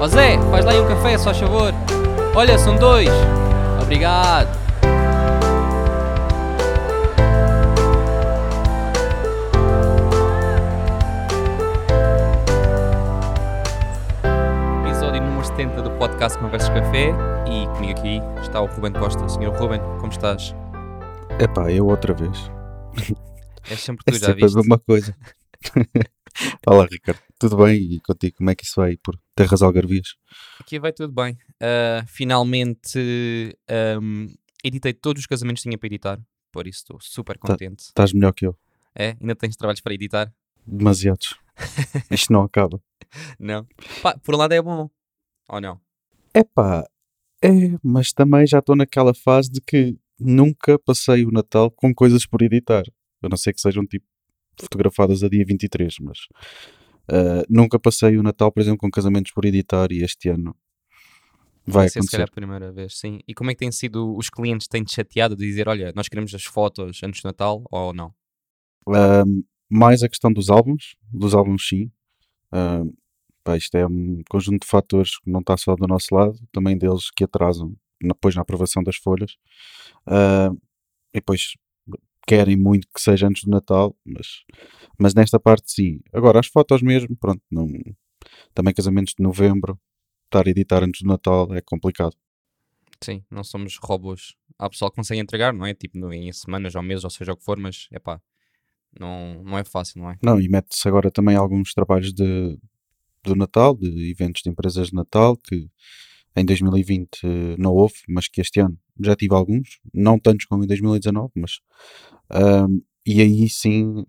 Ó Zé, faz lá aí um café, só favor. Olha, são dois. Obrigado. Episódio número 70 do podcast Conversas Café e comigo aqui está o Ruben Costa. Senhor Ruben, como estás? Epá, eu outra vez. É sempre É tu, já sempre viste? mesma coisa. Olá, Ricardo. Tudo bem? E contigo, como é que isso vai por terras algarvias? Aqui vai tudo bem. Ah, finalmente ahm, editei todos os casamentos que tinha para editar, por isso estou super Tá. contente. Estás melhor que eu. É? Ainda tens trabalhos para editar? Demasiados. Isto não acaba. Não. Pá, por um lado é bom. Ou não? Epá, é, mas também já estou naquela fase de que nunca passei o Natal com coisas por editar. A não ser que sejam tipo fotografadas a dia 23, mas ah, nunca passei o Natal, por exemplo, com casamentos por editar e este ano vai ser se calhar acontecer. a primeira vez, sim. E como é que tem sido os clientes têm-te chateado de dizer, olha, nós queremos as fotos antes do Natal ou não? Ah, mais a questão dos álbuns, dos álbuns sim. Ah, pá, isto é um conjunto de fatores que não está só do nosso lado, também deles que atrasam depois na aprovação das folhas. Ah, e depois querem muito que seja antes do Natal, mas, mas nesta parte sim. Agora, as fotos mesmo, pronto, não, também casamentos de novembro, estar a editar antes do Natal é complicado. Sim, não somos robôs. Há pessoal que consegue entregar, não é? Tipo em semanas ou meses, ou seja o que for, mas é pá, não, não é fácil, não é? Não, e mete-se agora também alguns trabalhos de, do Natal, de eventos de empresas de Natal, que em 2020 eh, não houve, mas que este ano já tive alguns, não tantos como em 2019, mas ahm, e aí sim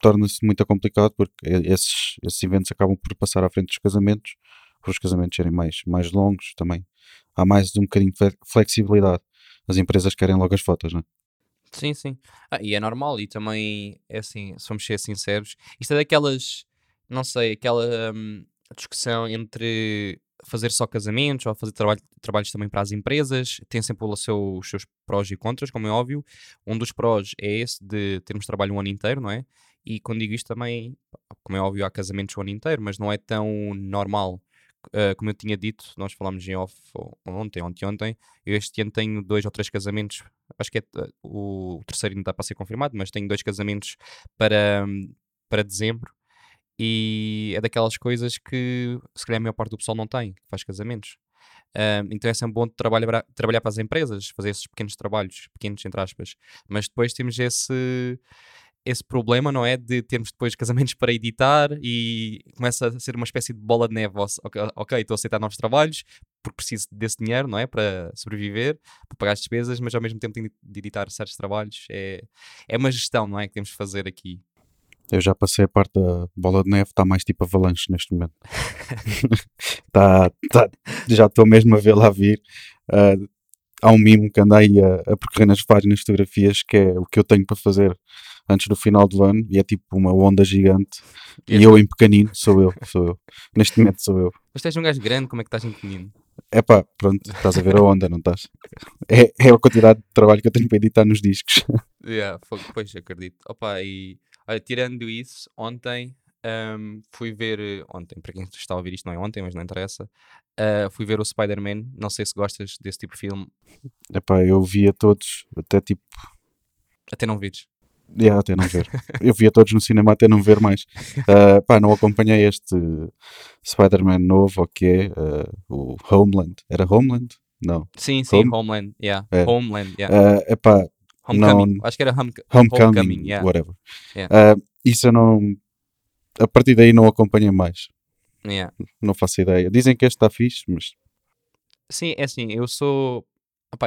torna-se muito complicado porque esses, esses eventos acabam por passar à frente dos casamentos, por os casamentos serem mais, mais longos também. Há mais um bocadinho de fle- flexibilidade. As empresas querem logo as fotos, não é? Sim, sim. Ah, e é normal, e também é assim, se vamos ser sinceros, isto é daquelas, não sei, aquela hum, discussão entre fazer só casamentos ou fazer trabalho, trabalhos também para as empresas, tem sempre o seu- os seus prós e contras, como é óbvio. Um dos prós é esse de termos trabalho um ano inteiro, não é? E quando digo isto também, como é óbvio, há casamentos o ano inteiro, mas não é tão normal. Ah, como eu tinha dito, nós falámos em off ontem, ontem, ontem, eu este ano tenho dois ou três casamentos acho que é, uh, o terceiro ainda está para ser confirmado, mas tenho dois casamentos para, hum, para dezembro e é daquelas coisas que se calhar a maior parte do pessoal não tem, faz casamentos. Hum, então é sempre bom trabalhar, trabalhar para as empresas, fazer esses pequenos trabalhos, pequenos entre aspas, mas depois temos esse, esse problema, não é? De termos depois casamentos para editar e começa a ser uma espécie de bola de neve. ok, estou a aceitar novos trabalhos porque preciso desse dinheiro, não é? Para sobreviver, para pagar as despesas, mas ao mesmo tempo tenho de editar certos trabalhos. É, é uma gestão, não é? Que temos de fazer aqui. Eu já passei a parte da bola de neve, está mais tipo avalanche neste momento. tá, tá- já estou mesmo a vê-la a vir. Ah, há um mimo que anda aí a, a percorrer nas páginas fotografias que é o que eu tenho para fazer antes do final do ano e é tipo uma onda gigante. E eu em pequenino, sou eu, sou eu. Neste momento sou eu. Mas tu és um gajo grande, como é que estás em pequenino? É pá, pronto, estás a ver a onda, não estás? É, é a quantidade de trabalho que eu tenho para editar nos discos. Yeah, pois acredito. Opa, e olha, tirando isso, ontem ahm, fui ver. Ontem, para quem está a ouvir isto, não é ontem, mas não interessa. ah, fui ver o Spider-Man. Não sei se gostas desse tipo de filme. É pá, eu via todos, até tipo Até não vires. Yeah, até não ver. Eu via todos no cinema até não ver mais. Ah, pá, não acompanhei este Spider-Man novo, ou que é ah, o Homeland. Era Homeland? Não. Sim, sim, Home? Homeland. Yeah. É. Homeland, yeah. É pá, Homecoming. não- Acho que era Home, Homecoming, Homecoming, yeah. whatever. Yeah. Ah, isso eu não. A partir daí não acompanhei mais. Yeah. Não faço ideia. Dizem que este está fixe, mas Sim, é assim, eu sou.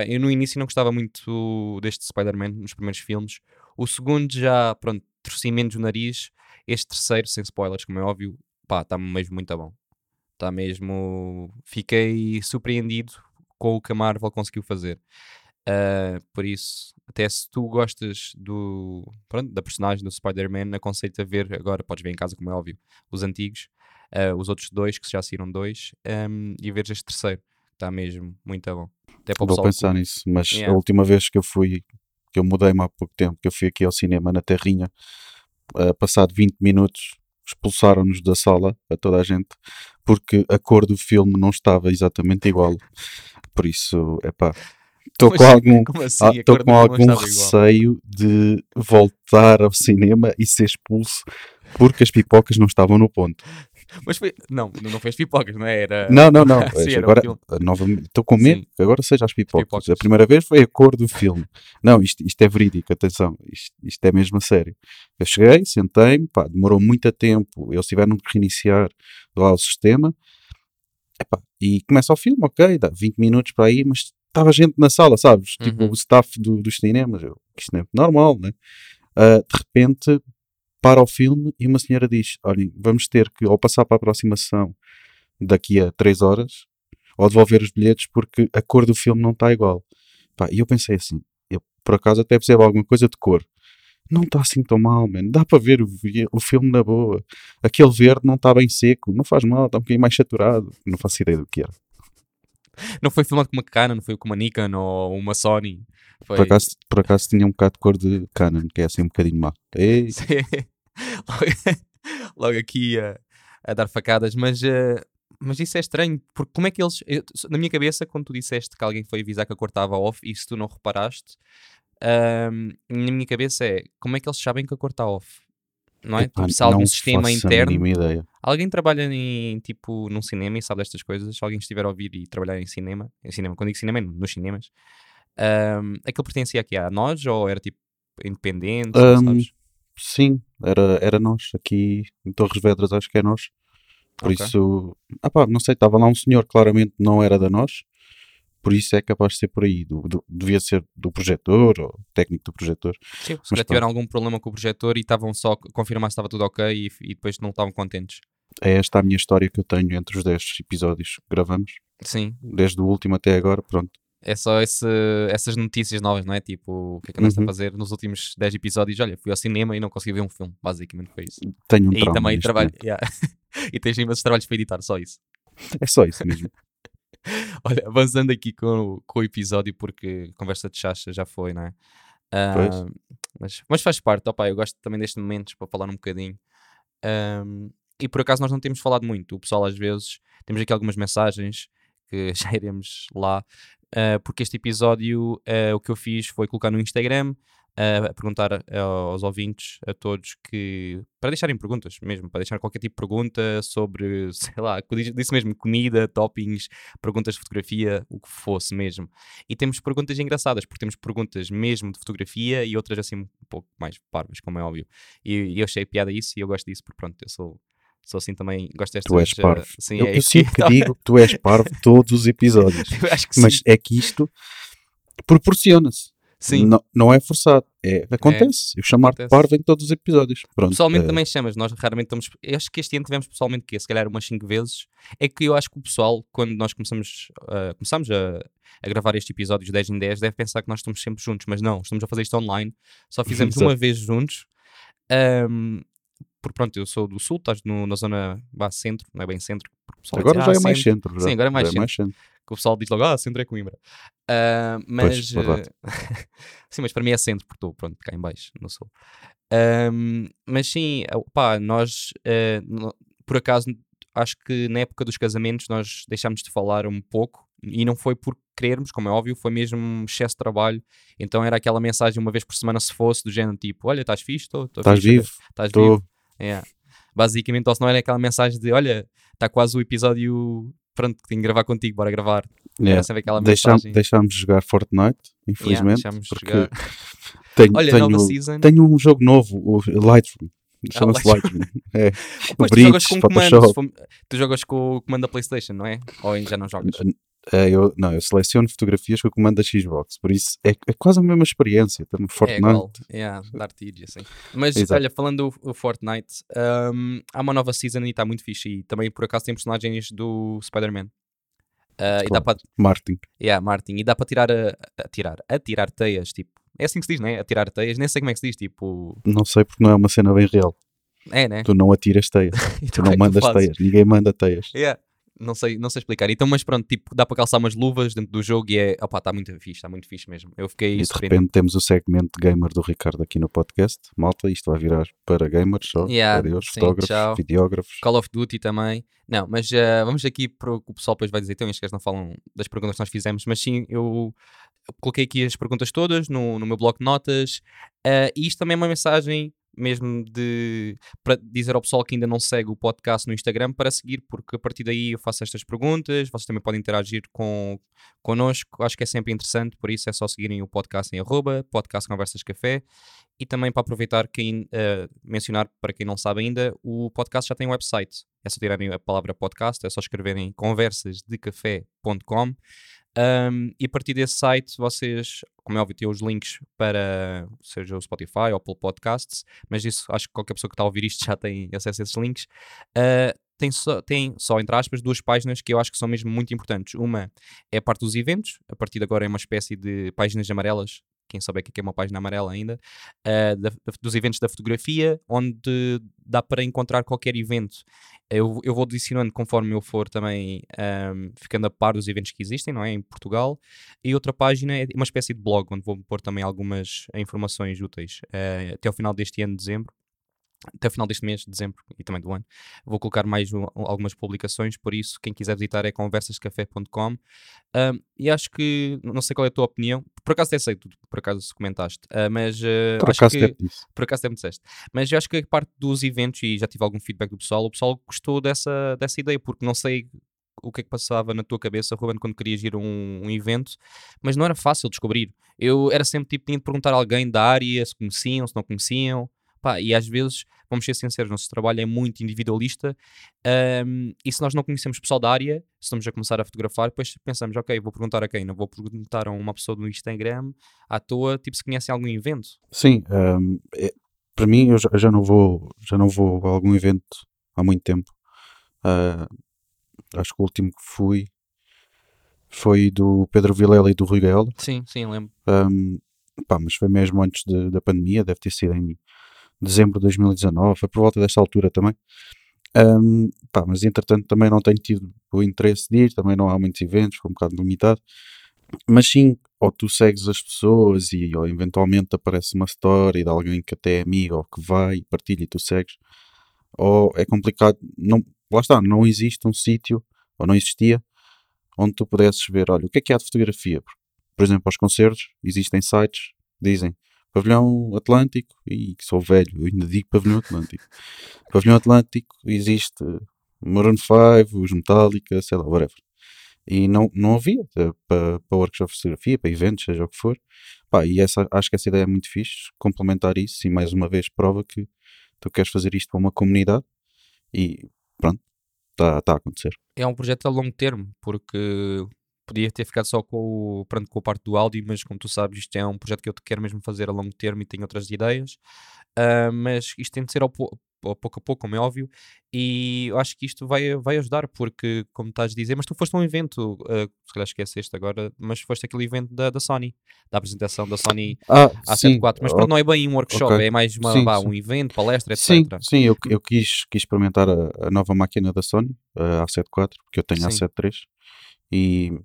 Eu no início não gostava muito deste Spider-Man, nos primeiros filmes. O segundo já, pronto, torci menos o nariz. Este terceiro, sem spoilers, como é óbvio, pá, está mesmo muito bom. Está mesmo. Fiquei surpreendido com o que a Marvel conseguiu fazer. Ah, por isso, até se tu gostas do, pronto, da personagem do Spider-Man, aconselho-te a ver agora, podes ver em casa, como é óbvio, os antigos, ah, os outros dois, que já saíram dois, ahm, e veres este terceiro. Está mesmo muito bom. Até para o vou pensar que- nisso. Mas Yeah. a última vez que eu fui, que eu mudei-me há pouco tempo, que eu fui aqui ao cinema na Terrinha, ah, passado 20 minutos, expulsaram-nos da sala, a toda a gente, porque a cor do filme não estava exatamente igual. Por isso, é pá. Estou com assim? algum, assim? ah, tô com algum estava igual. receio de voltar ao cinema e ser expulso porque as pipocas não estavam no ponto. Mas foi. Não, não fez pipocas, não é? Era. Não, não, não. Sim, agora, novamente, estou com medo que agora seja as pipocas. pipocas. A primeira vez foi a cor do filme. Não, isto, isto é verídico, atenção. Isto, isto é mesmo a sério. Eu cheguei, sentei-me, pá, demorou muito tempo. Eles tiveram que reiniciar lá o sistema. Epá, e começa o filme, ok, dá 20 minutos para aí, mas estava gente na sala, sabes? Tipo Uhum. o staff do, dos cinemas. Eu, isto não é normal, né? Ah, de repente para o filme e uma senhora diz: Olhem, vamos ter que ou passar para a próxima sessão daqui a 3 horas ou devolver os bilhetes porque a cor do filme não está igual. Pá, e eu pensei assim: eu por acaso até percebo alguma coisa de cor. Não está assim tão mal, mano. Dá para ver o, o filme na boa. Aquele verde não está bem seco, não faz mal, está um bocadinho mais saturado. Não faço ideia do que era. Não foi filmado com uma Canon, não foi com uma Nikon ou uma Sony. Foi... Por acaso, por acaso tinha um bocado de cor de Canon, que é assim um bocadinho má. Logo, logo aqui a, a dar facadas, mas, eh, mas isso é estranho, porque como é que eles. eu- na minha cabeça, quando tu disseste que alguém foi avisar que a cor estava off e se tu não reparaste, ahm, na minha cabeça é como é que eles sabem que a cor está off? Não é? epá, Tipo, se há algum sistema interno. Alguém trabalha em tipo num cinema e sabe destas coisas? Se alguém estiver a ouvir e trabalhar em cinema, em cinema, quando digo cinema, é nos cinemas, ahm, aquilo pertencia aqui a nós ou era tipo independente? sabes? Sim, era, era nós. Aqui em Torres Vedras acho que é nós. Por Ok. isso, ah pá, não sei, estava lá um senhor, claramente não era da nós. Por isso é capaz de ser por aí. Do, do- devia ser do projetor ou técnico do projetor. Sim, se Mas já tiveram algum problema com o projetor e estavam só a confirmar se estava tudo ok e, e depois não estavam contentes. É esta a minha história que eu tenho entre os 10 episódios que gravamos. Sim, Desde o último até agora, pronto. é só esse, essas notícias novas, não é? Tipo, o que é que andaste Uhum. a fazer nos últimos 10 episódios? Olha, fui ao cinema e não consegui ver um filme. Basicamente foi isso. Tenho um e trauma também neste trabalho. momento. yeah. e tens imensos trabalhos para editar, só isso. É só isso mesmo. Olha, avançando aqui com, o- com o episódio, porque conversa de chacha já foi, não é? Pois. Ah, mas, mas faz parte, opá, eu gosto também destes momentos para falar um bocadinho. Ahm, e por acaso nós não temos falado muito, o pessoal às vezes, temos aqui algumas mensagens que já iremos lá, ah, porque este episódio ah, o que eu fiz foi colocar no Instagram a perguntar aos ouvintes, a todos, que para deixarem perguntas mesmo, para deixar qualquer tipo de pergunta sobre, sei lá, disse mesmo comida, toppings, perguntas de fotografia, o que fosse mesmo. E temos perguntas engraçadas, porque temos perguntas mesmo de fotografia e outras assim um pouco mais parvas, como é óbvio. E, e eu achei piada isso e eu gosto disso, porque pronto, eu sou, sou assim também, gosto destas. Tu és eh, parvo. sim, eu é eu sempre que digo que tu és parvo todos os episódios. Eu acho que Mas sim. é que isto proporciona-se. Sim. Não, não é forçado. É, acontece. eu chamar-te acontece. parvo em todos os episódios. Pronto. Pessoalmente eh, também chamas, nós raramente estamos. Eu acho que este ano tivemos pessoalmente que se calhar umas 5 vezes. É que eu acho que o pessoal, quando nós começamos, ah, começamos a, a gravar este episódio de 10 em 10, deve pensar que nós estamos sempre juntos, mas não, estamos a fazer isto online. Só fizemos uma vez juntos. Ahm, porque pronto, eu sou do sul, estás no- na zona vá, centro, não é bem centro. Agora já "Ah, é mais centro", centro. já. Sim, agora é mais Já centro. Que o pessoal diz logo, ah, centro é Coimbra. Ah, mas, verdade. eh, sim, mas para mim é centro, porque estou, pronto, cá em baixo, no sul. Ahm, mas sim, pá, nós, no- por acaso, acho que na época dos casamentos nós deixámos de falar um pouco, e não foi por querermos, como é óbvio, foi mesmo um excesso de trabalho. Então era aquela mensagem uma vez por semana, se fosse, do género tipo: Olha, estás fixe? Estou Estás vivo? Estás vivo? Yeah. Basicamente, ou se não era aquela mensagem de: Olha, está quase o episódio, pronto, que tenho que gravar contigo, bora gravar. Yeah. Deixam-. Deixámos de jogar Fortnite, Yeah, infelizmente. deixámos porque jogar. tenho, Olha, tenho, tenho um jogo novo, o Lightroom. Chama-se Lightroom. Lightroom. É. Pois, tu Bridge, jogas com comandos. Photoshop. fom- Tu jogas com o comando da PlayStation, não é? Ou ainda já não jogas? É, eu, não, eu seleciono fotografias com o comando da Xbox, por isso é, é quase a mesma experiência. Também É Fortnite. igual, yeah, dar assim. Mas Exato. olha, falando do Fortnite, um, há uma nova season e está muito fixe. E também por acaso tem personagens do Spider-Man. Uh, e dá Claro. para. Martin. Yeah, Martin. E dá para tirar a, a tirar. A tirar teias, tipo. É assim que se diz, não é? A tirar teias. Nem sei como é que se diz, tipo. Não sei porque não é uma cena bem real. É, né? Tu não atiras teias. Tu é não que mandas teias. Ninguém manda teias. Yeah. Não sei, não sei explicar. Então, mas pronto, tipo, dá para calçar umas luvas dentro do jogo e é, opá, está muito fixe, está muito fixe mesmo. Eu fiquei E de repente temos o segmento gamer do Ricardo aqui no podcast. Malta, isto vai virar para gamers só. Yeah, Adeus, sim, fotógrafos, tchau. videógrafos. Call of Duty também. Não, mas eh, vamos aqui para o que o pessoal depois vai dizer. Então, estes gajos não falam das perguntas que nós fizemos, mas sim, eu coloquei aqui as perguntas todas no, no meu bloco de notas. eh, e isto também é uma mensagem mesmo de para dizer ao pessoal que ainda não segue o podcast no Instagram para seguir, porque a partir daí eu faço estas perguntas, vocês também podem interagir com, connosco, acho que é sempre interessante, por isso é só seguirem o podcast em arroba, podcast Conversas Café, e também para aproveitar, quem, eh, mencionar para quem não sabe ainda, o podcast já tem um website, é só tirarem a palavra podcast, é só escreverem conversasdecafé.com um, e a partir desse site vocês, como é óbvio, têm os links para seja o Spotify ou pelo Podcasts, mas isso acho que qualquer pessoa que está a ouvir isto já tem acesso a esses links. Uh, tem, só, tem só, entre aspas, duas páginas que eu acho que são mesmo muito importantes. Uma é a parte dos eventos, a partir de agora é uma espécie de páginas amarelas. Quem souber o que é uma página amarela ainda, uh, da- dos eventos da fotografia, onde dá para encontrar qualquer evento. Eu, eu vou adicionando conforme eu for também ahm, ficando a par dos eventos que existem, não é? Em Portugal. E outra página é uma espécie de blog, onde vou pôr também algumas informações úteis. eh, até ao final deste ano, de dezembro. Até ao final deste mês, de dezembro e também do ano, vou colocar mais um- algumas publicações, por isso, quem quiser visitar é conversascafé.com. E acho que, não sei qual é a tua opinião, por acaso até sei, tu por acaso comentaste, ah, mas ah, Por acho acaso que, por acaso até me disseste. Mas eu acho que a parte dos eventos, e já tive algum feedback do pessoal, o pessoal gostou dessa, dessa ideia, porque não sei o que é que passava na tua cabeça, Ruben, quando querias ir a um, um evento, mas não era fácil descobrir. Eu era sempre tipo, tinha de perguntar a alguém da área se conheciam, se não conheciam. Pá, e às vezes, vamos ser sinceros, nosso trabalho é muito individualista ahm, e se nós não conhecemos pessoal da área, se estamos a começar a fotografar, depois pensamos, ok, vou perguntar a quem? Não vou perguntar a uma pessoa do Instagram à toa, tipo, se conhecem algum evento. Sim, hum, é- para mim eu já, já não vou já não vou a algum evento há muito tempo. Ah, acho que o último que fui foi do Pedro Vilela e do Rui Gaiola. Sim, sim, lembro. Hum, pá, mas foi mesmo antes de- da pandemia, deve ter sido em dezembro de 2019, foi por volta desta altura também. Hum, pá, mas entretanto também não tenho tido o interesse de ir, também não há muitos eventos, foi um bocado limitado. Mas sim, ou tu segues as pessoas e ou eventualmente aparece uma story de alguém que até é amigo ou que vai e partilha e tu segues, ou é complicado, não, lá está, não existe um sítio, ou não existia, onde tu pudesses ver, olha, o que é que há de fotografia? Por exemplo, aos concertos, existem sites dizem Pavilhão Atlântico, e sou velho, eu ainda digo Pavilhão Atlântico. Pavilhão Atlântico existe Maroon 5, os Metallica, sei lá, whatever. E não, não havia eh, para, para de fotografia, para eventos, seja o que for. Pá, e essa, acho que essa ideia é muito fixe, complementar isso e mais uma vez prova que tu queres fazer isto para uma comunidade e pronto, está tá a acontecer. é um projeto a longo termo, porque podia ter ficado só com, o, pronto, com a parte do áudio, mas como tu sabes, isto é um projeto que eu quero mesmo fazer a longo termo e tenho outras ideias. Ah, mas isto tem de ser ao, po- ao pouco a pouco, como é óbvio, e eu acho que isto vai, vai ajudar, porque, como estás a dizer, mas tu foste a um evento, ah, se calhar esqueceste agora, mas foste aquele evento da, da Sony, da apresentação da Sony Ah, A74, mas pronto, não é bem um workshop, ok. é mais uma, Sim, um evento, palestra, etc. Sim, sim, eu, eu quis, quis experimentar a, a nova máquina da Sony, a A74, porque eu tenho a Sim. A73 e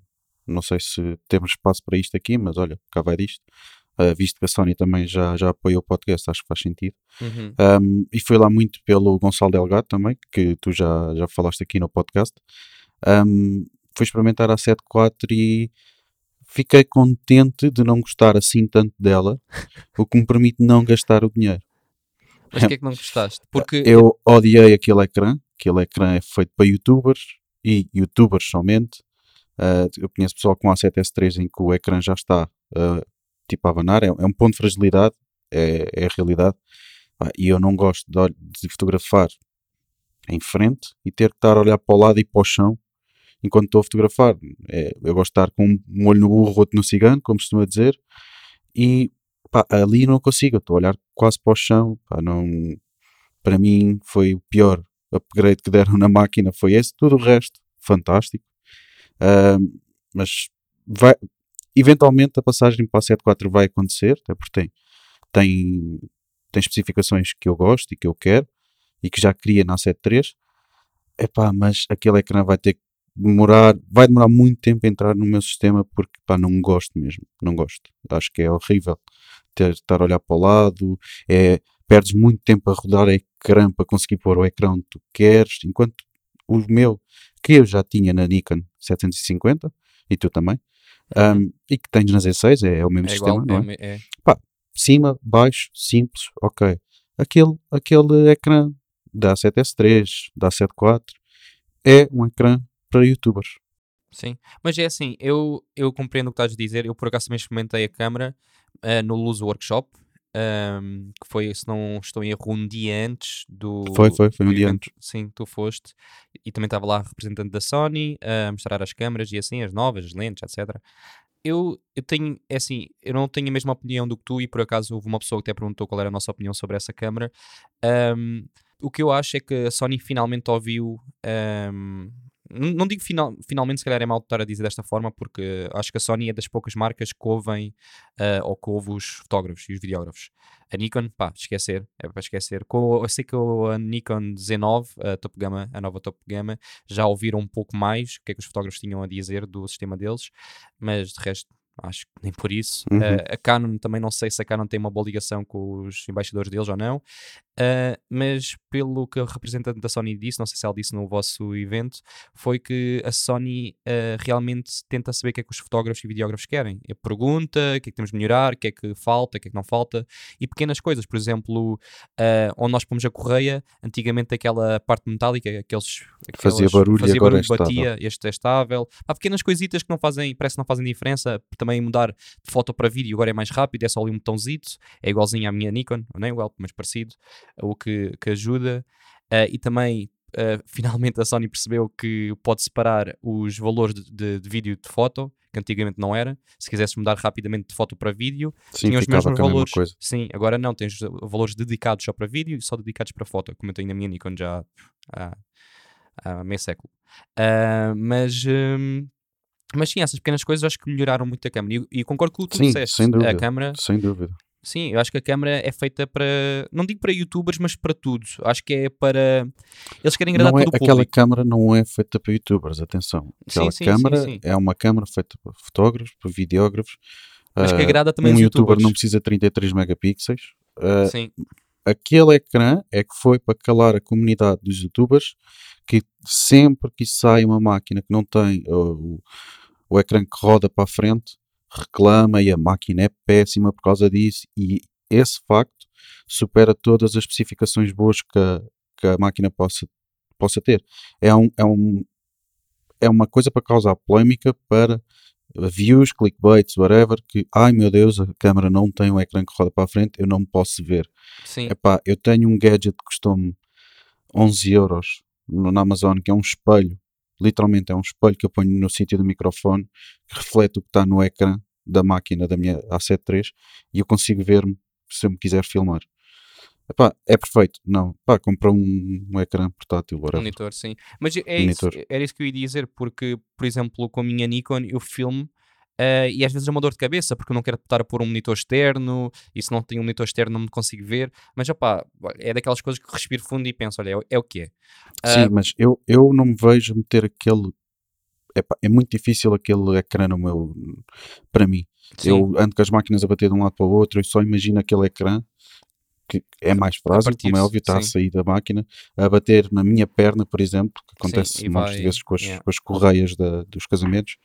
não sei se temos espaço para isto aqui, mas olha, cá vai disto. Ah, visto que a Sony também já, já apoiou o podcast, acho que faz sentido. Uhum. Um, e fui lá muito pelo Gonçalo Delgado também, que tu já, já falaste aqui no podcast. Um, fui experimentar a 74 e fiquei contente de não gostar assim tanto dela, o que me permite não gastar o dinheiro. Mas o que é que não gostaste? Porque Eu odiei aquele ecrã, aquele ecrã é feito para youtubers e youtubers somente. Uh, eu conheço pessoal com A7S3 em que o ecrã já está uh, tipo a abanar, é, é um ponto de fragilidade, é, é a realidade. Pá, e eu não gosto de, de fotografar em frente e ter que estar a olhar para o lado e para o chão enquanto estou a fotografar. É, eu gosto de estar com um olho no burro, outro no cigano, como costuma dizer, e pá, ali não consigo, estou a olhar quase para o chão, pá, não, para mim foi o pior upgrade que deram na máquina, foi esse, tudo o resto, fantástico. Ahm, mas vai, eventualmente a passagem para a 7.4 vai acontecer, até porque tem, tem, tem especificações que eu gosto e que eu quero e que já queria na 7.3. Epá, mas aquele ecrã vai ter, demorar, vai demorar muito tempo a entrar no meu sistema porque pá, não gosto mesmo, não gosto. Acho que é horrível ter, estar a olhar para o lado, é, perdes muito tempo a rodar ecrã para conseguir pôr o ecrã onde tu queres, enquanto o meu, que eu já tinha na Nikon 750, e tu também, um, e que tens na Z6, é, é o mesmo É sistema, igual, não é? é, é. Cima, baixo, simples, ok. Aquele, aquele ecrã da 7S3, da 7.4, é um ecrã para youtubers. Sim, mas é assim, eu, eu compreendo o que estás a dizer. Eu por acaso também experimentei a câmera ah, no Luz Workshop, ahm, que foi, se não estou em erro, um dia antes do. Foi, foi, foi um dia evento. Sim, tu foste. E também estava lá representante da Sony a mostrar as câmaras e assim, as novas, as lentes, etc. Eu, eu tenho, é assim, eu não tenho a mesma opinião do que tu e por acaso houve uma pessoa que até perguntou qual era a nossa opinião sobre essa câmera. Ahm, o que eu acho é que a Sony finalmente ouviu. ahm, n- não digo final, finalmente, se calhar é mal estar a dizer desta forma, porque acho que a Sony é das poucas marcas que ouvem ah, ou que ouve os fotógrafos e os videógrafos. A Nikon, pá, esquecer, é para esquecer. Com, eu sei que a Nikon Z9, a top gama, a nova top gama, já ouviram um pouco mais o que é que os fotógrafos tinham a dizer do sistema deles, mas de resto. Acho que nem por isso. Uhum. Ah, a Canon também não sei se a Canon tem uma boa ligação com os embaixadores deles ou não. Uh, mas pelo que a representante da Sony disse, não sei se ela disse no vosso evento, foi que a Sony uh, realmente tenta saber o que é que os fotógrafos e videógrafos querem. E pergunta o que é que temos de melhorar, o que é que falta, o que é que não falta, e pequenas coisas, por exemplo, uh, onde nós pomos a correia, antigamente aquela parte metálica, aqueles. Fazia barulho e fazia agora é barulho, batia, este é estável. Há pequenas coisitas que não fazem, parece que não fazem diferença, também mudar de foto para vídeo agora é mais rápido, é só ali um botãozito, é igualzinho à minha Nikon, não é igual, mas parecido o que, que ajuda. Ah, e também, ah, finalmente, a Sony percebeu que pode separar os valores de, de- de vídeo de foto, que antigamente não era. Se quisesse mudar rapidamente de foto para vídeo, Sim, tinha os mesmos valores. Sim, agora não, tens valores dedicados só para vídeo e só dedicados para foto, como eu tenho na minha Nikon já há, há meio século. Ah, mas. hum, mas sim, essas pequenas coisas acho que melhoraram muito a câmera. E, e concordo com o que tu Sim, disseste. sem A dúvida. câmera Sem dúvida. Sim, eu acho que a câmera é feita para. Não digo para youtubers, mas para tudo. Acho que é para. Eles querem agradar Não é, todo o aquela público. câmara não é feita para youtubers, atenção. Aquela sim, sim, câmara sim. é uma câmara feita para fotógrafos, para videógrafos. Mas que Ah, agrada também um os youtuber youtubers. não precisa de 33 megapixels. Ah, Sim, aquele ecrã é que foi para calar a comunidade dos youtubers que sempre que sai uma máquina que não tem uh, o, ecrã que roda para a frente reclama e a máquina é péssima por causa disso e esse facto supera todas as especificações boas que a, que a máquina possa, possa ter. É, um, é, um, é uma coisa para causar polémica para views, clickbaits, whatever, que ai meu Deus, a câmera não tem um ecrã que roda para a frente, eu não me posso ver. sim. Epá, eu tenho um gadget que custou-me 11 euros na Amazon, que é um espelho. Literalmente é um espelho que eu ponho no sítio do microfone, que reflete o que está no ecrã da máquina da minha A7 III e eu consigo ver-me se eu me quiser filmar. Epá, é perfeito. Não, pá, compra um, um ecrã portátil, whatever. Monitor, sim. Mas é isso, Monitor. era isso que eu ia dizer, porque, por exemplo, com a minha Nikon eu filmo ah, e às vezes é uma dor de cabeça, porque eu não quero estar a pôr um monitor externo e se não tenho um monitor externo não me consigo ver. Mas opá, é daquelas coisas que respiro fundo e penso: olha, é, o- é o que é. Sim, Ah, mas eu, eu não me vejo meter aquele. Epá, é muito difícil aquele ecrã no meu. Para mim. sim, Eu ando com as máquinas a bater de um lado para o outro e só imagino aquele ecrã que é mais frágil, como é óbvio, está a sim. sair da máquina, a bater na minha perna, por exemplo, que acontece muitas vai- vezes com as, yeah. com as correias da- dos casamentos,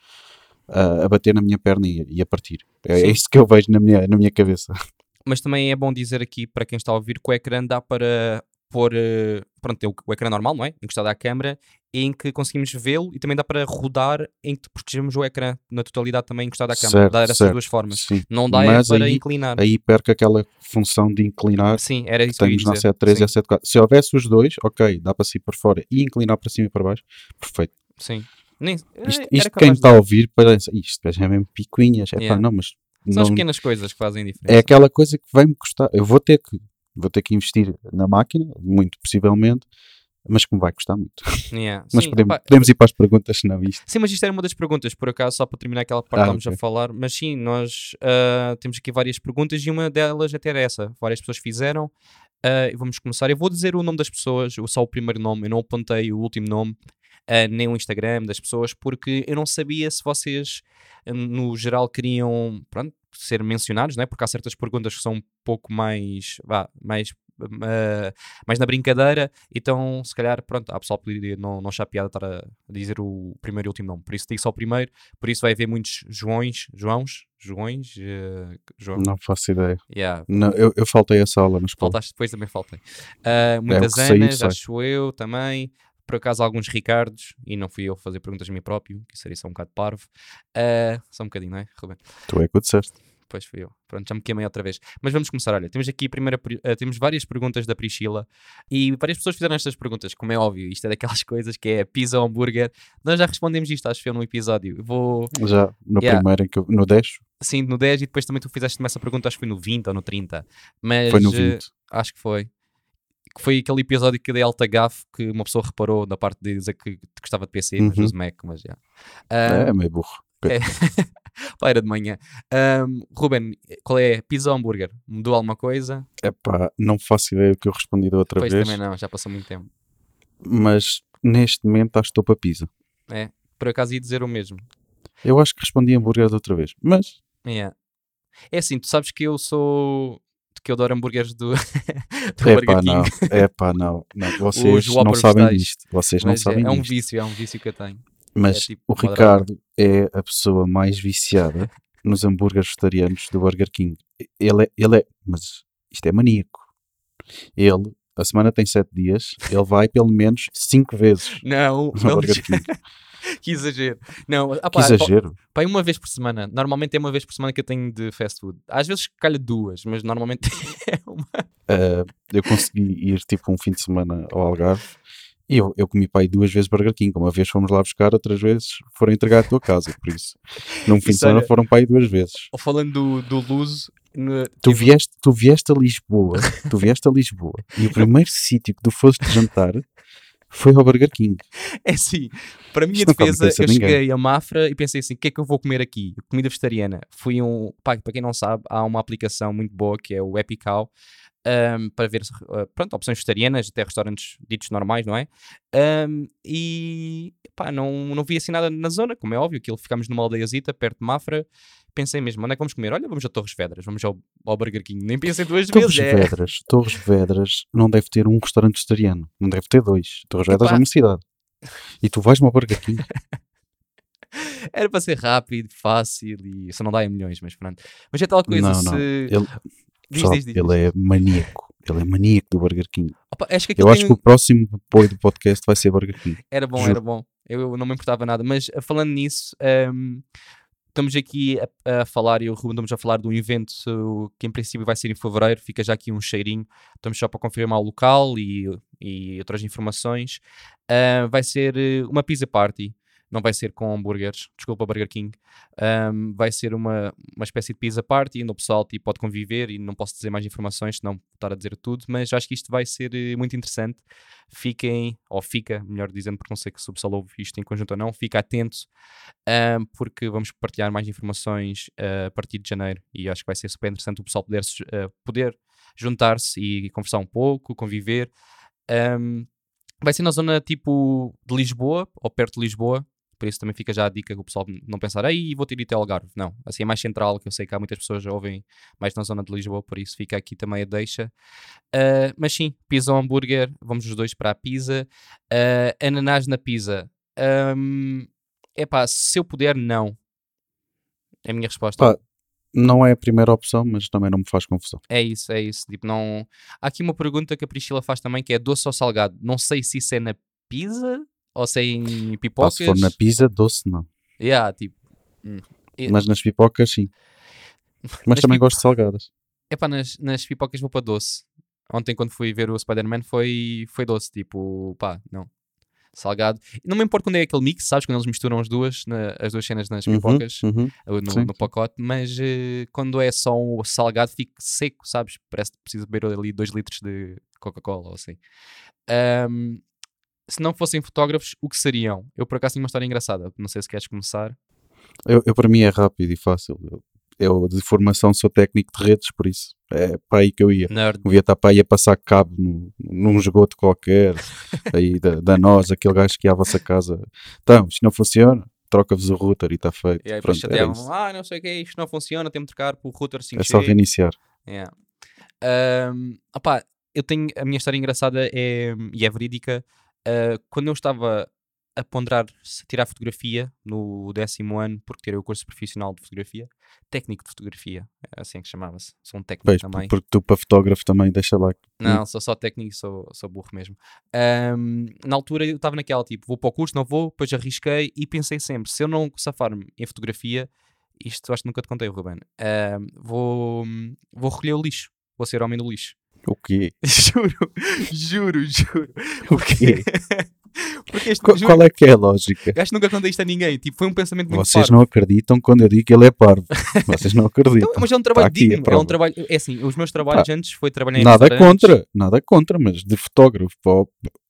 a, a bater na minha perna e, e a partir. É, é que eu vejo na minha, na minha cabeça. Mas também é bom dizer aqui para quem está a ouvir que o ecrã dá para pôr. eh, Pronto, tem o, o ecrã normal, não é? Encostado à câmera, em que conseguimos vê-lo e também dá para rodar em que protegemos o ecrã na totalidade também encostado à câmera. Certo, dá certo. duas formas. Sim. Não dá é Mas para aí- inclinar. Aí perca aquela função de inclinar Sim, era que isso que ia temos na dizer. 73 e a sim, 74. Se houvesse os dois, ok, dá para sair por fora e inclinar para cima e para baixo, perfeito. sim. Nem, Isto, isto quem está a ouvir parece, isto é mesmo picuinhas, é pá, Yeah. não, mas São as não, pequenas coisas que fazem diferença. é aquela coisa que vai-me custar, eu vou ter que, vou ter que investir na máquina, muito possivelmente, mas que me vai custar muito. Yeah, Mas sim, podemos, opá, podemos ir para as perguntas, senão isto. Sim, mas isto era uma das perguntas, por acaso, só para terminar aquela parte Ah, que estávamos ok. a falar. Mas sim, nós ah, temos aqui várias perguntas e uma delas até era essa. Várias pessoas fizeram. E vamos começar. Eu vou dizer o nome das pessoas, só o primeiro nome, eu não apontei o último nome. Ah, nem o Instagram das pessoas, porque eu não sabia se vocês, ah, no geral, queriam pronto, ser mencionados, não é? porque há certas perguntas que são um pouco mais, vá, mais uh, mais na brincadeira, então se calhar, pronto, há pessoal que não, não achar piada estar a dizer o primeiro e último nome, por isso digo só o primeiro, por isso vai haver muitos Joões, Joãos, Joões, uh, João. Não faço ideia. Yeah. Não, eu, eu faltei essa aula escola. Faltaste depois, também faltei. Uh, muitas É, Anas, acho eu também. Por acaso alguns Ricardos, e não fui eu fazer perguntas a mim próprio, que seria só um bocado parvo. Uh, só um bocadinho, não é, Ruben? Tu é que o disseste. Pois fui eu. Pronto, já me queimei outra vez. Mas vamos começar. Olha, temos aqui primeira, eh, temos várias perguntas da Priscila e várias pessoas fizeram estas perguntas, como é óbvio. Isto é daquelas coisas que é pizza ou hambúrguer. Nós já respondemos isto, acho que eu, num episódio. Vou, Já no Yeah. primeiro, que eu, no 10, sim, no 10 e depois também tu fizeste-me essa pergunta, acho que foi no 20 ou no 30. Mas foi no eh, 20. acho que foi. Que foi aquele episódio que dei alta gafe que uma pessoa reparou na parte de dizer que gostava de PC, mas Uhum. uso Mac, mas já. Ah, É meio burro. pá, era de manhã. Ahm, Ruben, qual é? Pizza ou hambúrguer? Mudou alguma coisa? Epá, não faço ideia do que eu respondi da outra Pois vez, também não, já passou muito tempo. mas neste momento acho que estou para pizza. Por acaso ia dizer o mesmo. Eu acho que respondi hambúrguer da outra vez, mas Yeah. É assim, tu sabes que eu sou. Que eu adoro hambúrgueres do, do é Burger King. não, é pá, não, não. Vocês não sabem vegetais. disto, vocês não Mas é, sabem é um disto. vício, é um vício que eu tenho. Mas é tipo o. Ricardo é a pessoa mais viciada nos hambúrgueres vegetarianos do Burger King. Ele é, ele é, mas isto é maníaco. Ele, a semana tem sete dias, ele vai pelo menos cinco vezes Não, não que exagero. Não, ah, Que exagero. pá, uma vez por semana. Normalmente é uma vez por semana que eu tenho de fast food. Às vezes calha duas, mas normalmente é uma. Uh, eu consegui ir tipo um fim de semana ao Algarve e eu, eu comi aí duas vezes Burger King. Uma vez fomos lá buscar, outras vezes foram entregar à tua casa. Por isso, num fim de semana foram aí duas vezes. Falando do, do Luso. no- Tu tive- vieste, tu vieste a Lisboa, tu vieste a Lisboa e o primeiro sítio que tu foste jantar foi ao Burger King. É assim, para a minha Isto defesa, eu ninguém. cheguei a Mafra e pensei assim: o que é que eu vou comer aqui? Comida vegetariana. Fui um. Pá, para quem não sabe, há uma aplicação muito boa que é o Epical. Ahm, para ver ah, pronto, opções vegetarianas, até restaurantes ditos normais, não é? Ahm, e pá, não, não vi assim nada na zona, como é óbvio, aquilo ficámos numa aldeiazita perto de Mafra. Pensei mesmo, onde é que vamos comer? Olha, vamos a Torres Vedras, vamos ao, ao Burger King. Nem pensei duas Torres vezes. É. Vedras, Torres Vedras não deve ter um restaurante vegetariano, não deve ter dois. Torres Vedras Epá. é uma cidade. E tu vais-me ao Burger King. Era para ser rápido, fácil e só não dá em milhões, mas pronto. Mas é tal coisa, Não, se. não. Ele, Diz, pessoal, diz, diz, ele é maníaco. Ele é maníaco do Burger King. Opa, acho que Eu aquilo acho tem- que o próximo apoio do podcast vai ser Burger King. Era bom, Juro. era bom. Eu, não me importava nada. Mas eh, falando nisso, ehm, estamos aqui a, a falar, e eu o Ruben estamos a falar de um evento uh, que em princípio vai ser em fevereiro. Fica já aqui um cheirinho. Estamos só para confirmar o local e, e outras informações. Ah, vai ser eh, uma pizza party. Não vai ser com hambúrgueres, desculpa, Burger King. Ahm, vai ser uma, uma espécie de pizza party, onde o pessoal tipo, pode conviver e não posso dizer mais informações, senão estar a dizer tudo, mas acho que isto vai ser eh, muito interessante. Fiquem, ou fica, melhor dizendo, porque não sei se o pessoal ouve isto em conjunto ou não, fica atento, ahm, porque vamos partilhar mais informações ah, a partir de janeiro e acho que vai ser super interessante o pessoal poder, ah, poder juntar-se e conversar um pouco, conviver. Ahm, vai ser na zona tipo de Lisboa, ou perto de Lisboa, por isso também fica já a dica que o pessoal não pensar, aí vou ter ido até Algarve. Não, assim é mais central, que eu sei que há muitas pessoas que ouvem mais na zona de Lisboa, por isso fica aqui também a deixa. Ah, mas sim, pizza ou hambúrguer, vamos os dois para a pizza. Ah, ananás na pizza. É pá, se eu puder, não. É a minha resposta. Pá, Não é a primeira opção, mas também não me faz confusão. É isso, é isso. Tipo, não... Há aqui uma pergunta que a Priscila faz também, que é doce ou salgado. Não sei se isso é na pizza ou se em Pá, pipocas. se for na pizza, doce não. Yeah, tipo... hum. Mas nas pipocas, sim. Mas também pipo- gosto de salgadas. Epá, nas, nas pipocas vou para doce. Ontem, quando fui ver o Spider-Man, foi, foi doce. Tipo, pá, não. Salgado. Não me importa quando é aquele mix, sabes? Quando eles misturam as duas, na- as duas cenas nas Uhum, pipocas, uhum. uh, no, no pacote, mas eh, quando é só o salgado, fica seco, sabes? Parece que preciso beber ali 2 litros de Coca-Cola ou assim. Ahm, se não fossem fotógrafos, o que seriam? Eu por acaso tenho uma história engraçada. Não sei se queres começar. Eu, eu, para mim é rápido e fácil. Eu, Eu de formação sou técnico de redes, por isso é para aí que eu ia. Nerd. Eu ia estar para aí a passar cabo no, num esgoto qualquer, aí da, da nós, aquele gajo que ia à vossa casa. Então, isto não funciona, troca-vos o router e está feito. E aí Pronto, chateavam, ah, não sei o que, isto não funciona, temos de trocar por router 5G. É só reiniciar. Yeah. Ahm, opá, eu tenho a minha história engraçada é, e é verídica. Ah, quando eu estava a ponderar se tirar fotografia no décimo ano, porque tirei o curso profissional de fotografia, técnico de fotografia, é assim que chamava-se. Sou um técnico Pois, também. porque tu para fotógrafo também, deixa lá. Não, sou só técnico sou, sou burro mesmo. Ahm, na altura eu estava naquela tipo, vou para o curso, não vou, depois arrisquei e pensei sempre, se eu não safar-me em fotografia, isto acho que nunca te contei, Ruben, ahm, vou, vou recolher o lixo, vou ser homem do lixo. O quê? juro, juro, juro. O quê? Porque este, Qual, juro, qual é que é a lógica? acho que nunca contei isto a ninguém, tipo, foi um pensamento muito Vocês parvo. não acreditam quando eu digo que ele é parvo. Vocês não Então, acreditam. mas é um trabalho a digno, é um trabalho, é assim, os meus trabalhos antes foi trabalhar em Nada contra, nada contra, mas de fotógrafo.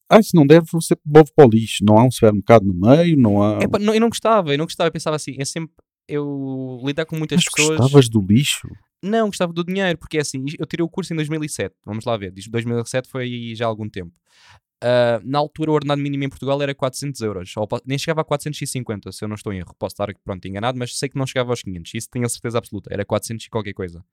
Ah, se não deve, você bove para o lixo. Não há um supermercado no meio, não há. Epá, não, eu não gostava, eu não gostava, eu pensava assim, é sempre eu lidar com muitas Mas pessoas. gostavas do lixo? Não, gostava do dinheiro, porque é assim, eu tirei o curso em 2007, vamos lá ver, diz 2007 foi já há algum tempo. Ah, na altura o ordenado mínimo em Portugal era 400 euros, nem chegava a 450, se eu não estou em erro, posso estar pronto enganado, mas sei que não chegava aos 500, isso tenho a certeza absoluta, era 400 e qualquer coisa.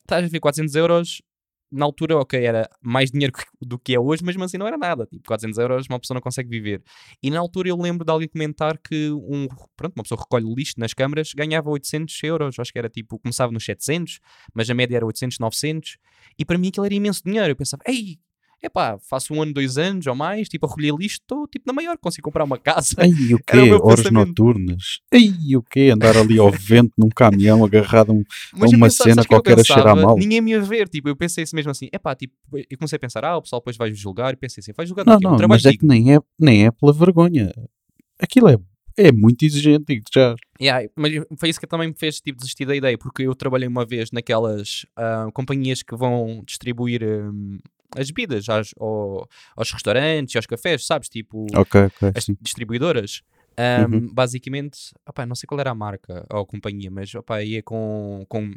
Estás a ver 400 euros, na altura, ok, era mais dinheiro do que é hoje, mas mesmo assim não era nada, tipo 400 euros uma pessoa não consegue viver. E na altura eu lembro de alguém comentar que um, pronto, uma pessoa recolhe lixo nas câmaras ganhava 800 euros, acho que era tipo, começava nos 700, mas a média era 800, 900, e para mim aquilo era imenso dinheiro. Eu pensava, ei, epá, faço um ano, dois anos ou mais, tipo, a recolher lixo, estou tipo na maior, consigo comprar uma casa. Ei, o quê? Horas pensamento. noturnas? Ei, o quê? Andar ali ao vento num caminhão agarrado a um. Eu uma pensava, cena qualquer a cheirar pensava? mal. Ninguém me ia ver, tipo, eu pensei assim mesmo assim, epá, tipo, eu comecei a pensar, ah, o pessoal depois vai julgar, e pensei assim, vai julgar Não? Um não, mas é que nem é, nem é pela vergonha. Aquilo é, é muito exigente, já. Yeah, mas foi isso que também me fez tipo, desistir da ideia, porque eu trabalhei uma vez naquelas ah, companhias que vão distribuir hum, as bebidas às- ao- aos restaurantes e aos cafés, sabes? Tipo, Ok, ok, as sim. distribuidoras. Um, Uhum. Basicamente, opá, não sei qual era a marca ou a companhia, mas opá, ia com, com.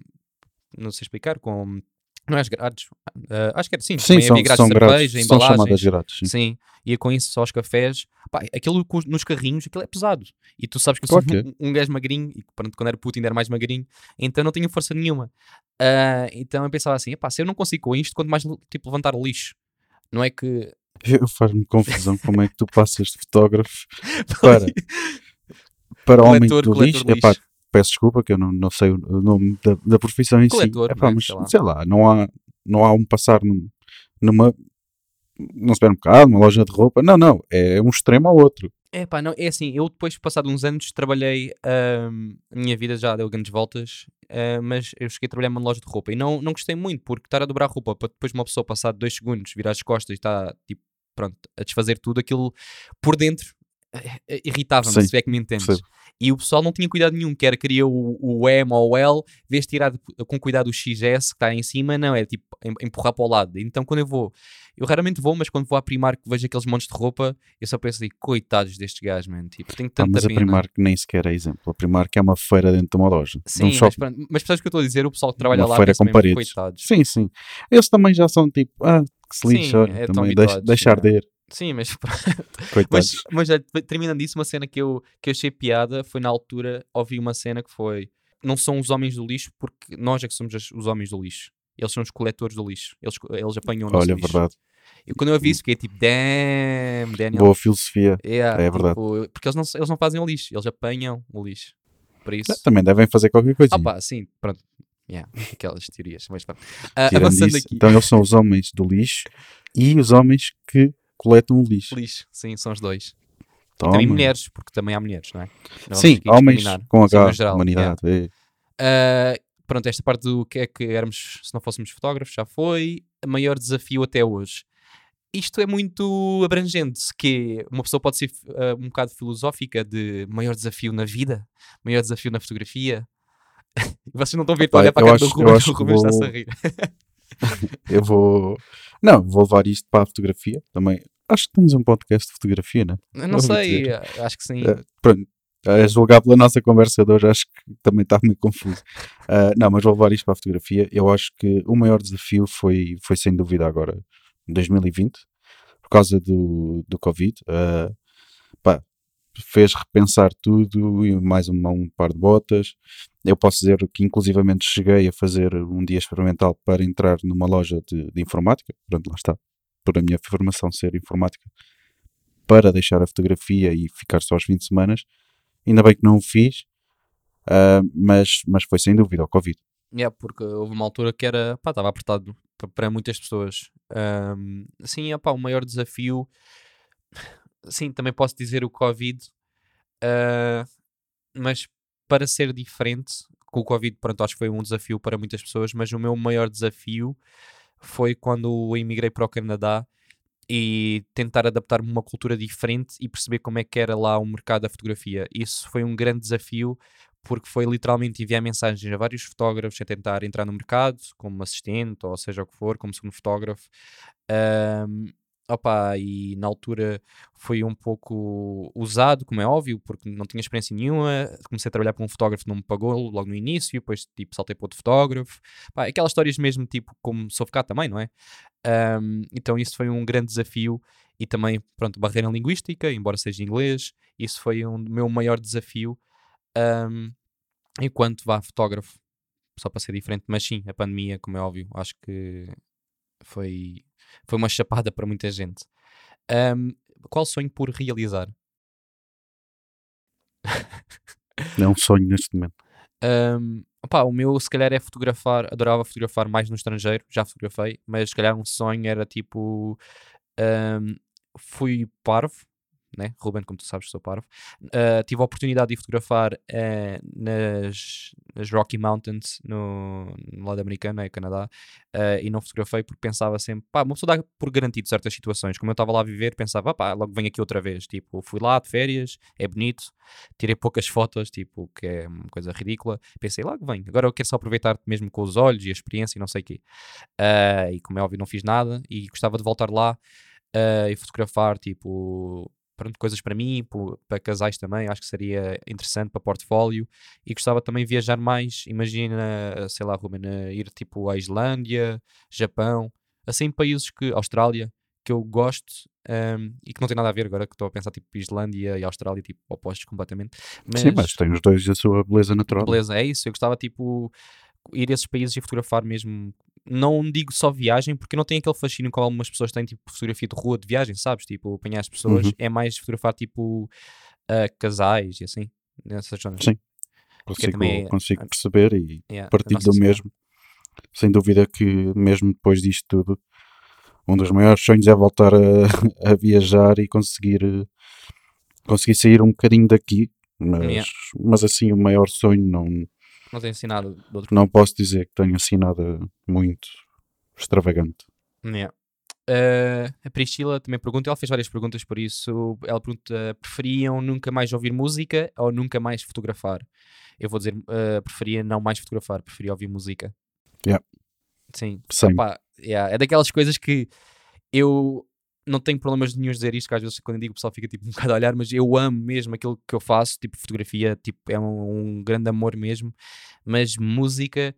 Não sei explicar, com. Não é as grades? Ah, acho que era sim, Sim, também são, grades são, de grades, cerveja, são chamadas grades. Sim. Sim, ia com isso só aos cafés. Pá, aquilo nos carrinhos, aquilo é pesado. E tu sabes que eu sou um, um gajo magrinho, e pronto, quando era puto ainda era mais magrinho, então não tinha força nenhuma. Ah, então eu pensava assim, epá, se eu não consigo com isto, quanto mais tipo levantar lixo. Não é que. Eu Faz-me confusão como é que tu passas de fotógrafo para, para homem Coletor- do lixo. de Epá, lixo. Peço desculpa que eu não, não sei o nome da, da profissão em Coletor, si. Epá, não é? mas Sei lá. sei lá, não há, não há um passar num, numa, num supermercado, numa loja de roupa. Não, não, é um extremo ao outro. É pá, não, é assim, eu depois, passado uns anos, trabalhei, ahm, a minha vida já deu grandes voltas, ah, mas eu cheguei a trabalhar numa loja de roupa e não, não gostei muito, porque estar a dobrar roupa para depois uma pessoa passar dois segundos, virar as costas e está, tipo, pronto, a desfazer tudo, aquilo por dentro eh, eh, irritava-me, Sim, se é que me entendes. percebo. E o pessoal não tinha cuidado nenhum, quer queria o, o M ou o L, vez tirar com cuidado o XS que está em cima, não, é tipo em- empurrar para o lado. Então quando eu vou, eu raramente vou, mas quando vou à Primark vejo aqueles montes de roupa, eu só penso assim, coitados destes gajos, man, tipo, tenho Pá, tanta mas a. Primark nem sequer é exemplo. A Primark é uma feira dentro de uma loja. Sim, um mas, shopping. pronto, mas percebes o que eu estou a dizer? O pessoal que trabalha Uma lá feira com mesmo, paredes. coitados. Sim, sim. Eles também já são tipo, ah, que se lixa, é também deixa, habituados, deixa arder. Sim, mas. Mas, mas terminando isso, uma cena que eu, que eu achei piada foi na altura, ouvi uma cena que foi: não são os homens do lixo, porque nós é que somos os homens do lixo. Eles são os coletores do lixo. Eles, eles apanham o nosso Olha, lixo. verdade. E quando eu ouvi isso, fiquei tipo: damn, Daniel. Boa filosofia. Yeah, é verdade. tipo, porque eles não, eles não fazem o lixo, eles apanham o lixo. Por isso. Também devem fazer qualquer coisa. Ah, pá, sim, pronto. Yeah, aquelas teorias. Mas pronto. Tirando avançando isso, aqui. Então eles são os homens do lixo e os homens que coletam o lixo. Lixo, sim, são os dois. E Toma. também mulheres, porque também há mulheres, não é? Não Sim, homens com geral, humanidade. é. Uh, pronto, esta parte do que é que éramos se não fôssemos fotógrafos já foi. O maior desafio até hoje. Isto é muito abrangente, que uma pessoa pode ser uh, um bocado filosófica de maior desafio na vida, maior desafio na fotografia. Vocês não estão a ver, a olhar para a cara do acho- eu Rubens, o Rubens está-se vou- a rir. Eu vou. Não, vou levar isto para a fotografia também. Acho que tens um podcast de fotografia, né? Eu não sei, dizer. acho que sim. Eh, pronto. A julgar pela nossa conversa de hoje, acho que também está meio confuso. Uh, não, mas vou levar isto para a fotografia. Eu acho que o maior desafio foi, foi sem dúvida agora 2020, por causa do, do Covid. Uh, pá, fez repensar tudo e mais uma, um par de botas. Eu posso dizer que inclusivamente cheguei a fazer um dia experimental para entrar numa loja de, de informática. Pronto, lá está. Por a minha formação ser informática. Para deixar a fotografia e ficar só aos 20 semanas. Ainda bem que não o fiz. Uh, mas, mas foi sem dúvida o Covid. É, porque houve uma altura que era, pá, estava apertado para muitas pessoas. Um, sim, o maior desafio, sim, também posso dizer o Covid, uh, mas para ser diferente, com o Covid, pronto, acho que foi um desafio para muitas pessoas, mas o meu maior desafio foi quando emigrei para o Canadá e tentar adaptar-me a uma cultura diferente e perceber como é que era lá o mercado da fotografia. Isso foi um grande desafio porque foi literalmente enviar mensagens a vários fotógrafos a tentar entrar no mercado, como assistente ou seja o que for, como segundo fotógrafo. Um, opa, e na altura foi um pouco usado, como é óbvio, porque não tinha experiência nenhuma. Comecei a trabalhar para um fotógrafo, não me pagou logo no início, depois tipo, saltei para outro fotógrafo. Aquelas histórias mesmo, tipo, como sou cá também, não é? Um, então isso foi um grande desafio e também, pronto, barreira linguística, embora seja inglês, isso foi um meu maior desafio um, enquanto vá fotógrafo, só para ser diferente, mas sim, a pandemia, como é óbvio, acho que foi, foi uma chapada para muita gente. Um, qual sonho por realizar? É um sonho neste momento. Um, opa, o meu, se calhar, é fotografar. Adorava fotografar mais no estrangeiro, já fotografei, mas se calhar um sonho era tipo. Um, fui parvo, né? Ruben, como tu sabes, sou parvo. Uh, tive a oportunidade de fotografar uh, nas, nas, Rocky Mountains, no, no lado americano, é Canadá, uh, e não fotografei porque pensava sempre, pá, uma pessoa dá por garantido certas situações. Como eu estava lá a viver, pensava, pá, logo venho aqui outra vez. Tipo, fui lá de férias, é bonito, tirei poucas fotos, tipo, que é uma coisa ridícula. Pensei, logo venho. Agora eu quero só aproveitar mesmo com os olhos e a experiência e não sei o quê. e como é óbvio, não fiz nada e gostava de voltar lá. Uh, e fotografar tipo pronto, coisas para mim, para casais também, acho que seria interessante para portfólio e gostava também de viajar mais, imagina, sei lá, Ruben, ir tipo à Islândia, Japão, assim países que, Austrália, que eu gosto um, e que não tem nada a ver agora que estou a pensar tipo Islândia e Austrália, tipo opostos completamente. Mas, Sim, mas tem os dois a sua beleza natural. Beleza, é isso, eu gostava tipo ir a esses países e fotografar mesmo não digo só viagem, porque não tem aquele fascínio que algumas pessoas têm, tipo fotografia de rua de viagem, sabes? Tipo, apanhar as pessoas, uhum. é mais fotografar tipo uh, casais e assim, nessas zonas. Sim, consigo, é, consigo perceber e yeah, partilho do mesmo. Sem dúvida que, mesmo depois disto tudo, um dos maiores sonhos é voltar a, a viajar e conseguir, conseguir sair um bocadinho daqui, mas, yeah. mas assim, o maior sonho não não tenho assinado de outro Não posso dizer que tenho assinado muito extravagante. Yeah. Uh, a Priscila também pergunta, ela fez várias perguntas por isso. Ela pergunta: preferiam nunca mais ouvir música ou nunca mais fotografar? Eu vou dizer: uh, preferia não mais fotografar, preferia ouvir música. Yeah. Sim. Opa, yeah. É daquelas coisas que eu não tenho problemas nenhum de dizer isto, que às vezes quando eu digo o pessoal fica tipo um bocado a olhar, mas eu amo mesmo aquilo que eu faço, tipo fotografia, tipo, é um, um grande amor mesmo, mas música,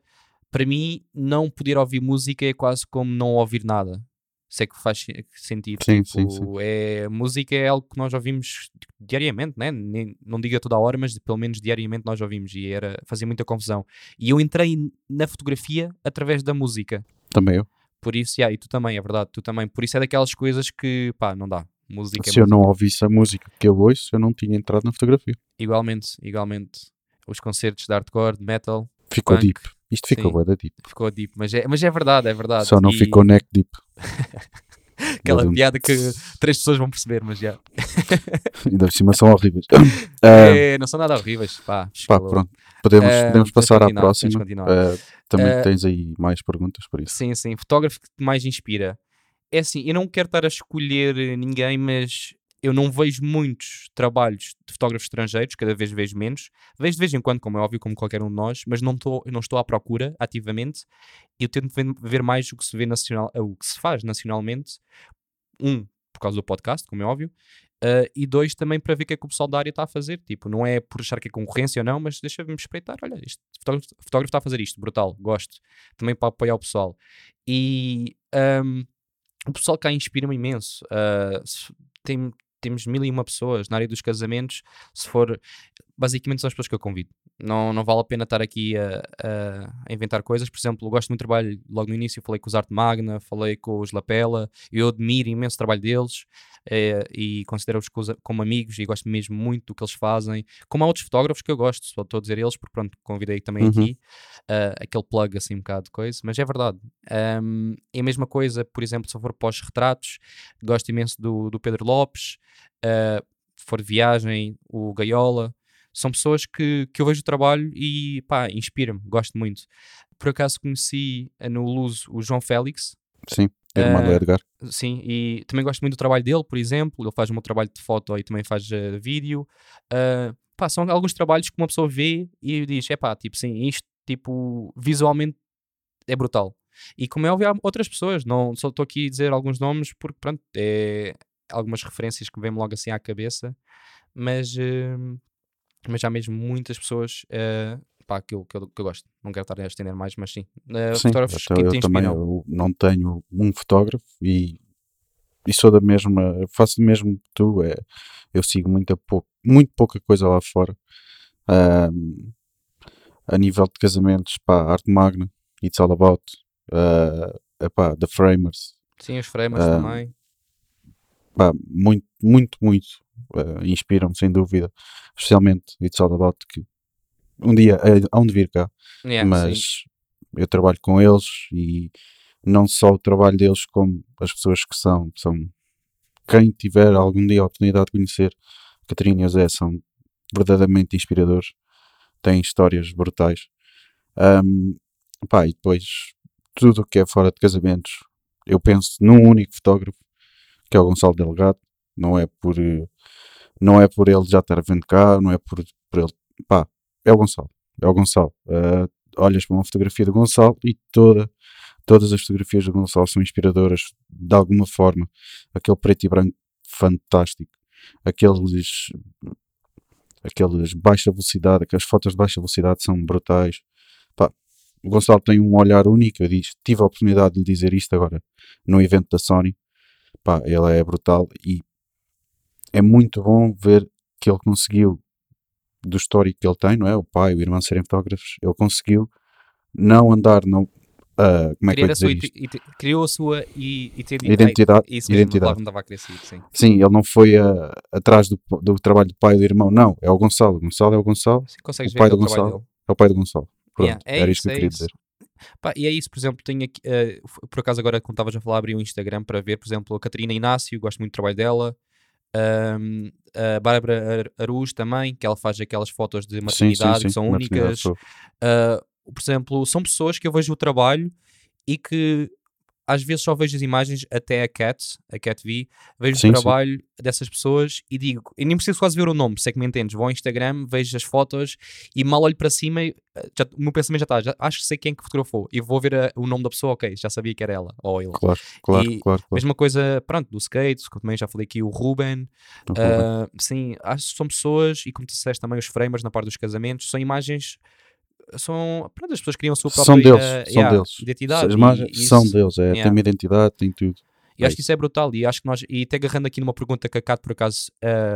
para mim, não poder ouvir música é quase como não ouvir nada. Se é que faz sentido. Sim, tipo, sim, sim. É, música é algo que nós ouvimos diariamente, né? Nem, não diga toda a hora, mas pelo menos diariamente nós ouvimos e era fazia muita confusão. E eu entrei na fotografia através da música. Também eu. Por isso, yeah, e tu também, é verdade, tu também. Por isso é daquelas coisas que, pá, não dá. Música é Se é eu não ouvisse a música que eu ouço, eu não tinha entrado na fotografia. Igualmente, igualmente. Os concertos de hardcore, de metal. Ficou punk, deep. Isto ficou bué deep. Ficou deep, mas é, mas é verdade, é verdade. Só não e... ficou neck deep. Aquela mas, piada que três pessoas vão perceber, mas já. Ainda por cima são horríveis. é, não são nada horríveis. Pá, pá pronto. Podemos, uh, podemos passar à próxima. Uh, também uh, tens aí mais perguntas por isso. Sim, sim. Fotógrafo que mais inspira. É assim, eu não quero estar a escolher ninguém, mas eu não vejo muitos trabalhos de fotógrafos estrangeiros, cada vez vejo menos. Vejo de vez em quando, como é óbvio, como qualquer um de nós, mas não, tô, não estou à procura ativamente. Eu tento ver mais o que se vê nacional, o que se faz nacionalmente. Um, por causa do podcast, como é óbvio. Uh, e dois, também para ver o que é que o pessoal da área está a fazer. Tipo, não é por achar que é concorrência ou não, mas deixa-me espreitar. Olha, este fotógrafo, está a fazer isto, brutal, gosto. Também para apoiar o pessoal. E um, o pessoal cá inspira-me imenso. Uh, tem, temos mil e uma pessoas na área dos casamentos. Se for, basicamente são as pessoas que eu convido. Não, não vale a pena estar aqui a, a, inventar coisas. Por exemplo, eu gosto muito do trabalho, logo no início falei com os Arte Magna, falei com os Lapela, eu admiro imenso o trabalho deles é, e considero-os como amigos e gosto mesmo muito do que eles fazem. Como há outros fotógrafos que eu gosto, só estou a dizer eles, porque pronto, convidei também uhum. aqui uh, aquele plug assim um bocado de coisa, mas é verdade. Um, é a mesma coisa, por exemplo, se for pós-retratos, gosto imenso do, do Pedro Lopes, uh, for viagem, o Gaiola são pessoas que, que eu vejo o trabalho e pá, inspira-me, gosto muito. Por acaso conheci eh, no Luso o João Félix. Sim, irmão uh, do Edgar. Sim, e também gosto muito do trabalho dele, por exemplo. Ele faz o meu trabalho de foto e também faz uh, vídeo. Uh, pá, são alguns trabalhos que uma pessoa vê e diz: é pá, tipo, sim, isto, tipo, visualmente é brutal. E como é óbvio, há outras pessoas, não só estou aqui a dizer alguns nomes porque, pronto, é algumas referências que vêm-me logo assim à cabeça, mas uh, mas há mesmo muitas pessoas uh, pá, que, eu, que, eu, que eu gosto. Não quero estar a estender mais, mas sim. Uh, sim fotógrafos que eu te também eu não tenho um fotógrafo e, e sou da mesma, faço o mesmo que tu. É, eu sigo muita pouco, muito pouca coisa lá fora. Um, a nível de casamentos, pá, Arte Magna, It's All About, uh, epá, The Framers. Sim, os Framers uh, também. Pá, muito, muito, muito uh, inspiram-me sem dúvida, especialmente It's All About que um dia hão de vir cá, yeah, mas sim. eu trabalho com eles e não só o trabalho deles como as pessoas que são, são quem tiver algum dia a oportunidade de conhecer Catarina e José são verdadeiramente inspiradores, têm histórias brutais. Um, pá, e depois tudo o que é fora de casamentos, eu penso num único fotógrafo, que é o Gonçalo Delegado, não é por não é por ele já estar vendo cá, não é por, por ele. Pá, é o Gonçalo. É o Gonçalo. Uh, olhas para uma fotografia do Gonçalo e toda, todas as fotografias do Gonçalo são inspiradoras de alguma forma. Aquele preto e branco fantástico. Aqueles. Aqueles baixa velocidade, aquelas fotos de baixa velocidade são brutais. Pá, o Gonçalo tem um olhar único. Eu disse, tive a oportunidade de lhe dizer isto agora no evento da Sony. Pá, ele é brutal e é muito bom ver que ele conseguiu, do histórico que ele tem, não é? O pai, o irmão serem fotógrafos, ele conseguiu não andar no. Uh, como é que eu dizer isto? Criou a sua identidade. Identidade. Isso mesmo, identidade. Não a sim. sim, ele não foi uh, atrás do, do trabalho do pai e do irmão, não. É o Gonçalo. O Gonçalo é o Gonçalo. Sim, o pai do Gonçalo. É o pai do Gonçalo. Pronto, yeah, é era isso, que eu queria é dizer. Pá, e é isso, por exemplo, tenho aqui, uh, por acaso agora, quando estavas a falar, abri o um Instagram para ver, por exemplo, a Catarina Inácio, gosto muito do trabalho dela. Um, a Bárbara Aruz também, que ela faz aquelas fotos de maternidade sim, sim, sim. que são únicas. Uh, por exemplo, são pessoas que eu vejo o trabalho e que às vezes só vejo as imagens até a Cat, a Cat V, vejo sim, o trabalho sim. dessas pessoas e digo, e nem preciso quase ver o nome, se é que me entendes, vou ao Instagram, vejo as fotos e mal olho para cima, já, o meu pensamento já está, já, acho que sei quem que fotografou e vou ver a, o nome da pessoa, ok, já sabia que era ela ou ele. Claro, claro, e claro, claro. Mesma coisa, pronto, do skate, que também já falei aqui, o Ruben, uh, sim, acho que são pessoas, e como tu disseste também, os framers na parte dos casamentos, são imagens são pronto, as pessoas criam a sua própria são deles, uh, são yeah, deles. identidade. As são deles, é, yeah. tem uma identidade, tem tudo. E é acho que isso é brutal. E acho que nós, e até agarrando aqui numa pergunta que a Kat por acaso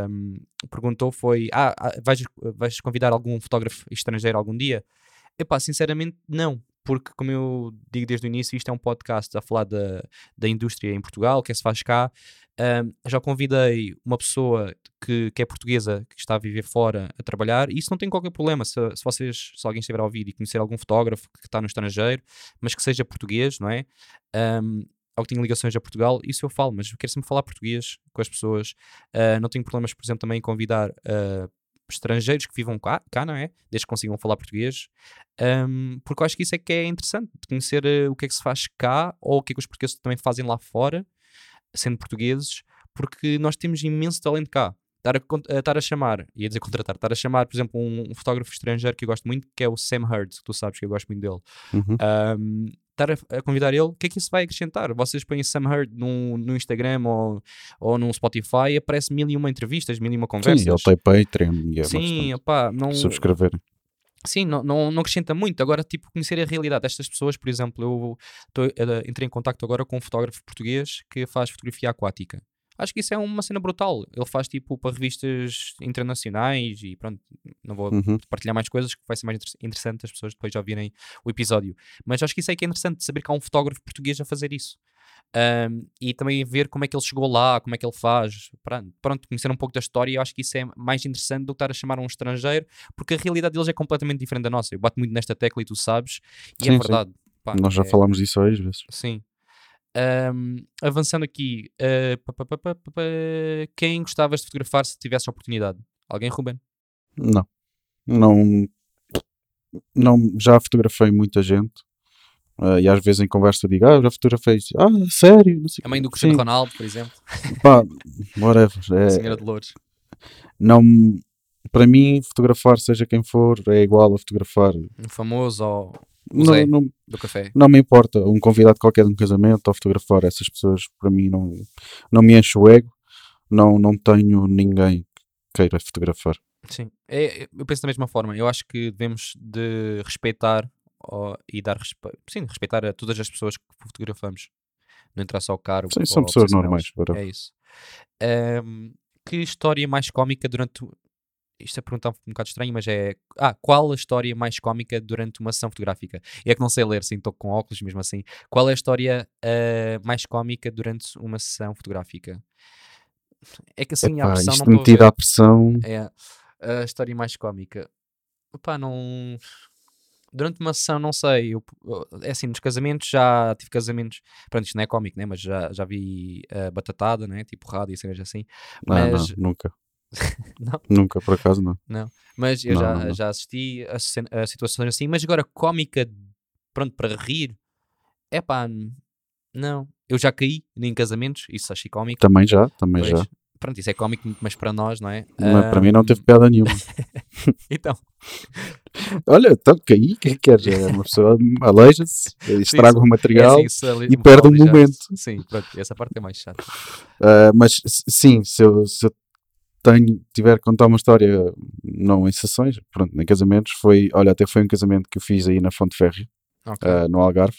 um, perguntou: foi: Ah, ah vais, vais convidar algum fotógrafo estrangeiro algum dia? Epá, sinceramente, não. Porque, como eu digo desde o início, isto é um podcast a falar da, da indústria em Portugal, que é se faz cá. Um, já convidei uma pessoa que, que é portuguesa, que está a viver fora, a trabalhar, e isso não tem qualquer problema. Se, se vocês, se alguém estiver a ouvir e conhecer algum fotógrafo que está no estrangeiro, mas que seja português, não é? Um, ou que tenha ligações a Portugal, isso eu falo, mas eu quero sempre falar português com as pessoas. Uh, não tenho problemas, por exemplo, também em convidar uh, estrangeiros que vivam cá, cá, não é? Desde que consigam falar português. Um, porque eu acho que isso é que é interessante, de conhecer uh, o que é que se faz cá, ou o que é que os portugueses também fazem lá fora, sendo portugueses, porque nós temos imenso talento cá. Estar a, estar a chamar, ia dizer contratar, estar a chamar, por exemplo, um, um, fotógrafo estrangeiro que eu gosto muito, que é o Sam Hurd, que tu sabes que eu gosto muito dele. Uhum. Um, estar a, a convidar ele, o que é que isso vai acrescentar? Vocês põem Sam Hurd no, no Instagram ou, ou no Spotify, aparece mil e uma entrevistas, mil e uma conversas. Sim, ele tem Patreon e é Sim, opá, não, subscrever. Sim, não, não, não acrescenta muito. Agora, tipo, conhecer a realidade destas pessoas, por exemplo, eu tô, eh, entrei em contato agora com um fotógrafo português que faz fotografia aquática. Acho que isso é uma cena brutal. Ele faz tipo para revistas internacionais e pronto, não vou Uhum. partilhar mais coisas que vai ser mais inter- interessante as pessoas depois já ouvirem o episódio. Mas acho que isso é que é interessante, saber que há um fotógrafo português a fazer isso. Ahm, e também ver como é que ele chegou lá, como é que ele faz. Pronto, pronto, conhecer um pouco da história. Eu acho que isso é mais interessante do que estar a chamar um estrangeiro, porque a realidade deles é completamente diferente da nossa. Eu bato muito nesta tecla e tu sabes, e Sim, é sim. verdade. Pá, Nós já é- falámos disso várias vezes. Sim. Ahm, avançando aqui, pá, pá, pá, pá, quem gostavas de fotografar se tivesse a oportunidade? Alguém, Ruben? Não. Não. Não, já fotografei muita gente. ah, e às vezes em conversa digo, ah, já fotografei. Ah, sério? Não sei A mãe quê." do Cristiano Sim, Ronaldo, por exemplo, pá, whatever. a É, Senhora Dolores. não, para mim, fotografar, seja quem for, é igual a fotografar. Um famoso ou Não, não, do café. não me importa. Um convidado qualquer de um casamento ou fotografar essas pessoas, para mim, não, não me enche o ego. Não, não tenho ninguém que queira fotografar. Sim, é, eu penso da mesma forma. Eu acho que devemos de respeitar ó, e dar respeito, sim, respeitar a todas as pessoas que fotografamos. Não entrar só o caro. Sim, são pessoas normais. whatever. É isso. Ahm, que história mais cómica durante. Isto é perguntar um bocado estranho, mas é. Ah, qual a história mais cómica durante uma sessão fotográfica? E é que não sei ler, sim, estou com óculos mesmo assim. Qual é a história ah, mais cómica durante uma sessão fotográfica? É que assim, a Epá, pressão isto não a metido à pressão. É a história mais cómica. Opá, não. Durante uma sessão, não sei. Eu, é assim, nos casamentos já tive casamentos. Pronto, isto não é cómico, né? Mas já, já vi a batatada, né? Tipo rádio e cenas assim. Não, não, Mas, nunca. Não? Nunca, por acaso, não. mas eu Não, já, não, não. já assisti a, a situações assim. Mas agora, cómica, pronto, para rir. É pá, não. Eu já caí em casamentos, isso achei cómico. Também já, também Pois. já. Pronto, isso é cómico, mas para nós, não é? Não, para mim não teve piada nenhuma. Então, Olha, então caí, o que é que queres? É Uma pessoa aleija-se, estraga o material, É assim, e perde um momento. Sim, pronto, essa parte é mais chata. ah, mas sim, se eu, se eu tenho, tiver que contar uma história, não em sessões, pronto, em casamentos, foi, olha, até foi um casamento que eu fiz aí na Fonte Férrea, Ok. ah, no Algarve.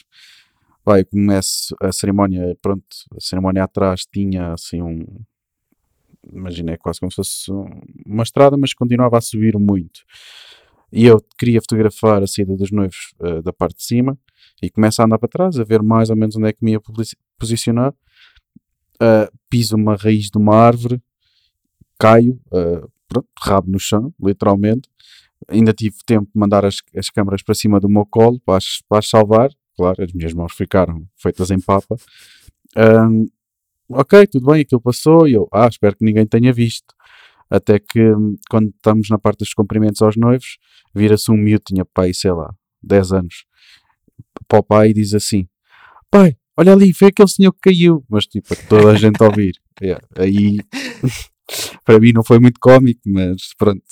Vai, começo a cerimónia, pronto, a cerimónia atrás tinha assim um, imagina, é quase como se fosse um- uma estrada, mas continuava a subir muito. E eu queria fotografar a saída dos noivos ah, da parte de cima e começo a andar para trás, a ver mais ou menos onde é que me ia posicionar. Ah, piso uma raiz de uma árvore, caio, ah, pronto, rabo no chão, literalmente. Ainda tive tempo de mandar as, as câmaras para cima do meu colo para as, para as salvar. Claro, as minhas mãos ficaram feitas em papa. Ahm, ok, tudo bem, aquilo passou. E eu, ah, espero que ninguém tenha visto. Até que, hum, quando estamos na parte dos cumprimentos aos noivos, vira-se um miúdo, tinha pai, sei lá, 10 anos, para o pai e diz assim: Pai, olha ali, foi aquele senhor que caiu. Mas, tipo, toda a gente a ouvir. Yeah, Aí, para mim, não foi muito cómico, mas pronto,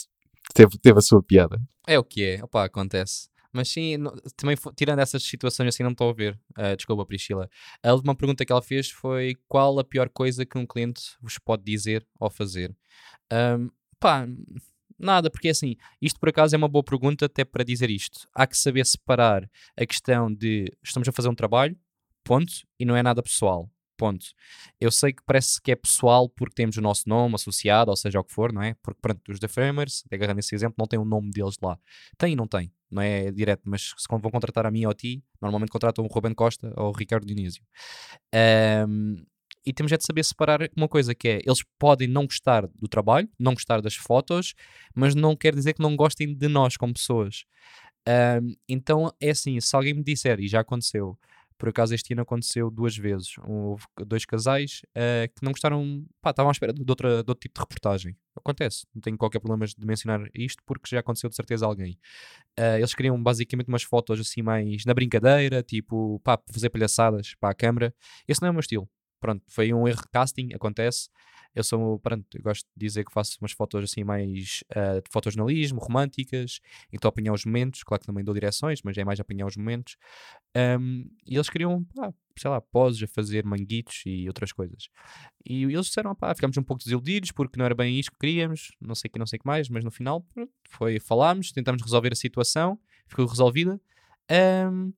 teve, teve a sua piada. É o que é, opá, acontece. Mas sim, no- também tirando essas situações assim, não estou a ver. Ah, desculpa, Priscila. A última pergunta que ela fez foi: qual a pior coisa que um cliente vos pode dizer ou fazer? Ahm, pá, nada, porque assim, isto por acaso é uma boa pergunta até para dizer isto. Há que saber separar a questão de estamos a fazer um trabalho, ponto, e não é nada pessoal. Ponto. Eu sei que parece que é pessoal porque temos o nosso nome associado, ou seja o que for, não é? Porque, pronto, os até agarrando esse exemplo, não tem o nome deles lá. Tem e não tem, não é direto, mas se vão contratar a mim ou a ti, normalmente contratam o Ruben Costa ou o Ricardo Dionísio. Ahm, e temos é de saber separar uma coisa que é, eles podem não gostar do trabalho, não gostar das fotos, mas não quer dizer que não gostem de nós como pessoas. Ahm, então é assim, se alguém me disser, e já aconteceu, por acaso este ano aconteceu duas vezes, houve dois casais ah, que não gostaram, pá, estavam à espera de, outra, de outro tipo de reportagem. Acontece, não tenho qualquer problema de mencionar isto porque já aconteceu de certeza a alguém. Ah, eles queriam basicamente umas fotos assim mais na brincadeira, tipo, pá, fazer palhaçadas para a câmara. Esse não é o meu estilo. Pronto, foi um erro de casting, acontece. Eu sou, pronto, eu gosto de dizer que faço umas fotos assim mais uh, de fotojornalismo, românticas, em apanhar os momentos, claro que também dou direções, mas é mais apanhar os momentos. Um, e eles queriam, pá, sei lá, poses a fazer manguitos e outras coisas. E eles disseram, pá, ficámos um pouco desiludidos porque não era bem isto que queríamos, não sei que, não sei que mais, mas no final foi, falámos, tentámos resolver a situação, ficou resolvida. Um,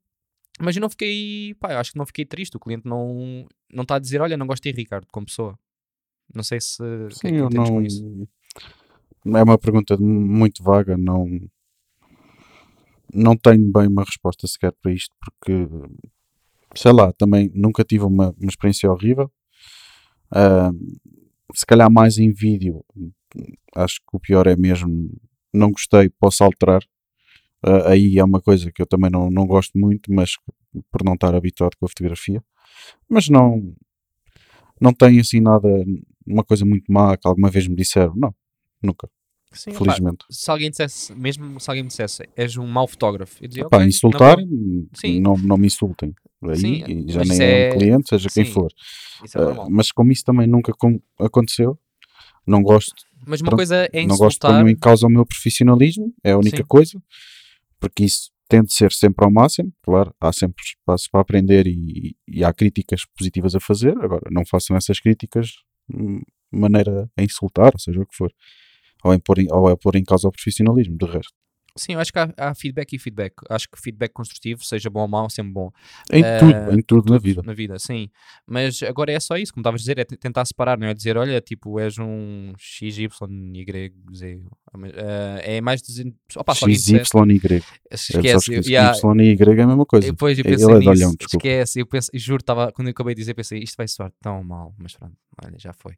mas eu não fiquei, pá, acho que não fiquei triste. O cliente não não está a dizer, olha, não gosto de Ricardo como pessoa. Não sei se Sim, é eu não. É uma pergunta muito vaga, não. Não tenho bem uma resposta sequer para isto, porque sei lá, também nunca tive uma, uma experiência horrível. Uh, se calhar mais em vídeo, acho que o pior é mesmo não gostei, posso alterar. Uh, aí é uma coisa que eu também não, não gosto muito, mas por não estar habituado com a fotografia. Mas não, não tenho assim nada, uma coisa muito má que alguma vez me disseram. Não, nunca. Sim, Felizmente. Opa, se alguém dissesse, mesmo se alguém me dissesse, és um mau fotógrafo, eu dizia, Opa, okay, insultar, não, não me insultem. Aí Sim, já nem é, é um cliente, seja Sim, quem for. É uh, mas como isso também nunca aconteceu, não gosto. Mas uma pronto, coisa é insultar. Não gosto de pôr em causa o meu profissionalismo, é a única Sim. coisa, porque isso tem de ser sempre ao máximo. Claro, há sempre espaço para aprender e, e há críticas positivas a fazer. Agora, não façam essas críticas maneira a insultar, ou seja o que for, ou, em pôr em, ou a pôr em causa o profissionalismo, de resto. Sim, eu acho que há, há, feedback e feedback. Acho que feedback construtivo, seja bom ou mau, é sempre bom. Em uh, tudo, em tudo, na vida. Na vida, sim. Mas agora é só isso, como estavas a dizer, é tentar separar, não é dizer, olha, tipo, és um X, Y, Y, Z. Uh, é mais dizer. Opa, X, Y. Esquece. Eu, yeah, y e Y é a mesma coisa. Depois eu pensei Ele nisso, é de olhão, esquece. Eu penso, juro, tava, quando eu acabei de dizer, pensei, isto vai soar tão mal, mas pronto, olha, já foi.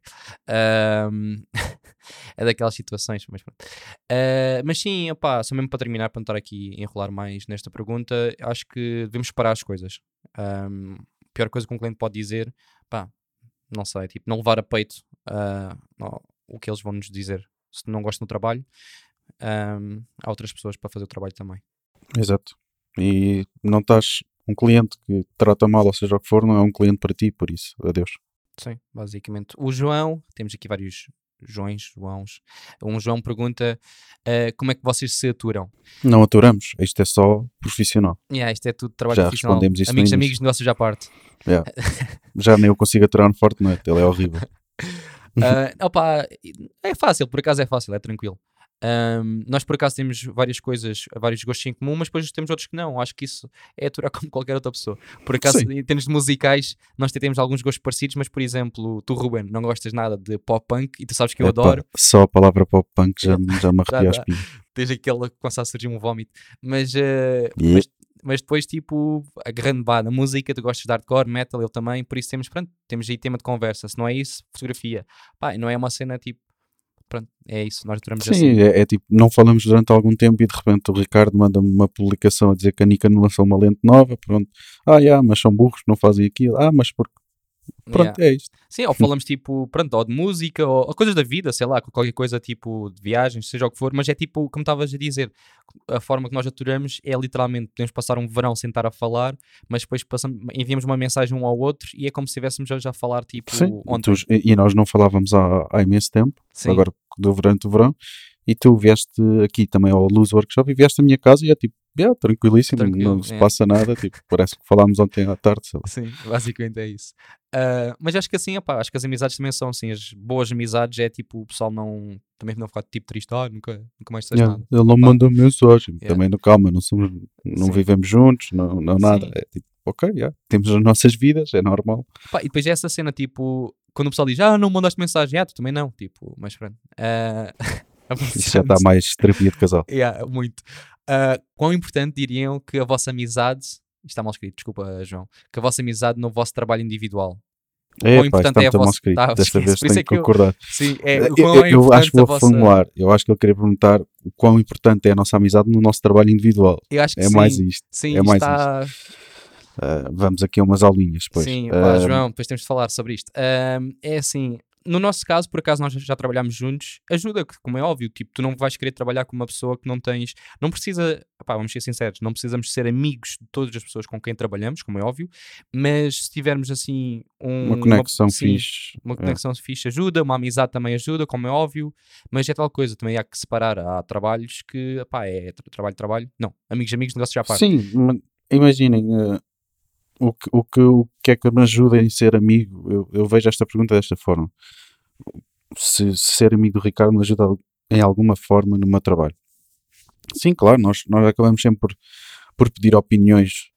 Um, é daquelas situações, mas pronto. Uh, mas sim, opa, só mesmo para terminar, para não estar aqui a enrolar mais nesta pergunta, acho que devemos parar as coisas. Um, a pior coisa que um cliente pode dizer, pá, não sei, tipo, não levar a peito uh, o que eles vão nos dizer. Se não gostam do trabalho, um, há outras pessoas para fazer o trabalho também. Exato. E não estás um cliente que trata mal, ou seja o que for, não é um cliente para ti, por isso, adeus. Sim, basicamente. O João, temos aqui vários Joões, Joãos. Um João pergunta uh, como é que vocês se aturam? Não aturamos, isto é só profissional. Yeah, isto é tudo trabalho já profissional. Respondemos isso amigos, amigos, negócios à parte. Yeah. já nem eu consigo aturar no Fortnite, ele é horrível. uh, opa, é fácil, por acaso é fácil, é tranquilo. Um, nós por acaso temos várias coisas, vários gostos em comum, mas depois temos outros que não. Acho que isso é aturar como qualquer outra pessoa. Por acaso, Sim. em termos de musicais, nós temos alguns gostos parecidos, mas por exemplo, tu, Ruben, não gostas nada de pop punk e tu sabes que eu adoro. Só a palavra pop punk já, já me arrepia as pinhas. Tens aquele que começa a surgir um vómito. Mas, uh, yeah. mas, mas, depois, tipo, a grande na música, tu gostas de hardcore, metal, eu também, por isso temos, pronto, temos aí tema de conversa. Se não é isso, fotografia. Pá, não é uma cena tipo pronto, é isso, nós duramos Sim, assim. é, é, tipo, não falamos durante algum tempo e de repente o Ricardo manda-me uma publicação a dizer que a Nikon lançou uma lente nova, pronto, ah, yeah, mas são burros, não fazem aquilo, ah, mas porque Pronto, yeah. é isto. Sim, ou falamos tipo, pronto, ou de música, ou, ou, coisas da vida, sei lá, qualquer coisa tipo de viagens, seja o que for, mas é tipo, como estavas a dizer, a forma que nós aturamos é literalmente, podemos passar um verão sem estar a falar, mas depois passamos, enviamos uma mensagem um ao outro e é como se estivéssemos já, a falar tipo Sim, ontem. Tu, e nós não falávamos há, há imenso tempo, Sim. agora durante o verão, e tu vieste aqui também ao Luz Workshop e vieste à minha casa e é tipo, yeah, tranquilíssimo, Tranquilo, não se é. passa nada, tipo, parece que falámos ontem à tarde. Sim, basicamente é isso. Uh, mas acho que assim, acho que as amizades também são assim, as boas amizades é tipo, o pessoal não, também não ficar tipo triste, ah, nunca, nunca mais yeah, nada. Ele não mandou mensagem, yeah. também não, calma, não, somos, não vivemos juntos, não, não nada, Sim. é tipo, ok, yeah, temos as nossas vidas, é normal. Pá, e depois é essa cena, tipo, quando o pessoal diz, ah, não mandaste mensagem, ah, tu também não, tipo, mas pronto. Uh, Isso já está mais terapia de casal. yeah, muito. Uh, quão importante diriam que a vossa amizade, está mal escrito, desculpa, João, que a vossa amizade no vosso trabalho individual. É, quão importante é a vossa. Escrito. Tá, Desta vez tenho é que concordar. sim, é, eu, eu, é eu acho que vou vossa... formular. Eu acho que ele queria perguntar o quão importante é a nossa amizade no nosso trabalho individual. Eu acho que é sim. mais isto. Sim, é mais está... isto. Uh, vamos aqui a umas aulinhas depois. Sim, uh, João, depois temos de falar sobre isto. Uh, é assim, no nosso caso, por acaso nós já trabalhámos juntos, ajuda, como é óbvio, tipo, tu não vais querer trabalhar com uma pessoa que não tens, não precisa, pá, vamos ser sinceros, não precisamos ser amigos de todas as pessoas com quem trabalhamos, como é óbvio, mas se tivermos assim um, Uma conexão sim, fixe. uma é. conexão fixe ajuda, uma amizade também ajuda, como é óbvio, mas é tal coisa, também há que separar, há trabalhos que, pá, é tra- trabalho, trabalho, não, amigos, amigos, negócio já parte. Sim, ma- imaginem eh, o, que, o, que, o que é que me ajuda em ser amigo. Eu, eu vejo esta pergunta desta forma: se, se ser amigo do Ricardo me ajuda em alguma forma no meu trabalho. Sim, claro, nós, nós acabamos sempre por, por pedir opiniões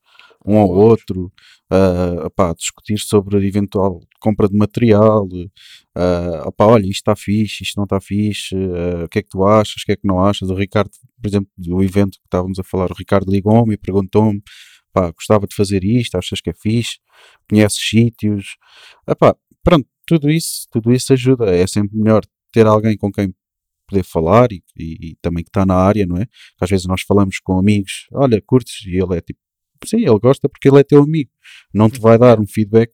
um ao outro, ah, opá, discutir sobre eventual compra de material, opá, olha, isto está fixe, isto não está fixe, ah, o que é que tu achas, o que é que não achas? O Ricardo, por exemplo, do evento que estávamos a falar, o Ricardo ligou-me e perguntou-me, pá, gostava de fazer isto, achas que é fixe? Conheces sítios? Epá, pronto, tudo isso, tudo isso ajuda, é sempre melhor ter alguém com quem poder falar e, e- e também que está na área, não é? Às vezes nós falamos com amigos, olha, curtes, e ele é tipo, sim, ele gosta porque ele é teu amigo, não te vai dar um feedback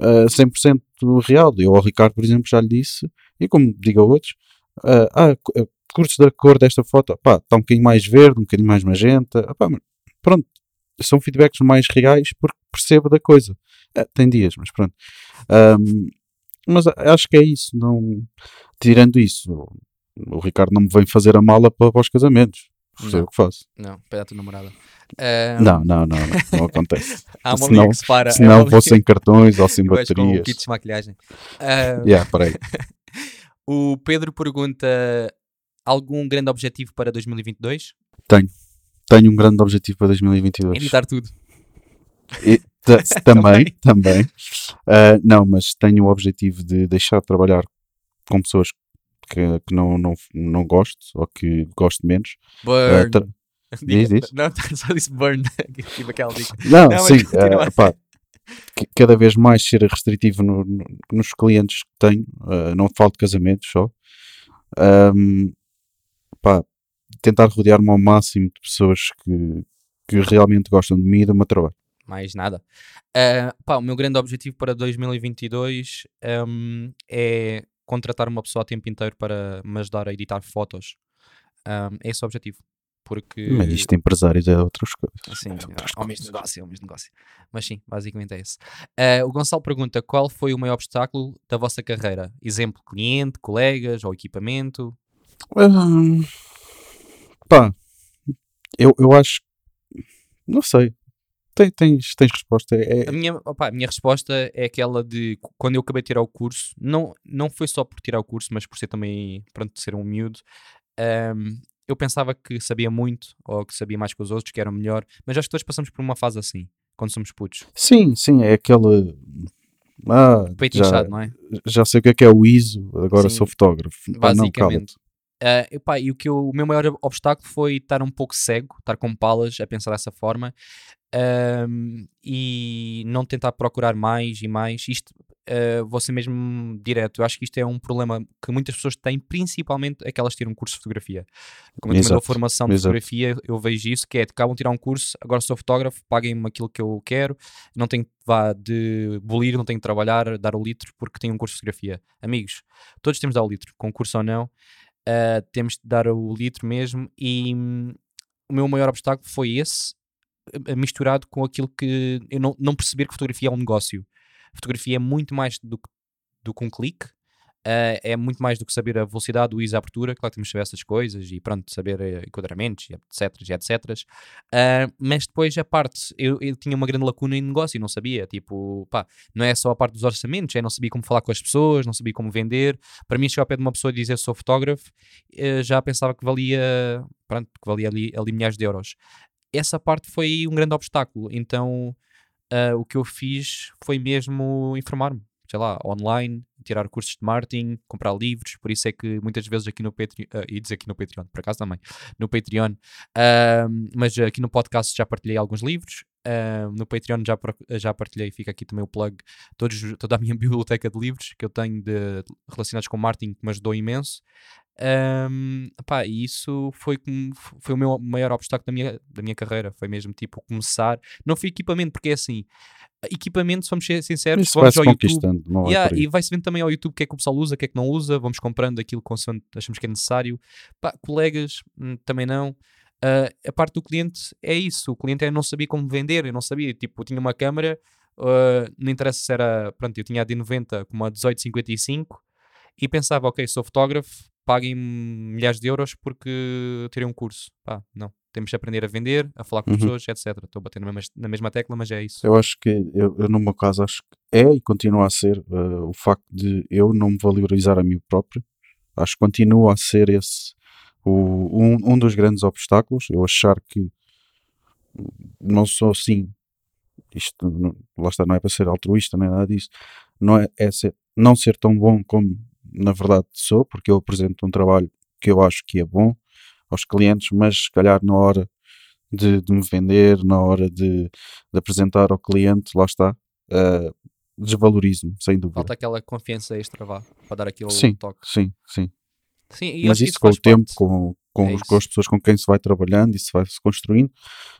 ah, 100% real. Eu ao Ricardo, por exemplo, já lhe disse, e como digo a outros, ah, ah, ah, curtes da cor desta foto, pá, está um bocadinho mais verde, um bocadinho mais magenta, pá, pronto, são feedbacks mais reais porque percebo da coisa. Ah, tem dias, mas pronto. Ahm, mas acho que é isso, não, tirando isso, o, Ricardo não me vem fazer a mala para, para os casamentos. Sei Não. o que faço. Não, para a tua namorada. Ah, Não, não, não, não, não acontece. Há uma senão- que. Se é não uma linha- vou sem cartões ou sem acho com baterias. kits de maquilhagem. Ah, Yeah, peraí. O Pedro pergunta: algum grande objetivo para 2022? Tenho um grande objetivo para 2022. Editar tudo. E- ta- também, também. Ah, não, mas tenho o objetivo de deixar de trabalhar com pessoas que, que não, não, não gosto ou que gosto menos. Ah, Burn. Diga- diz, diz. Não, só disse burn. Tive aquela dica. Não, Não, sim, pá, que- cada vez mais ser restritivo no- no- nos clientes que tenho, ah, não falo de casamentos só. Ahm, pá, tentar rodear-me ao máximo de pessoas que, que realmente gostam de mim e do meu trabalho. Mais nada. Ah, pá, o meu grande objetivo para 2022 hum, é contratar uma pessoa a tempo inteiro para me ajudar a editar fotos. Hum, é esse o objetivo. Porque. Mas isto de empresários é outras coisas. Sim, É outras ao mesmo coisas. negócio, ao mesmo negócio. Mas sim, basicamente é esse. Ah, o Gonçalo pergunta: qual foi o maior obstáculo da vossa carreira? Exemplo, cliente, colegas ou equipamento? Hum, pá, eu, eu acho. Não sei. Tem- Tens, tens resposta? É, A minha, opá, a minha resposta é aquela de quando eu acabei de tirar o curso, não, não foi só por tirar o curso, mas por ser também, pronto, ser um miúdo. ahm, eu pensava que sabia muito, ou que sabia mais que os outros, que era melhor, mas acho que todos passamos por uma fase assim, quando somos putos. sim, sim, é aquele. Ah, Peito já, inchado, não é? já sei o que é que é o ISO, agora Sim, sou fotógrafo. Pá, não, Ah, epá, e o, que eu- o meu maior obstáculo foi estar um pouco cego, estar com palas a pensar dessa forma e não tentar procurar mais e mais. Isto, ah, vou ser mesmo direto, eu acho que isto é um problema que muitas pessoas têm, principalmente aquelas que tiram um curso de fotografia. Como eu também dou formação de exato. fotografia, eu vejo isso, que é, acabam de tirar um curso, agora sou fotógrafo, paguem-me aquilo que eu quero, não tenho que vá de bolir, não tenho que trabalhar, dar o litro, porque tenho um curso de fotografia. Amigos, todos temos de dar o litro, com curso ou não, uh, temos de dar o litro mesmo e hum, o meu maior obstáculo foi esse, misturado com aquilo que eu não, não perceber que fotografia é um negócio. Fotografia é muito mais do do que um clique, uh, é muito mais do que saber a velocidade, o ISO, a abertura, claro que temos de saber essas coisas e pronto, saber eh, enquadramentos, etc, etc. Uh, mas depois a parte, eu, eu tinha uma grande lacuna em negócio e não sabia, tipo, pá, não é só a parte dos orçamentos, é não sabia como falar com as pessoas, não sabia como vender. Para mim, chegar ao pé de uma pessoa e dizer sou fotógrafo, eh, já pensava que valia, pronto, que valia ali, ali milhares de euros. Essa parte foi um grande obstáculo, então ah, o que eu fiz foi mesmo informar-me, sei lá, online, tirar cursos de marketing, comprar livros, por isso é que muitas vezes aqui no Patreon, ah, ia dizer aqui no Patreon, por acaso também, no Patreon, ah, mas aqui no podcast já partilhei alguns livros, ah, no Patreon já, já partilhei, fica aqui também o plug, todos, toda a minha biblioteca de livros que eu tenho de, relacionados com marketing que me ajudou imenso. Ahm, pá, e isso foi, foi o meu maior obstáculo da minha, da minha carreira. Foi mesmo tipo começar. Não foi equipamento, porque é assim. Equipamento, ser sinceros, Isso vamos vai-se ao YouTube. é Yeah, e vai-se vendo também ao YouTube o que é que o pessoal usa, o que é que não usa, vamos comprando aquilo consoante achamos que é necessário. Pá, colegas, hum, também não. Ah, a parte do cliente é isso, o cliente é não sabia como vender, eu não sabia, tipo, eu tinha uma câmera, ah, não interessa se era, pronto, eu tinha a D90 com uma 1855 e pensava, ok, sou fotógrafo, paguem milhares de euros porque terei um curso. Pá, não, temos de aprender a vender, a falar com Uhum. pessoas, etc. Estou a bater na mesma, na mesma tecla, mas é isso. Eu acho que, eu, eu, no meu caso, acho que é e continua a ser eh, o facto de eu não me valorizar a mim próprio. Acho que continua a ser esse o, um, um dos grandes obstáculos. Eu achar que não sou assim. Isto não, lá está, não é para ser altruísta nem nada disso. Não é, é ser, não ser tão bom como na verdade sou, porque eu apresento um trabalho que eu acho que é bom aos clientes, mas se calhar na hora de, de me vender, na hora de, de apresentar ao cliente, lá está, eh, desvalorizo-me, sem dúvida. Falta aquela confiança extra, vá, para dar aqui o Sim. toque. Sim, sim. Sim, Mas isso com o tempo, parte. com, com, É os- com as pessoas com quem se vai trabalhando e se vai se construindo,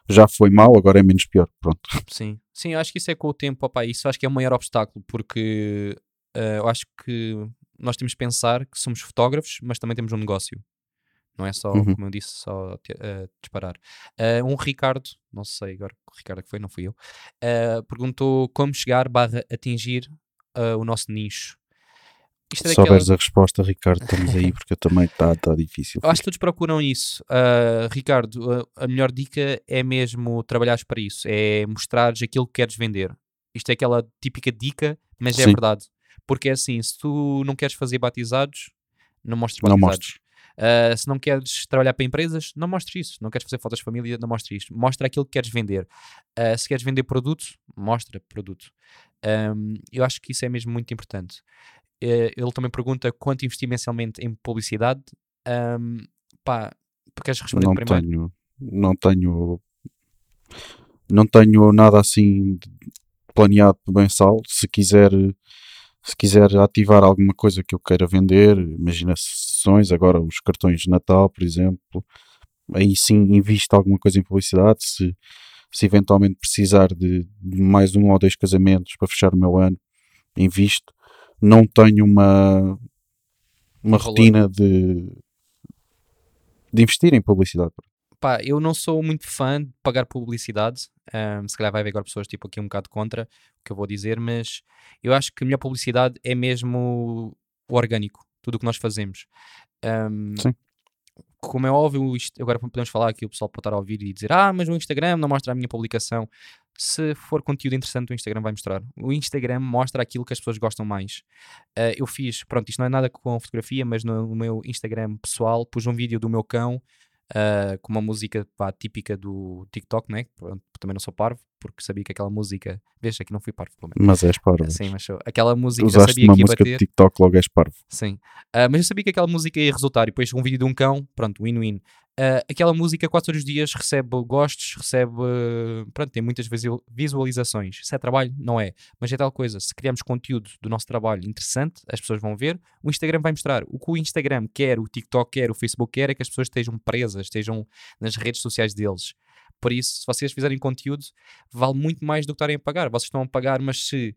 já foi mal, agora é menos pior. Pronto. Sim, sim, acho que isso é com o tempo, opa, isso acho que é o maior obstáculo, porque eh, eu acho que nós temos de pensar que somos fotógrafos, mas também temos um negócio. Não é só, Uhum. como eu disse, só eh, disparar. Eh, um Ricardo, não sei agora o Ricardo que foi, não fui eu, eh, perguntou como chegar barra atingir o nosso nicho. Isto é Se souberes a resposta, Ricardo, estamos aí porque eu também está tá difícil. Eu acho que todos procuram isso. Ricardo, a, melhor dica é mesmo trabalhares para isso. É mostrares aquilo que queres vender. Isto é aquela típica dica, mas é Sim. verdade. Porque é assim, se tu não queres fazer batizados, não mostres Não batizados. Ah, se não queres trabalhar para empresas, não mostres isso. Não queres fazer fotos de família, não mostres isto. Mostra aquilo que queres vender. Ah, se queres vender produto, mostra produto. Ahm, eu acho que isso é mesmo muito importante. Eh, ele também pergunta quanto investi mensalmente em publicidade. Ahm, pá, queres responder não primeiro? tenho, não tenho, não tenho nada assim planeado mensal. Se quiser, se quiser ativar alguma coisa que eu queira vender, imagina sessões, agora os cartões de Natal, por exemplo, aí sim invisto alguma coisa em publicidade. Se, se eventualmente precisar de, de mais um ou dois casamentos para fechar o meu ano, invisto. Não tenho uma, uma Um rotina de, de investir em publicidade. Pá, eu não sou muito fã de pagar publicidade. ahm, se calhar vai haver agora pessoas tipo aqui um bocado contra o que eu vou dizer, mas eu acho que a melhor publicidade é mesmo o orgânico, tudo o que nós fazemos. Ahm, Sim. Como é óbvio, isto, agora podemos falar aqui, o pessoal pode estar a ouvir e dizer: Ah, mas o Instagram não mostra a minha publicação. Se for conteúdo interessante, o Instagram vai mostrar. O Instagram mostra aquilo que as pessoas gostam mais. Ah, eu fiz, pronto, isto não é nada com fotografia, mas no meu Instagram pessoal pus um vídeo do meu cão ah, com uma música pá, típica do TikTok, né? Pronto, também não sou parvo, porque sabia que aquela música. Veja, aqui não fui parvo, pelo menos. Mas és parvo. Sim, mas sou- aquela música eu Usaste sabia uma que ia música bater. de TikTok, logo és parvo. Sim. Ah, mas eu sabia que aquela música ia resultar. E depois um vídeo de um cão, pronto, win-win. Ah, aquela música quase todos os dias recebe gostos, recebe. Pronto, tem muitas visual- visualizações. Se é trabalho, não é. Mas é tal coisa. Se criarmos conteúdo do nosso trabalho interessante, as pessoas vão ver. O Instagram vai mostrar. O que o Instagram quer, o TikTok quer, o Facebook quer é que as pessoas estejam presas, estejam nas redes sociais deles. Por isso, se vocês fizerem conteúdo, vale muito mais do que estarem a pagar. Vocês estão a pagar, mas se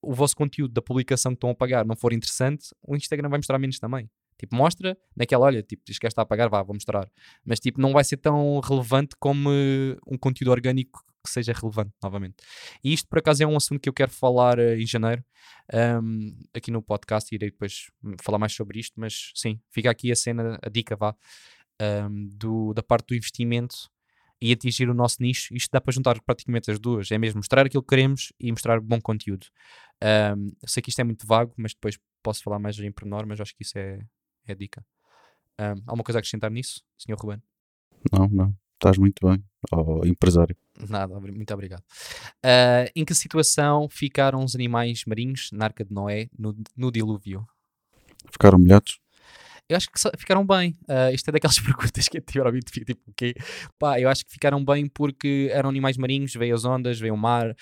o vosso conteúdo da publicação que estão a pagar não for interessante, o Instagram vai mostrar menos também. Tipo, mostra naquela, olha, tipo, diz que está a pagar, vá, vou mostrar. Mas, tipo, não vai ser tão relevante como eh, um conteúdo orgânico que seja relevante, novamente. E isto, por acaso, é um assunto que eu quero falar eh, em janeiro, ahm, aqui no podcast, e irei depois hum, falar mais sobre isto, mas sim, fica aqui a cena, a dica, vá, ahm, do, da parte do investimento e atingir o nosso nicho. Isto dá para juntar praticamente as duas. É mesmo mostrar aquilo que queremos e mostrar bom conteúdo. Eu sei que isto é muito vago, mas depois posso falar mais em pormenor, mas acho que isso é, é a dica. Ahm, alguma coisa a acrescentar nisso, Sr. Ruben? Não, não. Estás muito bem. Oh, empresário. Nada, muito obrigado. Ah, em que situação ficaram os animais marinhos na Arca de Noé no, no dilúvio? Ficaram molhados? Eu acho que ficaram bem. Ah, isto é daquelas perguntas que anteriormente fica tipo o quê? Pá, eu acho que ficaram bem porque eram animais marinhos, veio as ondas, veio o mar.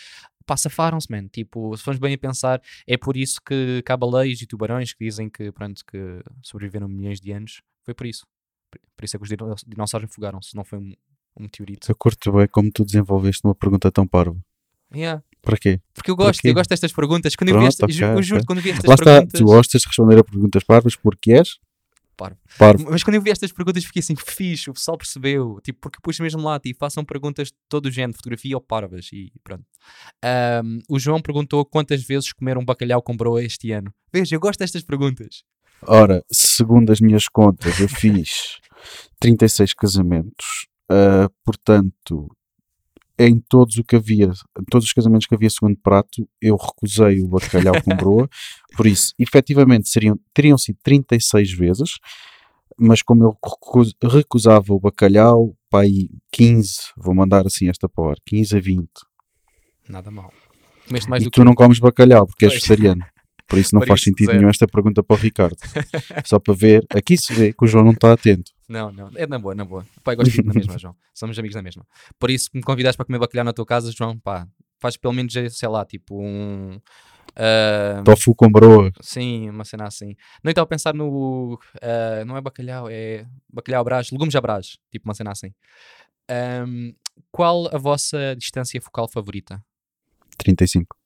Pá, safaram-se, man. Tipo, se formos bem a pensar, é por isso que baleias e tubarões que dizem que, pronto, que sobreviveram milhões de anos. Foi por isso. Por- isso é que os dino- dinossauros afogaram-se, não foi um, um meteorito. Eu curto bem como tu desenvolveste uma pergunta tão parva. Yeah. Para quê? Porque eu gosto, eu gosto destas perguntas. Quando eu vi Pronto, esta, ju- ok, eu juro, ok. quando vi estas Lá está, perguntas. tu gostas de responder a perguntas parvas porque és Parvo. parvo. Mas quando eu vi estas perguntas fiquei assim, fixe, o pessoal percebeu. Tipo, porque pus mesmo lá, tipo, façam perguntas de todo o género, fotografia ou parvas. E pronto. Ahm, o João perguntou quantas vezes comeram bacalhau com broa este ano. Veja, eu gosto destas perguntas. Ora, segundo as minhas contas, eu fiz 36 casamentos. ah, portanto, em todos o que havia, em todos os casamentos que havia segundo prato, eu recusei o bacalhau com broa. Por isso, efetivamente, seriam, teriam sido 36 vezes, mas como eu recus- recusava o bacalhau, pá, aí 15, vou mandar assim esta para hora, 15 a 20. Nada mal. Comeste mais e tu que não comes bacalhau porque és Pois. vegetariano. Por isso não Por faz isso, sentido zero. nenhum esta pergunta para o Ricardo. Só para ver, aqui se vê que o João não está atento. Não, não, é na boa, na boa. Eu gosto de na mesma, João. Somos amigos na mesma. Por isso, que me convidaste para comer bacalhau na tua casa, João, pá, faz pelo menos, sei lá, tipo um. ah, Tofu com broa. sim, uma cena assim. Não estava a pensar no. ah, não é bacalhau, é bacalhau brás, legumes à brás, tipo uma cena assim. Ahm, qual a vossa distância focal favorita? 35.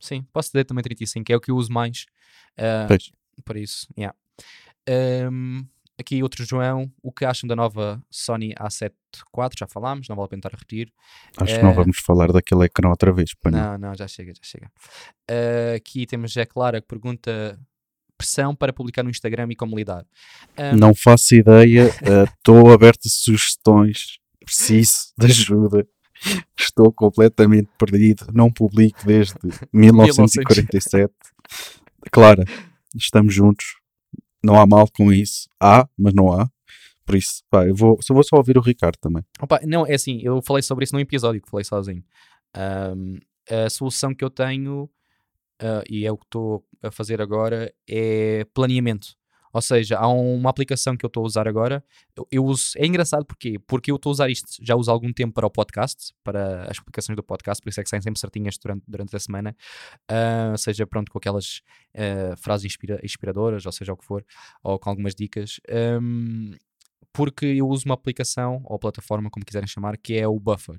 Sim, posso dizer também 35, é o que eu uso mais. ah, Pois. por isso, yeah. Ahm, aqui outro João, o que acham da nova Sony A7 IV? Já falámos, não vale a pena estar a repetir. Acho que não Eh, vamos falar daquele ecrã outra vez. não. Não, já chega, já chega. Ah, aqui temos Jé Clara que pergunta pressão para publicar no Instagram e como lidar. Ahm, Não faço ideia. Estou aberto a sugestões. Preciso de ajuda. Estou completamente perdido. Não publico desde 1947. Clara, estamos juntos. Não há mal com isso. Há, mas não há. Por isso, pá, eu vou, só vou só ouvir o Ricardo também. Opa, não, é assim, eu falei sobre isso num episódio que falei sozinho. Ahm, a solução que eu tenho, ah, e é o que estou a fazer agora, é planeamento. Ou seja, há um- uma aplicação que eu estou a usar agora. Eu, eu uso, é engraçado porquê? Porque eu estou a usar isto já uso há algum tempo para o podcast, para as publicações do podcast, por isso é que saem sempre certinhas durante, durante a semana. Ah, seja pronto com aquelas ah, frases inspira- inspiradoras, ou seja o que for, ou com algumas dicas. Ahm, porque eu uso uma aplicação ou plataforma, como quiserem chamar, que é o Buffer.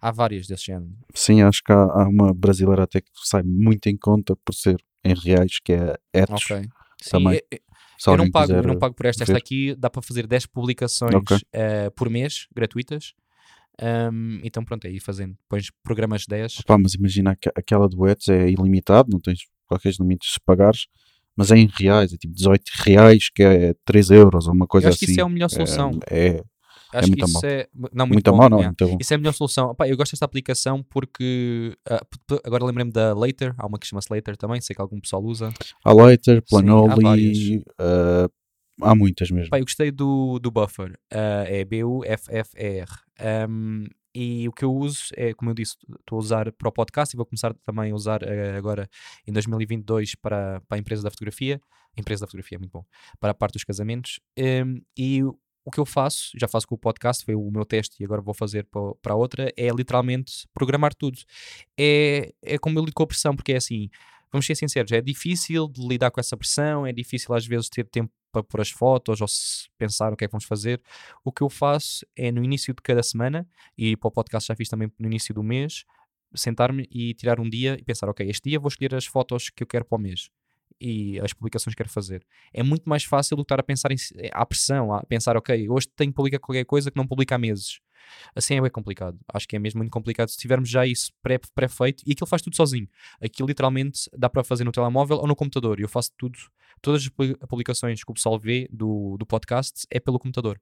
Há várias desse género. Sim, acho que há, há uma brasileira até que sai muito em conta por ser em reais, que é Etos. Ok. Sim, Também, eu- não pago, eu não pago por esta. Esta ver. aqui dá para fazer 10 publicações Ok. eh, por mês, gratuitas. Ahm, então pronto, é ir fazendo. Pões programas 10. Pá, mas imagina que aquela do Eds é ilimitado, não tens qualquer limites se pagares, mas é em reais, é tipo 18 reais, que é 3 euros ou uma coisa eu acho que assim. isso é a melhor solução. É, acho que muito isso mal. é. Não, muito muito bom, mal, não, yeah. muito bom. Isso é a melhor solução. Opá, eu gosto desta aplicação porque. p- agora lembrei-me da Later. Há uma que chama-se Later também. Sei que algum pessoal usa. Há Later, Sim, há Planoli, ah, há muitas mesmo. Pá, eu gostei do, do Buffer. ah, é B-U-F-F-E-R. Um, e o que eu uso é, como eu disse, estou a usar para o podcast e vou começar também a usar agora em 2022 para, para a empresa da fotografia. A empresa da fotografia é muito bom. Para a parte dos casamentos. Um, e o que eu faço, já faço com o podcast, foi o meu teste e agora vou fazer para, outra, é literalmente programar tudo. É, é como eu lido com a pressão, porque é assim, vamos ser sinceros, é difícil de lidar com essa pressão, é difícil às vezes ter tempo para pôr as fotos ou pensar o que é que vamos fazer. O que eu faço é no início de cada semana, e para o podcast já fiz também no início do mês, sentar-me e tirar um dia e pensar, ok, este dia vou escolher as fotos que eu quero para o mês e as publicações que quero fazer. É muito mais fácil do que estar a pensar em, si- à pressão, a pensar, ok, hoje tenho que publicar qualquer coisa que não publica há meses. Assim é bem complicado. Acho que é mesmo muito complicado se tivermos já isso pré- pré-feito e aquilo faz tudo sozinho. Aquilo literalmente dá para fazer no telemóvel ou no computador. Eu faço tudo, todas as publi- publicações que o pessoal vê do, do podcast é pelo computador.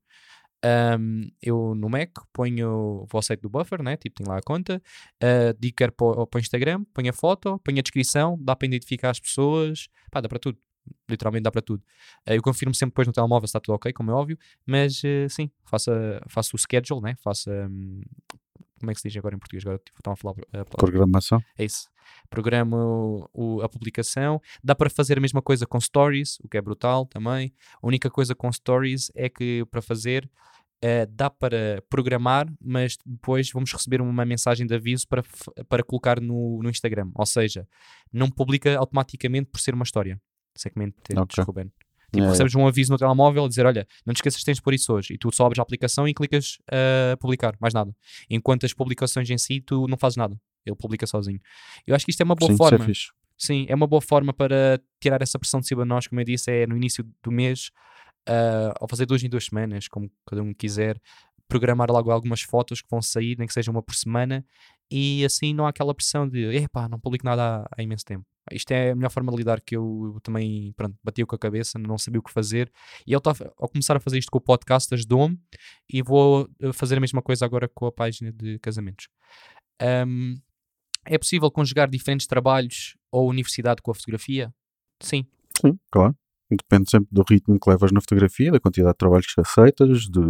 Ahm, eu no Mac ponho, vou site do Buffer, né? tipo, tenho lá a conta, uh, digo que quero para, o Instagram, ponho a foto, ponho a descrição, dá para identificar as pessoas, pá, dá para tudo. Literalmente dá para tudo. Uh, eu confirmo sempre depois no telemóvel se está tudo ok, como é óbvio, mas uh, sim, faço, a- faço o schedule, né? hum, como é que se diz agora em português? Agora tipo, estão a falar a palavra. Programação. É isso. Programo o- a publicação. Dá para fazer a mesma coisa com stories, o que é brutal também. A única coisa com stories é que para fazer eh, dá para programar, mas depois vamos receber uma mensagem de aviso para, para colocar no, no Instagram. Ou seja, não publica automaticamente por ser uma história. Se é que me entendes, Ok. Ruben. Tipo, É, recebes um aviso no telemóvel a dizer: Olha, não te esqueças que tens de pôr isso hoje. E tu só abres a aplicação e clicas a publicar, mais nada. Enquanto as publicações em si, tu não fazes nada. ele publica sozinho. Eu acho que isto é uma boa Sim, é forma. Sim, é uma boa forma para tirar essa pressão de cima de nós, como eu disse, é no início do mês, ah, ao fazer duas em duas semanas, como cada um quiser, programar logo algumas fotos que vão sair, nem que seja uma por semana, e assim não há aquela pressão de epá, não publico nada há, há imenso tempo. Isto é a melhor forma de lidar que eu também, pronto, bati com a cabeça, não sabia o que fazer, e eu tava, ao começar a fazer isto com o podcast ajudou-me, e vou eh, fazer a mesma coisa agora com a página de casamentos. Ahm, é possível conjugar diferentes trabalhos ou universidade com a fotografia? Sim. Sim, claro. Depende sempre do ritmo que levas na fotografia, da quantidade de trabalhos que aceitas, de,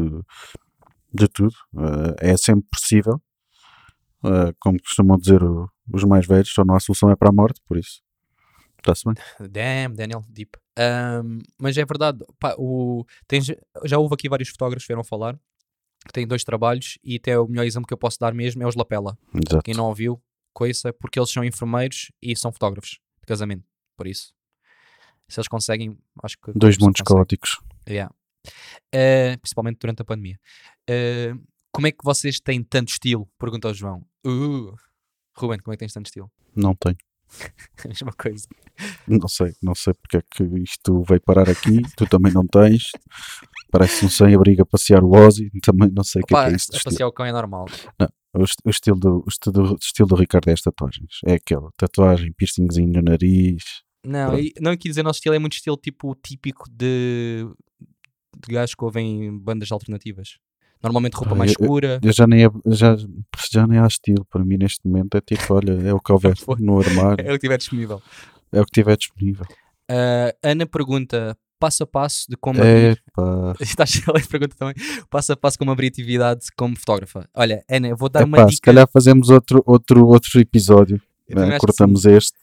de tudo. Eh, é sempre possível. Eh, como costumam dizer o- os mais velhos, só não há solução é para a morte, por isso. Está-se bem. Damn, Daniel, deep. Ahm, mas é verdade, pá, o, tens, já houve aqui vários fotógrafos que vieram falar que têm dois trabalhos e até o melhor exemplo que eu posso dar mesmo é os Lapela. Exato. Quem não ouviu, coisa, porque eles são enfermeiros e são fotógrafos de casamento. Por isso, se eles conseguem, acho que. Dois mundos caóticos. Yeah. Eh, principalmente durante a pandemia. Eh, como é que vocês têm tanto estilo? Pergunta ao João. Uh, Ruben, como é que tens tanto estilo? Não tenho. A mesma coisa. Não sei, não sei porque é que isto veio parar aqui. tu também não tens. Parece um sem-abrigo a passear o Ozzy. Também não sei o que é, que é isso. a passear o cão é normal. O, est- o estilo do, o estilo, do, estilo do Ricardo é as tatuagens. É aquela tatuagem, piercingzinho no nariz. Não, e, não quis dizer nosso estilo é muito estilo tipo típico de, de gajos que ouvem bandas alternativas. Normalmente roupa mais eu- escura. Eu já nem, é- já, já nem há estilo. Para mim, neste momento, é tipo: olha, é o que houver no armário, É o que tiver disponível. é o que tiver disponível. Ah, Ana pergunta passo a passo de como abrir. É pá. Está a pergunta também. Passo a passo como abrir atividade como fotógrafa. Olha, Ana, eu vou dar uma pá, se dica. calhar fazemos outro, outro, outro episódio. Né? Cortamos este.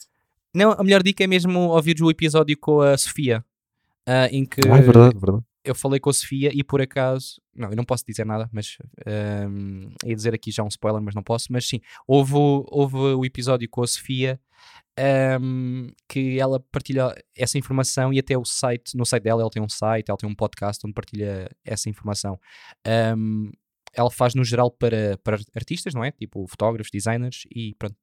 Não, a melhor dica é mesmo ouvir o episódio com a Sofia. ah, em que Ah, é verdade, verdade. Eu falei com a Sofia e por acaso, não, eu não posso dizer nada, mas ahm, ia dizer aqui já um spoiler, mas não posso. Mas sim, houve, houve o episódio com a Sofia ahm, que ela partilha essa informação e até o site, no site dela, ela tem um site, ela tem um podcast onde partilha essa informação. Ahm, ela faz no geral para, para artistas, não é? Tipo fotógrafos, designers e pronto.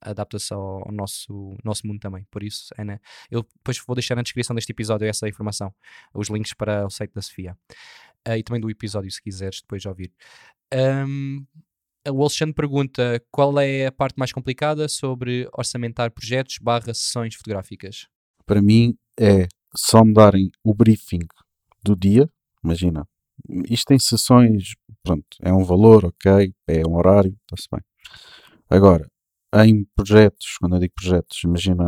Adapta-se ao, ao nosso, nosso mundo também. Por isso, Ana, eu depois vou deixar na descrição deste episódio essa informação os links para o site da Sofia Ah, e também do episódio se quiseres depois ouvir. Ahm, o Alexandre pergunta qual é a parte mais complicada sobre orçamentar projetos barra sessões fotográficas. Para mim, é só me darem o briefing do dia. Imagina, isto tem sessões, pronto, é um valor, ok, é um horário, está-se bem. Agora, em projetos, quando eu digo projetos, imagina,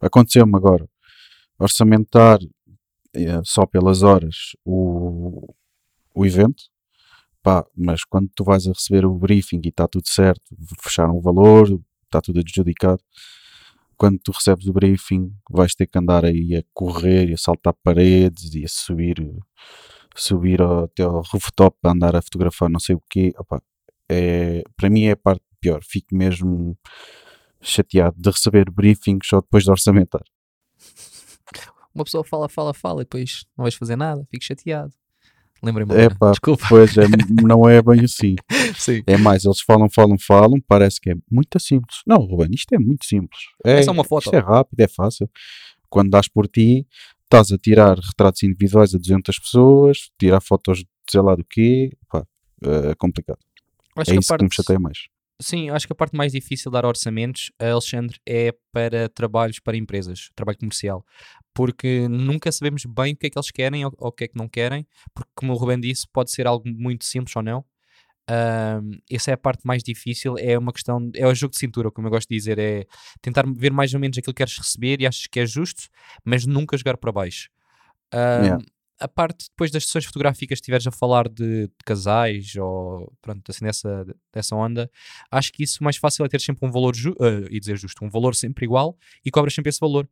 aconteceu-me agora, orçamentar eh, só pelas horas o, o evento, pá, mas quando tu vais a receber o briefing e está tudo certo, fecharam o valor, está tudo adjudicado, quando tu recebes o briefing vais ter que andar aí a correr e a saltar paredes e a subir subir até ao rooftop para andar a fotografar não sei o quê Opa, é, para mim é a parte pior fico mesmo chateado de receber briefings só depois de orçamentar Uma pessoa fala, fala, fala e depois não vais fazer nada, fico chateado. Lembrei-me. É pá, Desculpa. pois é, não é bem assim Sim. é mais, eles falam, falam, falam parece que é muito simples não Ruben, isto é muito simples É só uma foto. Isto é rápido, é fácil. Quando dás por ti, estás a tirar retratos individuais a 200 pessoas, tirar fotos de sei lá do quê, pá, é complicado. Acho é que a isso que me parte- chateia mais. Sim, acho que a parte mais difícil de dar orçamentos, a Alexandre, é para trabalhos para empresas, trabalho comercial. Porque nunca sabemos bem o que é que eles querem ou, ou o que é que não querem, porque, como o Ruben disse, pode ser algo muito simples ou não. Essa é a parte mais difícil, é uma questão, é o jogo de cintura, como eu gosto de dizer, é tentar ver mais ou menos aquilo que queres receber e achas que é justo, mas nunca jogar para baixo. Yeah. A parte depois das sessões fotográficas, estiveres a falar de, de casais ou pronto, assim dessa, dessa onda, acho que isso mais fácil é ter sempre um valor, ju eh, e dizer justo, um valor sempre igual e cobras sempre esse valor.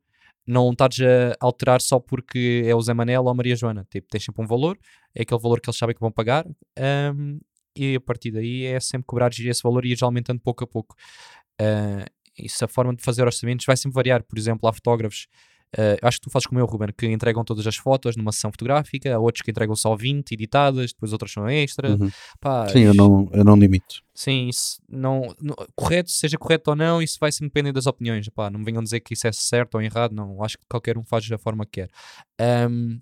Não estares a alterar só porque é o Zé Manel ou a Maria Joana. Tipo, tens sempre um valor, é aquele valor que eles sabem que vão pagar, ahm, e a partir daí é sempre cobrar esse valor e ir aumentando pouco a pouco. Ah, isso, a forma de fazer orçamentos vai sempre variar. Por exemplo, há fotógrafos Uh, acho que tu fazes como eu, Ruben, que entregam todas as fotos numa sessão fotográfica, há outros que entregam só 20 editadas, depois outras são extra. Uhum. Pá, Sim, eu não, eu não limito. Sim, isso não, não- correto, seja correto ou não, isso vai sempre depender das opiniões. Pá, não me venham dizer que isso é certo ou errado, não. Acho que qualquer um faz da forma que quer. Ahm,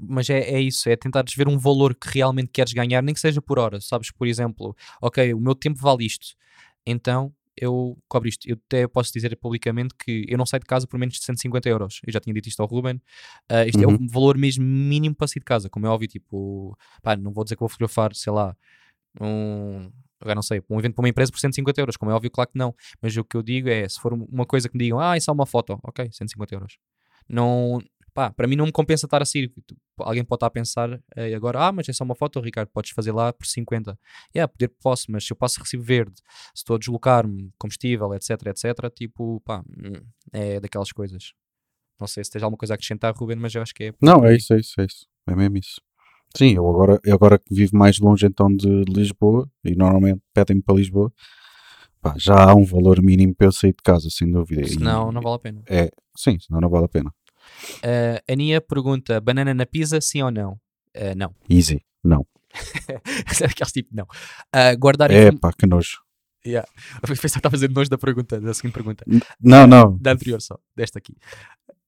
mas é, é isso, é tentares ver um valor que realmente queres ganhar, nem que seja por hora. Sabes, por exemplo, ok, o meu tempo vale isto, então eu cobro isto. Eu até posso dizer publicamente que eu não saio de casa por menos de 150 euros. Eu já tinha dito isto ao Ruben. Ah, isto é Uhum. o valor mesmo mínimo para sair de casa, como é óbvio. Tipo, pá, não vou dizer que vou fotografar, sei lá, um, agora não sei, um evento para uma empresa por 150 euros, como é óbvio, claro que não. Mas o que eu digo é, se for uma coisa que me digam, ah, isso é uma foto, ok, 150 euros. Não, pá, para mim não me compensa estar a sair. Tu- Alguém pode estar a pensar eh, agora, ah, mas é só uma foto, Ricardo, podes fazer lá por 50. Yeah, poder posso, mas se eu passo recibo verde, se estou a deslocar-me, combustível, etc, etc, tipo, pá, hum, é daquelas coisas. Não sei se tens alguma coisa a acrescentar, Ruben, mas eu acho que é. Não, é isso, é isso, é isso. É mesmo isso. Sim, eu agora, eu agora que vivo mais longe então de Lisboa, e normalmente pedem-me para Lisboa, pá, já há um valor mínimo para eu sair de casa, sem dúvida. E- Senão não vale a pena. É, sim, senão não vale a pena. Uh, a Nia pergunta: banana na pizza, sim ou não? Uh, não. Easy, não. Aqueles tipo, não. Uh, guardar É pá, que nojo. Yeah. Eu pensei que estava fazer nojo da pergunta, da seguinte pergunta. Não, não, Da anterior só, desta aqui.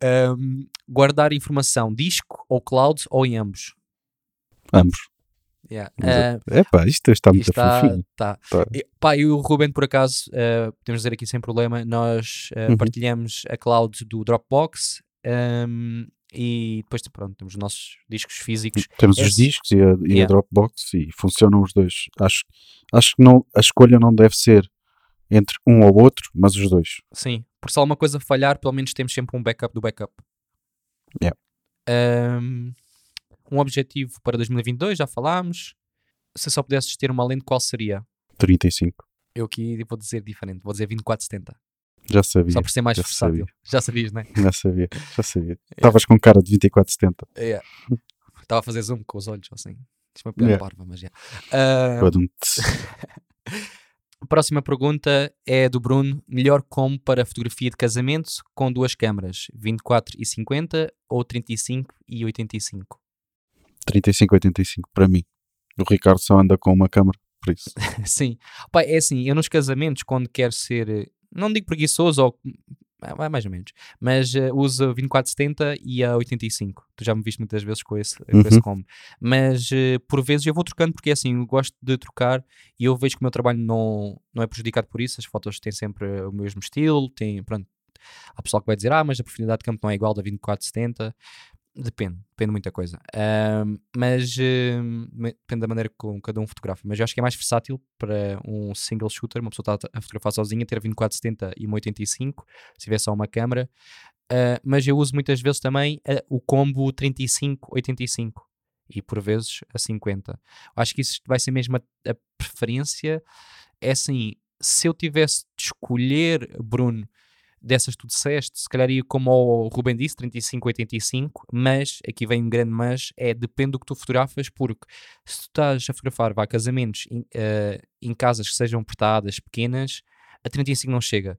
Um, guardar informação disco ou cloud ou em ambos? ambos. Yeah. Uh, É pá, isto está muito está, fofinho. tá. Tá. E, pá, e o Ruben, por acaso, uh, podemos dizer aqui sem problema, nós uh, Uhum. partilhamos a cloud do Dropbox um, e depois, pronto, temos os nossos discos físicos. Temos os Esse- discos e a, e a Yeah. Dropbox e funcionam os dois. Acho, acho que não, a escolha não deve ser entre um ou outro, mas os dois. Sim, por se alguma coisa falhar, pelo menos temos sempre um backup do backup. Yeah. Um, um objetivo para 2022, já falámos. Se só pudesses ter uma lente, qual seria? 35. Eu aqui vou dizer diferente, vou dizer 2470. Já sabia. Só por ser mais já versátil. Já sabias, não é? Já sabia, já sabia. Estavas com cara de 2470. Yeah. Estava a fazer zoom com os olhos, assim. Deixa-me pegar a Yeah. barba, mas já. A próxima pergunta é do Bruno. Melhor como para fotografia de casamento com duas câmaras? 24 e 50 ou 35 e 85? 35, 85 para mim. O Ricardo só anda com uma câmera, por isso. Sim. Pá, é assim, eu nos casamentos, quando quero ser, eh, não digo preguiçoso, ou ah, mais ou menos, mas eh, uso a 2470 e a 85. Tu já me viste muitas vezes com esse, com esse Uhum. combo. Mas eh, por vezes eu vou trocando, porque é assim, eu gosto de trocar e eu vejo que o meu trabalho não, não é prejudicado por isso. As fotos têm sempre o mesmo estilo, tem, pronto. Há pessoal que vai dizer, ah, mas a profundidade de campo não é igual da 2470. Depende, depende de muita coisa. Ahm, mas me- depende da maneira como cada um fotografa. Mas eu acho que é mais versátil para um single shooter, uma pessoa está a fotografar sozinha, ter 2470 e uma 85, se tiver só uma câmera. Ah, mas eu uso muitas vezes também ah, o combo 35-85 e por vezes a 50. Acho que isso vai ser mesmo a, a preferência. É assim, se eu tivesse de escolher, Bruno, dessas tu disseste, se calhar ia como o Ruben disse, 35-85, mas, aqui vem um grande mas, é depende do que tu fotografas, porque se tu estás a fotografar, vá, casamentos em, eh, em casas que sejam apertadas, pequenas, a 35 não chega.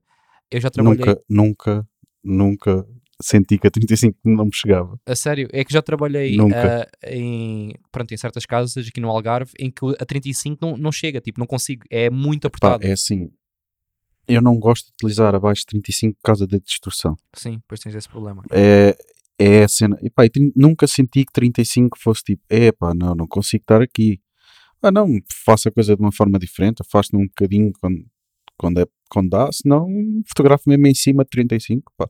Eu já trabalhei, Nunca, nunca, nunca senti que a 35 não me chegava. a sério, é que já trabalhei Nunca. ah, em, pronto, em certas casas aqui no Algarve em que a 35 não, não chega, tipo, não consigo, é muito apertado. é assim. Eu não gosto de utilizar abaixo de 35 por causa da distorção. Sim, depois tens esse problema. É, é a cena. E pá, e nunca senti que 35 fosse tipo, é pá, não, não consigo estar aqui. Ah, não, faço a coisa de uma forma diferente, afasto-me um bocadinho quando, quando, é, quando dá, senão fotografo mesmo em cima de 35, pá.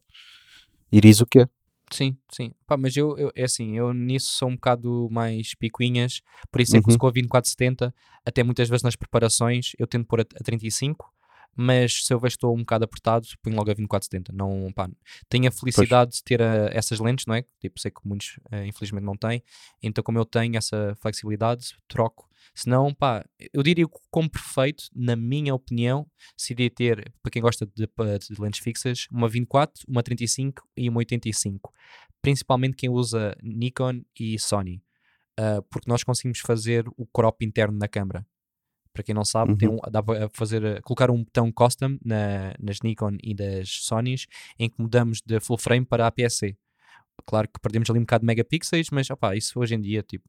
Iris o que é? Sim, sim. Pá, mas eu, eu- é assim, eu nisso sou um bocado mais picuinhas, por isso é que Uhum. com a 2470, até muitas vezes nas preparações eu tento pôr a, a 35, mas se eu vejo que estou um bocado apertado, ponho logo a 2470. Não, pá, tenho a felicidade de ter ah, essas lentes, não é? Tipo, sei que muitos ah, infelizmente não têm, então como eu tenho essa flexibilidade, troco. Senão, pá, eu diria que como perfeito, na minha opinião, seria ter, para quem gosta de, de lentes fixas, uma 24, uma 35 e uma 85 principalmente quem usa Nikon e Sony, ah, porque nós conseguimos fazer o crop interno na câmera. Para quem não sabe, tem Uhum. um- dá para fazer, eh, colocar um botão custom na- nas Nikon e das Sonys em que mudamos de full frame para APS-C. Claro que perdemos ali um bocado de megapixels, mas opá, isso hoje em dia, tipo,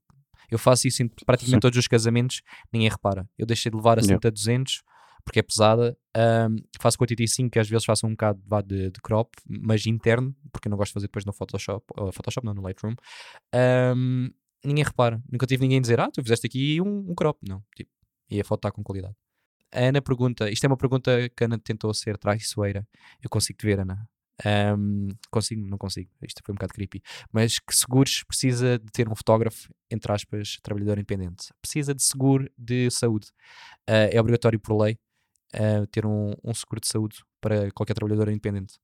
eu faço isso em praticamente Sim. todos os casamentos, ninguém repara. Eu deixei de levar a Yeah. 50 a 200 porque é pesada. ahm, faço com 85, que às vezes faço um bocado de, de crop, mas interno, porque eu não gosto de fazer depois no Photoshop, ou Photoshop não, no Lightroom. Ahm, ninguém repara. Nunca tive ninguém a dizer, ah, tu fizeste aqui um, um crop. Não, tipo, e a foto está com qualidade. A Ana pergunta, isto é uma pergunta que a Ana tentou ser traiçoeira. Eu consigo te ver, Ana. Ahm, consigo, não consigo. Isto foi um bocado creepy. Mas que seguros precisa de ter um fotógrafo, entre aspas, trabalhador independente? Precisa de seguro de saúde. Ah, é obrigatório por lei ah, ter um, um seguro de saúde para qualquer trabalhador independente.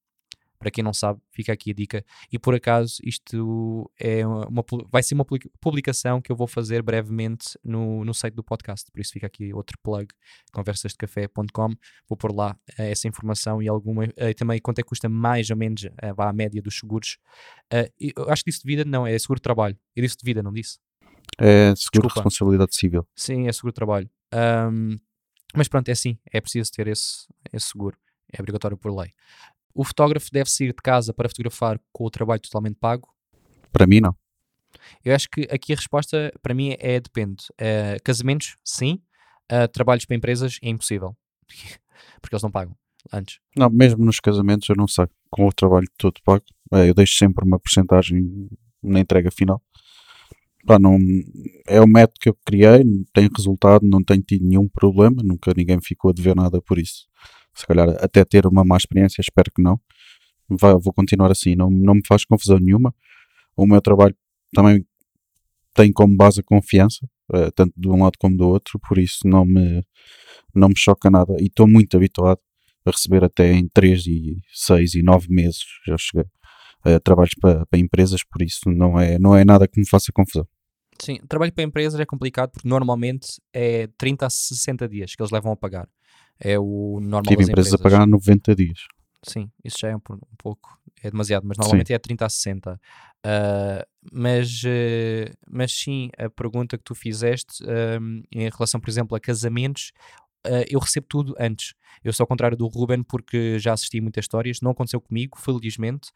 Para quem não sabe, fica aqui a dica. E por acaso, isto é uma, vai ser uma publica- publicação que eu vou fazer brevemente no, no site do podcast. Por isso fica aqui outro plug, conversasdecafé.com. Vou pôr lá eh, essa informação e alguma eh, também quanto é que custa mais ou menos vá à média dos seguros. E eu acho que disse de vida, não, é seguro de trabalho. Eu disse de vida, não disse? É seguro de Desculpa. responsabilidade civil. Sim, é seguro de trabalho. Ahm, mas pronto, é assim, é preciso ter esse, esse seguro. É obrigatório por lei. O fotógrafo deve sair de casa para fotografar com o trabalho totalmente pago? Para mim, não. Eu acho que aqui a resposta para mim é depende. Eh, casamentos, sim. Eh, trabalhos para empresas é impossível. Porque eles não pagam antes. Não, mesmo nos casamentos eu não sei. Com o trabalho todo pago, eh, eu deixo sempre uma porcentagem na entrega final. Pá, não, é o método que eu criei, tem resultado, não tenho tido nenhum problema, nunca ninguém ficou a dever nada por isso. Se calhar até ter uma má experiência, espero que não. Vai, vou continuar assim, não, não me faz confusão nenhuma. O meu trabalho também tem como base a confiança, eh, tanto de um lado como do outro, por isso não me, não me choca nada. E estou muito habituado a receber até em 3 e 6 e 9 meses, já cheguei, eh, trabalhos para, para empresas, por isso não é, não é nada que me faça confusão. Sim, trabalho para empresas é complicado porque normalmente é 30 a 60 dias que eles levam a pagar. É o normal Tive das empresas a empresas. pagar 90 dias. Sim, isso já é um, um pouco, é demasiado, mas normalmente é 30 a 60. Ah, mas, eh, mas sim, a pergunta que tu fizeste ahm, em relação, por exemplo, a casamentos, ah, eu recebo tudo antes. Eu sou ao contrário do Ruben porque já assisti muitas histórias, não aconteceu comigo, felizmente,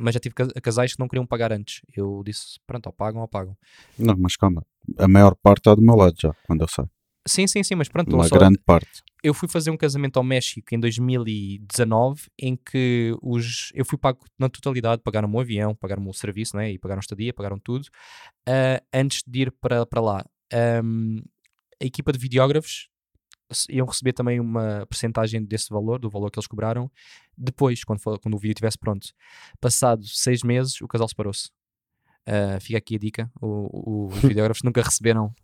mas já tive cas- casais que não queriam pagar antes. Eu disse, pronto, ou pagam ou pagam. Não, mas calma, a maior parte está do meu lado já, quando eu saio. Sim, sim, sim, mas pronto, Uma só- grande parte. eu fui fazer um casamento ao México em 2019 em que os, eu fui pago na totalidade, pagaram-me o avião, pagaram-me o serviço, né? e pagaram estadia, pagaram tudo, ah, antes de ir para, para lá. Ahm, a equipa de videógrafos iam receber também uma percentagem desse valor, do valor que eles cobraram, depois, quando, for- quando o vídeo estivesse pronto. Passado seis meses, o casal separou-se. Ah, fica aqui a dica, o- o- os videógrafos nunca receberam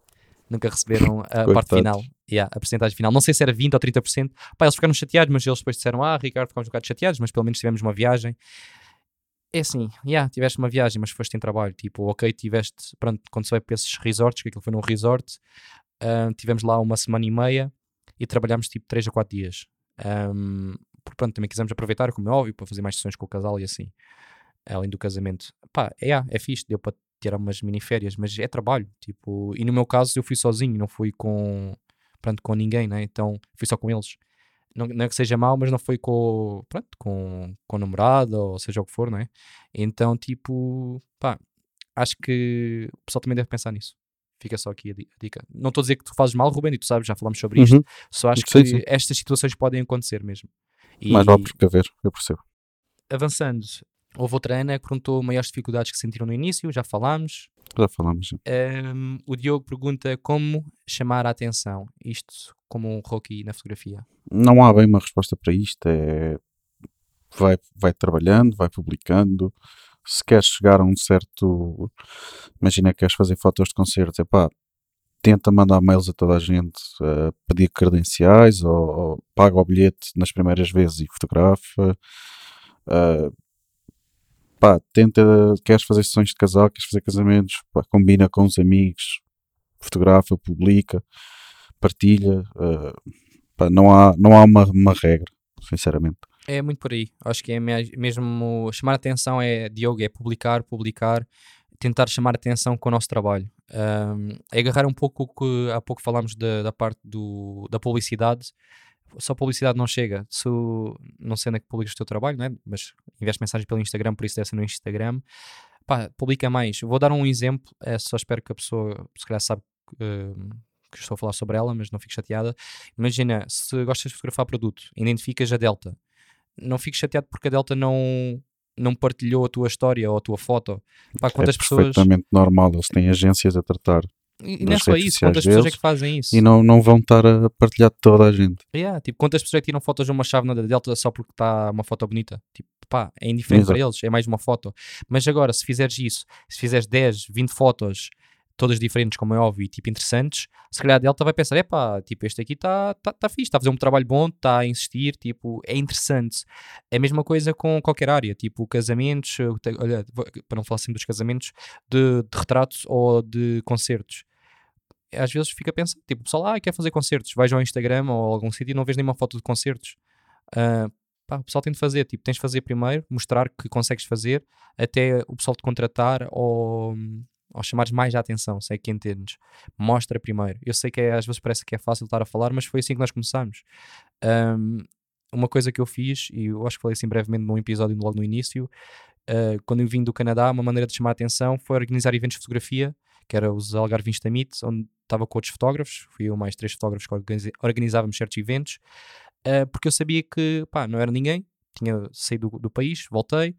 nunca receberam a parte Coitados. final, yeah, a percentagem final. Não sei se era 20 ou 30%. Pá, eles ficaram chateados, mas eles depois disseram: Ah, Ricardo, ficámos um bocado chateados, mas pelo menos tivemos uma viagem. É assim, yeah, tiveste uma viagem, mas foste em trabalho. Tipo, ok, tiveste, pronto, quando se vai para esses resorts, que aquilo foi num resort, ah, tivemos lá uma semana e meia e trabalhámos tipo 3 a 4 dias. Ahm, porque, pronto, também quisemos aproveitar, como é óbvio, para fazer mais sessões com o casal e assim, além do casamento. Pá, é, yeah, é fixe, deu para tirar umas mini férias, mas é trabalho, tipo, e no meu caso eu fui sozinho, não fui com, pronto, com ninguém, né? Então fui só com eles. Não, não é que seja mau, mas não foi com, pronto, com, com namorada ou seja o que for, né? Então, tipo, pá, acho que o pessoal também deve pensar nisso. Fica só aqui a di- a dica. Não estou a dizer que tu fazes mal, Ruben, e tu sabes, já falamos sobre isto. Uhum. Só acho Sim, que sim. estas situações podem acontecer mesmo. E Mas vale precaver, eu percebo. avançando, houve outra Ana que perguntou maiores dificuldades que sentiram no início, já falámos. Já falámos. Um, o Diogo pergunta como chamar a atenção. Isto como um rookie na fotografia. Não há bem uma resposta para isto. É... Vai, vai trabalhando, vai publicando. Se queres chegar a um certo. Imagina que queres fazer fotos de concertos, é tenta mandar mails a toda a gente, pedir credenciais ou, ou paga o bilhete nas primeiras vezes e fotografa. Ah, pá, tenta, queres fazer sessões de casal, queres fazer casamentos, pá, combina com os amigos, fotografa, publica, partilha. ah, pá, não há, não há uma, uma regra, sinceramente. É muito por aí. Acho que é me- mesmo chamar atenção é Diogo, é publicar, publicar. tentar chamar atenção com o nosso trabalho. Um, é agarrar um pouco o que há pouco falámos da, da parte do, da publicidade. Só publicidade não chega. Se, não sei onde é que publicas o teu trabalho, né? mas investe mensagens pelo Instagram, por isso deve ser no Instagram. Pá, publica mais. Vou dar um exemplo, é, só espero que a pessoa, se calhar, sabe uh, que estou a falar sobre ela, mas não fique chateada. Imagina, se gostas de fotografar produto, identificas a Delta. Não fiques chateado porque a Delta não, não partilhou a tua história ou a tua foto. Pá, quantas é pessoas. perfeitamente normal, eles têm agências a tratar. E, não é só isso, quantas pessoas é que fazem isso? E não, não vão estar a partilhar toda a gente. Yeah, tipo, quantas pessoas é que tiram fotos de uma chávena da Delta só porque está uma foto bonita? Tipo, pá, é indiferente Exato. para eles, é mais uma foto. Mas agora, se fizeres isso, se fizeres 10, 20 fotos todas diferentes, como é óbvio, e tipo interessantes, se calhar a Delta vai pensar: é pá, tipo, este aqui está tá, tá fixe, está a fazer um trabalho bom, está a insistir, tipo, é interessante. É a mesma coisa com qualquer área, tipo casamentos, olha, para não falar sempre dos casamentos, de, de retratos ou de concertos. Às vezes fica a pensar, tipo, o pessoal, ah, quer fazer concertos, vais ao Instagram ou algum sítio e não vês nenhuma foto de concertos. Uh, pá, o pessoal tem de fazer, tipo, tens de fazer primeiro, mostrar que consegues fazer, até o pessoal te contratar ou ou chamares mais a atenção, sei que entendes. Mostra primeiro. Eu sei que é, às vezes parece que é fácil estar a falar, mas foi assim que nós começámos. Um, uma coisa que eu fiz, e eu acho que falei assim brevemente num episódio logo no início, uh, quando eu vim do Canadá, uma maneira de chamar a atenção foi organizar eventos de fotografia, que era os Algarve Insta Meet, onde estava com outros fotógrafos, fui eu mais três fotógrafos que organizávamos certos eventos, uh, porque eu sabia que pá, não era ninguém, tinha saído do, do país, voltei,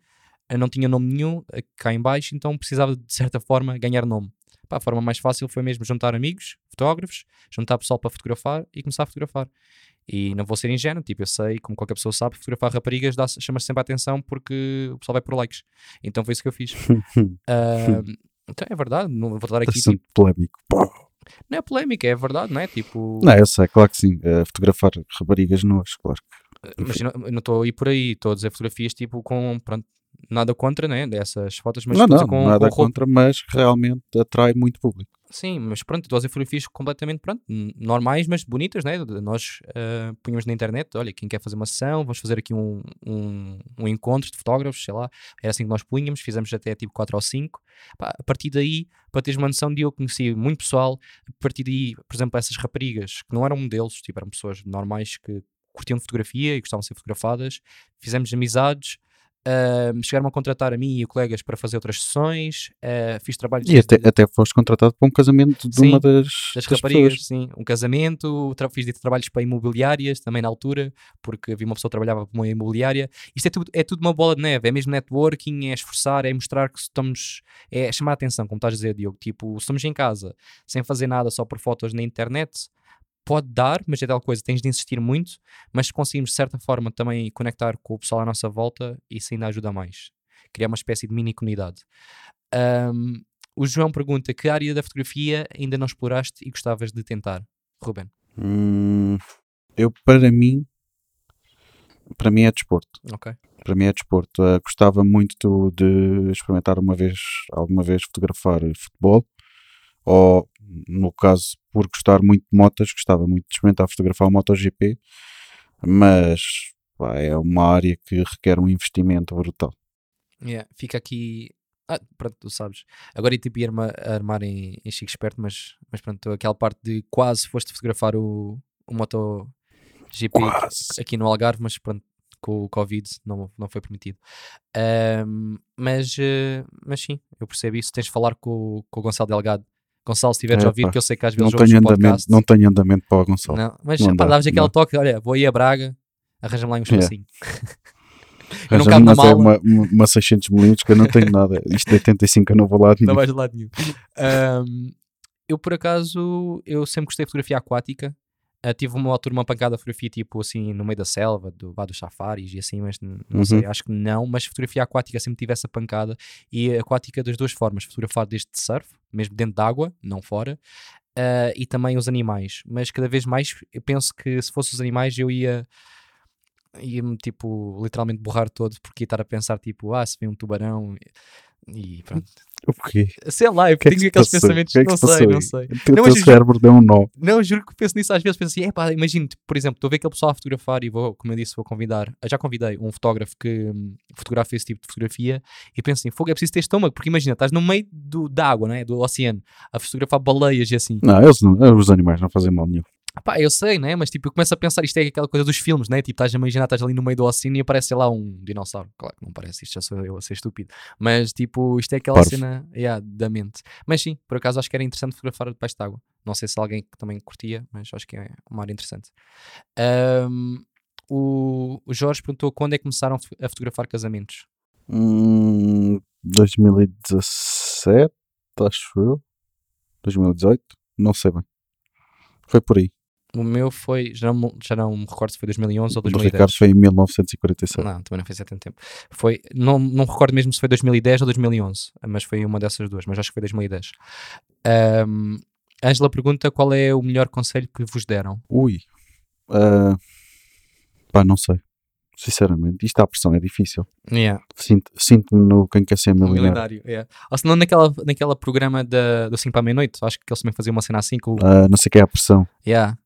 eu não tinha nome nenhum eh, cá em baixo, então precisava de certa forma ganhar nome. Pá, a forma mais fácil foi mesmo juntar amigos, fotógrafos, juntar pessoal para fotografar e começar a fotografar. E não vou ser ingênuo, tipo, eu sei, como qualquer pessoa sabe, fotografar raparigas chama sempre a atenção porque o pessoal vai por likes. Então foi isso que eu fiz. uh, então é verdade, não vou dar aqui. Tipo, polémico. Não é polémica, é verdade, não é? Tipo. Não, eu sei, claro que sim. Uh, fotografar raparigas nuas, claro que. Mas eu não estou a ir por aí, estou a dizer fotografias tipo com pronto, nada contra, né, dessas fotos, mas não, não, com, nada com contra, mas realmente atrai muito público. Sim, mas pronto, estou a dizer fotografias completamente pronto, normais, mas bonitas, né? Nós uh, punhamos na internet, olha, quem quer fazer uma sessão, vamos fazer aqui um, um, um, encontro de fotógrafos, sei lá, era assim que nós punhamos, fizemos até tipo 4 ou 5. Pá, a partir daí, para teres uma noção de eu conheci muito pessoal, a partir daí, por exemplo, essas raparigas, que não eram modelos, tipo, eram pessoas normais que curtiam fotografia e gostavam de ser fotografadas, fizemos amizades, Uh, chegaram a contratar a mim e colegas para fazer outras sessões, uh, fiz trabalhos. E até, até foste contratado para um casamento de sim, uma das, das, das raparigas, pessoas. sim. Um casamento, fiz de trabalhos para imobiliárias também na altura, porque havia uma pessoa que trabalhava para uma imobiliária. Isto é tudo, é tudo uma bola de neve, é mesmo networking, é esforçar, é mostrar que estamos. é chamar a atenção, como estás a dizer, Diogo. Tipo, estamos em casa sem fazer nada só por fotos na internet, pode dar, mas é tal coisa, tens de insistir muito, mas se conseguimos de certa forma também conectar com o pessoal à nossa volta, isso ainda ajuda mais. Criar uma espécie de mini comunidade. Um, o João pergunta que área da fotografia ainda não exploraste e gostavas de tentar, Ruben? Hum, eu, para mim, para mim é desporto. Ok. Para mim é desporto. Uh, gostava muito de experimentar uma vez, alguma vez fotografar futebol ou no caso, por gostar muito de motas, gostava muito de experimentar fotografar o MotoGP, mas pá, é uma área que requer um investimento brutal. Yeah, fica aqui. Ah, pronto, tu sabes. Agora ia tipo ir armar em, em Chico Esperto, mas, mas pronto, aquela parte de quase foste fotografar o, o MotoGP quase. aqui no Algarve, mas pronto, com o Covid não, não foi permitido. Um, mas, uh, mas sim, eu percebo isso. Tens de falar com, com o Gonçalo Delgado Gonçalo, se estiveres é, a ouvir, que eu sei que às vezes não tenho, andamento, podcast, não tenho andamento para o Gonçalo. Não, mas não pá, davas aquele toque, olha, vou ir a Braga, arranja-me lá um espacinho. Eu não cabe na mala. É uma, uma 600mm que eu não tenho nada. Isto é 85 eu não vou lá nenhum. Não vais lá nenhum. Um, eu, por acaso, eu sempre gostei de fotografia aquática. Uh, tive uma altura uma pancada de fotografia tipo assim no meio da selva, do, vá, dos safaris e assim, mas não uhum. sei, acho que não. Mas fotografia aquática sempre tive essa pancada e aquática das duas formas: fotografar desde surf, mesmo dentro d'água, não fora, uh, e também os animais. Mas cada vez mais eu penso que se fosse os animais eu ia ia-me tipo literalmente borrar todo porque ia estar a pensar tipo, ah, se vem um tubarão e pronto. O quê? Sei lá, eu O que é que tenho se aqueles passou? pensamentos, O que é que não se sei, não sei. O teu, Não, teu mas eu- cérebro deu um nó. Não, juro que penso nisso às vezes, penso assim, epá, imagino, tipo, por exemplo, estou a ver aquele pessoal a fotografar e vou, como eu disse, vou convidar, eu já convidei um fotógrafo que hum, fotografa esse tipo de fotografia e penso assim, fogo, é preciso ter estômago, porque imagina, estás no meio do, da água, né, do oceano, a fotografar baleias e assim. Não, eles não, os animais não fazem mal nenhum. Pá, eu sei, né, mas tipo, eu começo a pensar, isto é aquela coisa dos filmes, né, tipo, estás a imaginar, estás ali no meio do oceano e aparece, lá, um dinossauro. Claro que não parece, isto já sou eu a ser estúpido. Mas tipo, isto é aquela cena yeah, da mente. Mas sim, por acaso acho que era interessante fotografar debaixo de água. Não sei se alguém que também curtia, mas acho que é uma área interessante. Ahm, o, o Jorge perguntou quando é que começaram a fotografar casamentos. Hum, 2017, acho eu. 2018, não sei bem. Foi por aí. O meu foi, já não, me- já não me recordo se foi 2011 ou O do 2010. Ricardo foi em 1947. Não, também não foi há tanto tempo. Foi, não, não recordo mesmo se foi 2010 ou 2011, mas foi uma dessas duas, mas acho que foi 2010. Ahm, Ângela pergunta qual é o melhor conselho que vos deram. Ui. Ah, pá, não sei. Sinceramente, isto à pressão é difícil. Yeah. Sinto- Sinto-me no Quem Quer Ser Milionário. Milionário, yeah. Ou se não naquela, naquela programa da, do 5 para a meia-noite, acho que eles também faziam uma cena assim com o. Ah, não sei o que é a pressão. Yeah.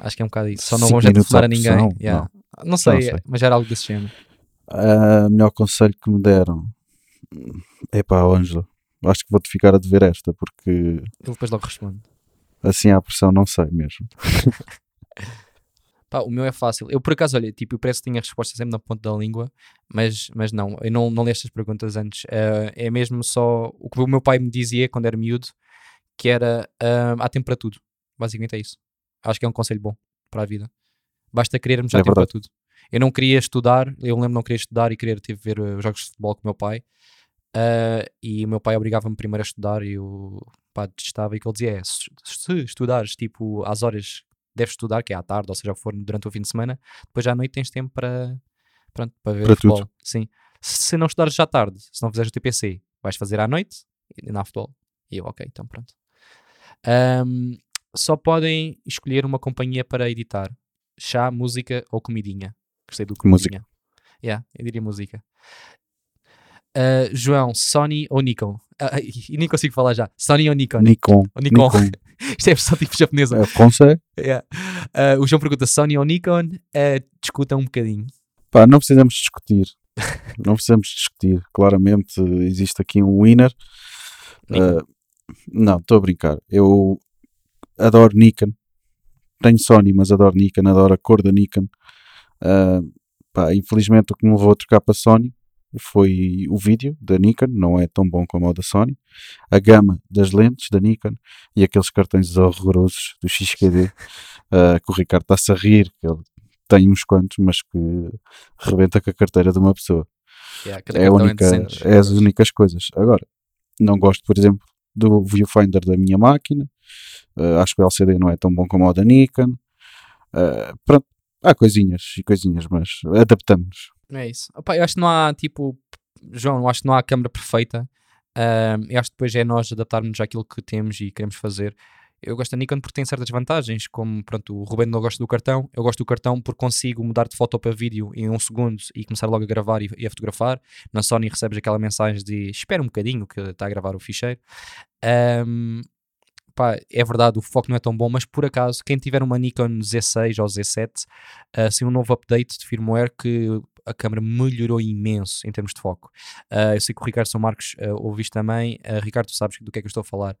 Acho que é um bocado isso. Só não telefonar à a ninguém. Yeah. Não. sei, Não sei. mas era algo desse género. Ah, melhor conselho que me deram. É pá, Ângela. Acho que vou-te ficar a dever esta, porque Ele depois logo responde. assim à pressão não sei mesmo. Pá, o meu é fácil. Eu, por acaso, olha, tipo, eu parece que tinha a resposta sempre na ponta da língua, mas, mas não, eu não, não li estas perguntas antes. Eh, é mesmo só o que o meu pai me dizia quando era miúdo, que era ah, há tempo para tudo. Basicamente é isso. Acho que é um conselho bom para a vida. Basta querermos já É tempo para tudo. Eu não queria estudar, eu lembro não querer estudar e querer tipo, ver eh, jogos de futebol com o meu pai. Ah, e o meu pai obrigava-me primeiro a estudar e eu pá, detestava e que ele dizia é, se, se estudares tipo às horas que deves estudar, que é à tarde, ou seja, for durante o fim de semana, depois à noite tens tempo para, pronto, para ver Para tudo. futebol. Sim. Se não estudares já tarde, se não fizeres o TPC, vais fazer à noite e há futebol. E eu, ok, então pronto. Ahm, só podem escolher uma companhia para editar. Chá, música ou comidinha. Gostei do Música. comidinha. Yeah, eu diria música. Ah, João, Sony ou Nikon? Ah, e nem consigo falar já. Sony ou Nikon? Nikon. Ou Nikon. Isto é versão tipo japonesa. É, Fonse, Yeah. Ah, o João pergunta Sony ou Nikon? Discutam um bocadinho. pá, não precisamos discutir. não precisamos discutir. Claramente existe aqui um winner. Nikon. Não, estou a brincar. Eu adoro Nikon. Tenho Sony, mas adoro Nikon. Adoro a cor da Nikon. Ah, pá, infelizmente o que me levou a trocar para Sony foi o vídeo da Nikon, não é tão bom como o da Sony, a gama das lentes da Nikon e aqueles cartões horrorosos do XQD ah, que o Ricardo está-se a rir, que ele tem uns quantos, mas que rebenta com a carteira de uma pessoa. Yeah, É, a cartão única, 200 é as únicas coisas. Agora, não gosto, por exemplo, do viewfinder da minha máquina. Ah, acho que o LCD não é tão bom como o da Nikon. Ah, pronto, há coisinhas e coisinhas, mas adaptamos. É isso. Opa, eu acho que não há tipo. João, eu acho que não há câmara perfeita. Ahm, eu acho que depois é nós adaptarmos àquilo que temos e queremos fazer. Eu gosto da Nikon porque tem certas vantagens, como pronto, o Ruben não gosta do cartão, eu gosto do cartão porque consigo mudar de foto para vídeo em um segundo e começar logo a gravar e, e a fotografar. Na Sony recebes aquela mensagem de espera um bocadinho que está a gravar o ficheiro. Ahm, pá, é verdade, o foco não é tão bom, mas por acaso, quem tiver uma Nikon Z6 ou Z7, uh, saiu um novo update de firmware que a câmera melhorou imenso em termos de foco. Uh, eu sei que o Ricardo São Marcos uh, isto também. Uh, Ricardo, tu sabes do que é que eu estou a falar.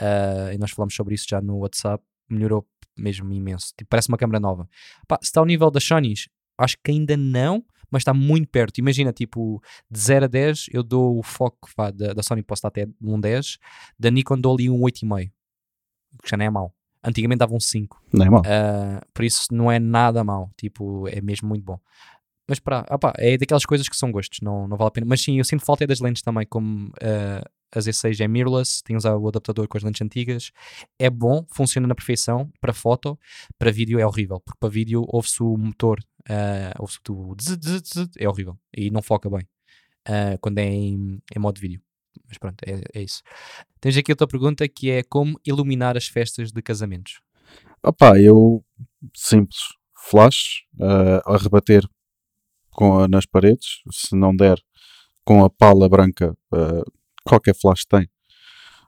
Uh, e nós falamos sobre isso já no WhatsApp. Melhorou mesmo imenso. Tipo, parece uma câmera nova. Pá, se está ao nível das Sonys, acho que ainda não, mas está muito perto. Imagina, tipo, de 0 a 10, eu dou o foco vá, da, da Sony, posso dar até um 10. Da Nikon dou ali um 8,5. Que já não é mau. Antigamente dava um 5. Não é mal. Uh, por isso não é nada mau, tipo, é mesmo muito bom. Mas para, opá, é daquelas coisas que são gostos, não, não vale a pena. Mas sim, eu sinto falta é das lentes também, como uh, a Z6 é mirrorless, tem usar o adaptador com as lentes antigas. É bom, funciona na perfeição, para foto, para vídeo é horrível, porque para vídeo ouve-se o motor, uh, ouve-se o é horrível e não foca bem uh, quando é em, em modo vídeo. Mas pronto, é, é isso. Tens aqui outra pergunta que é como iluminar as festas de casamentos. Opá, eu simples, flash ah, a rebater com nas paredes, se não der com a pala branca ah, qualquer flash tem,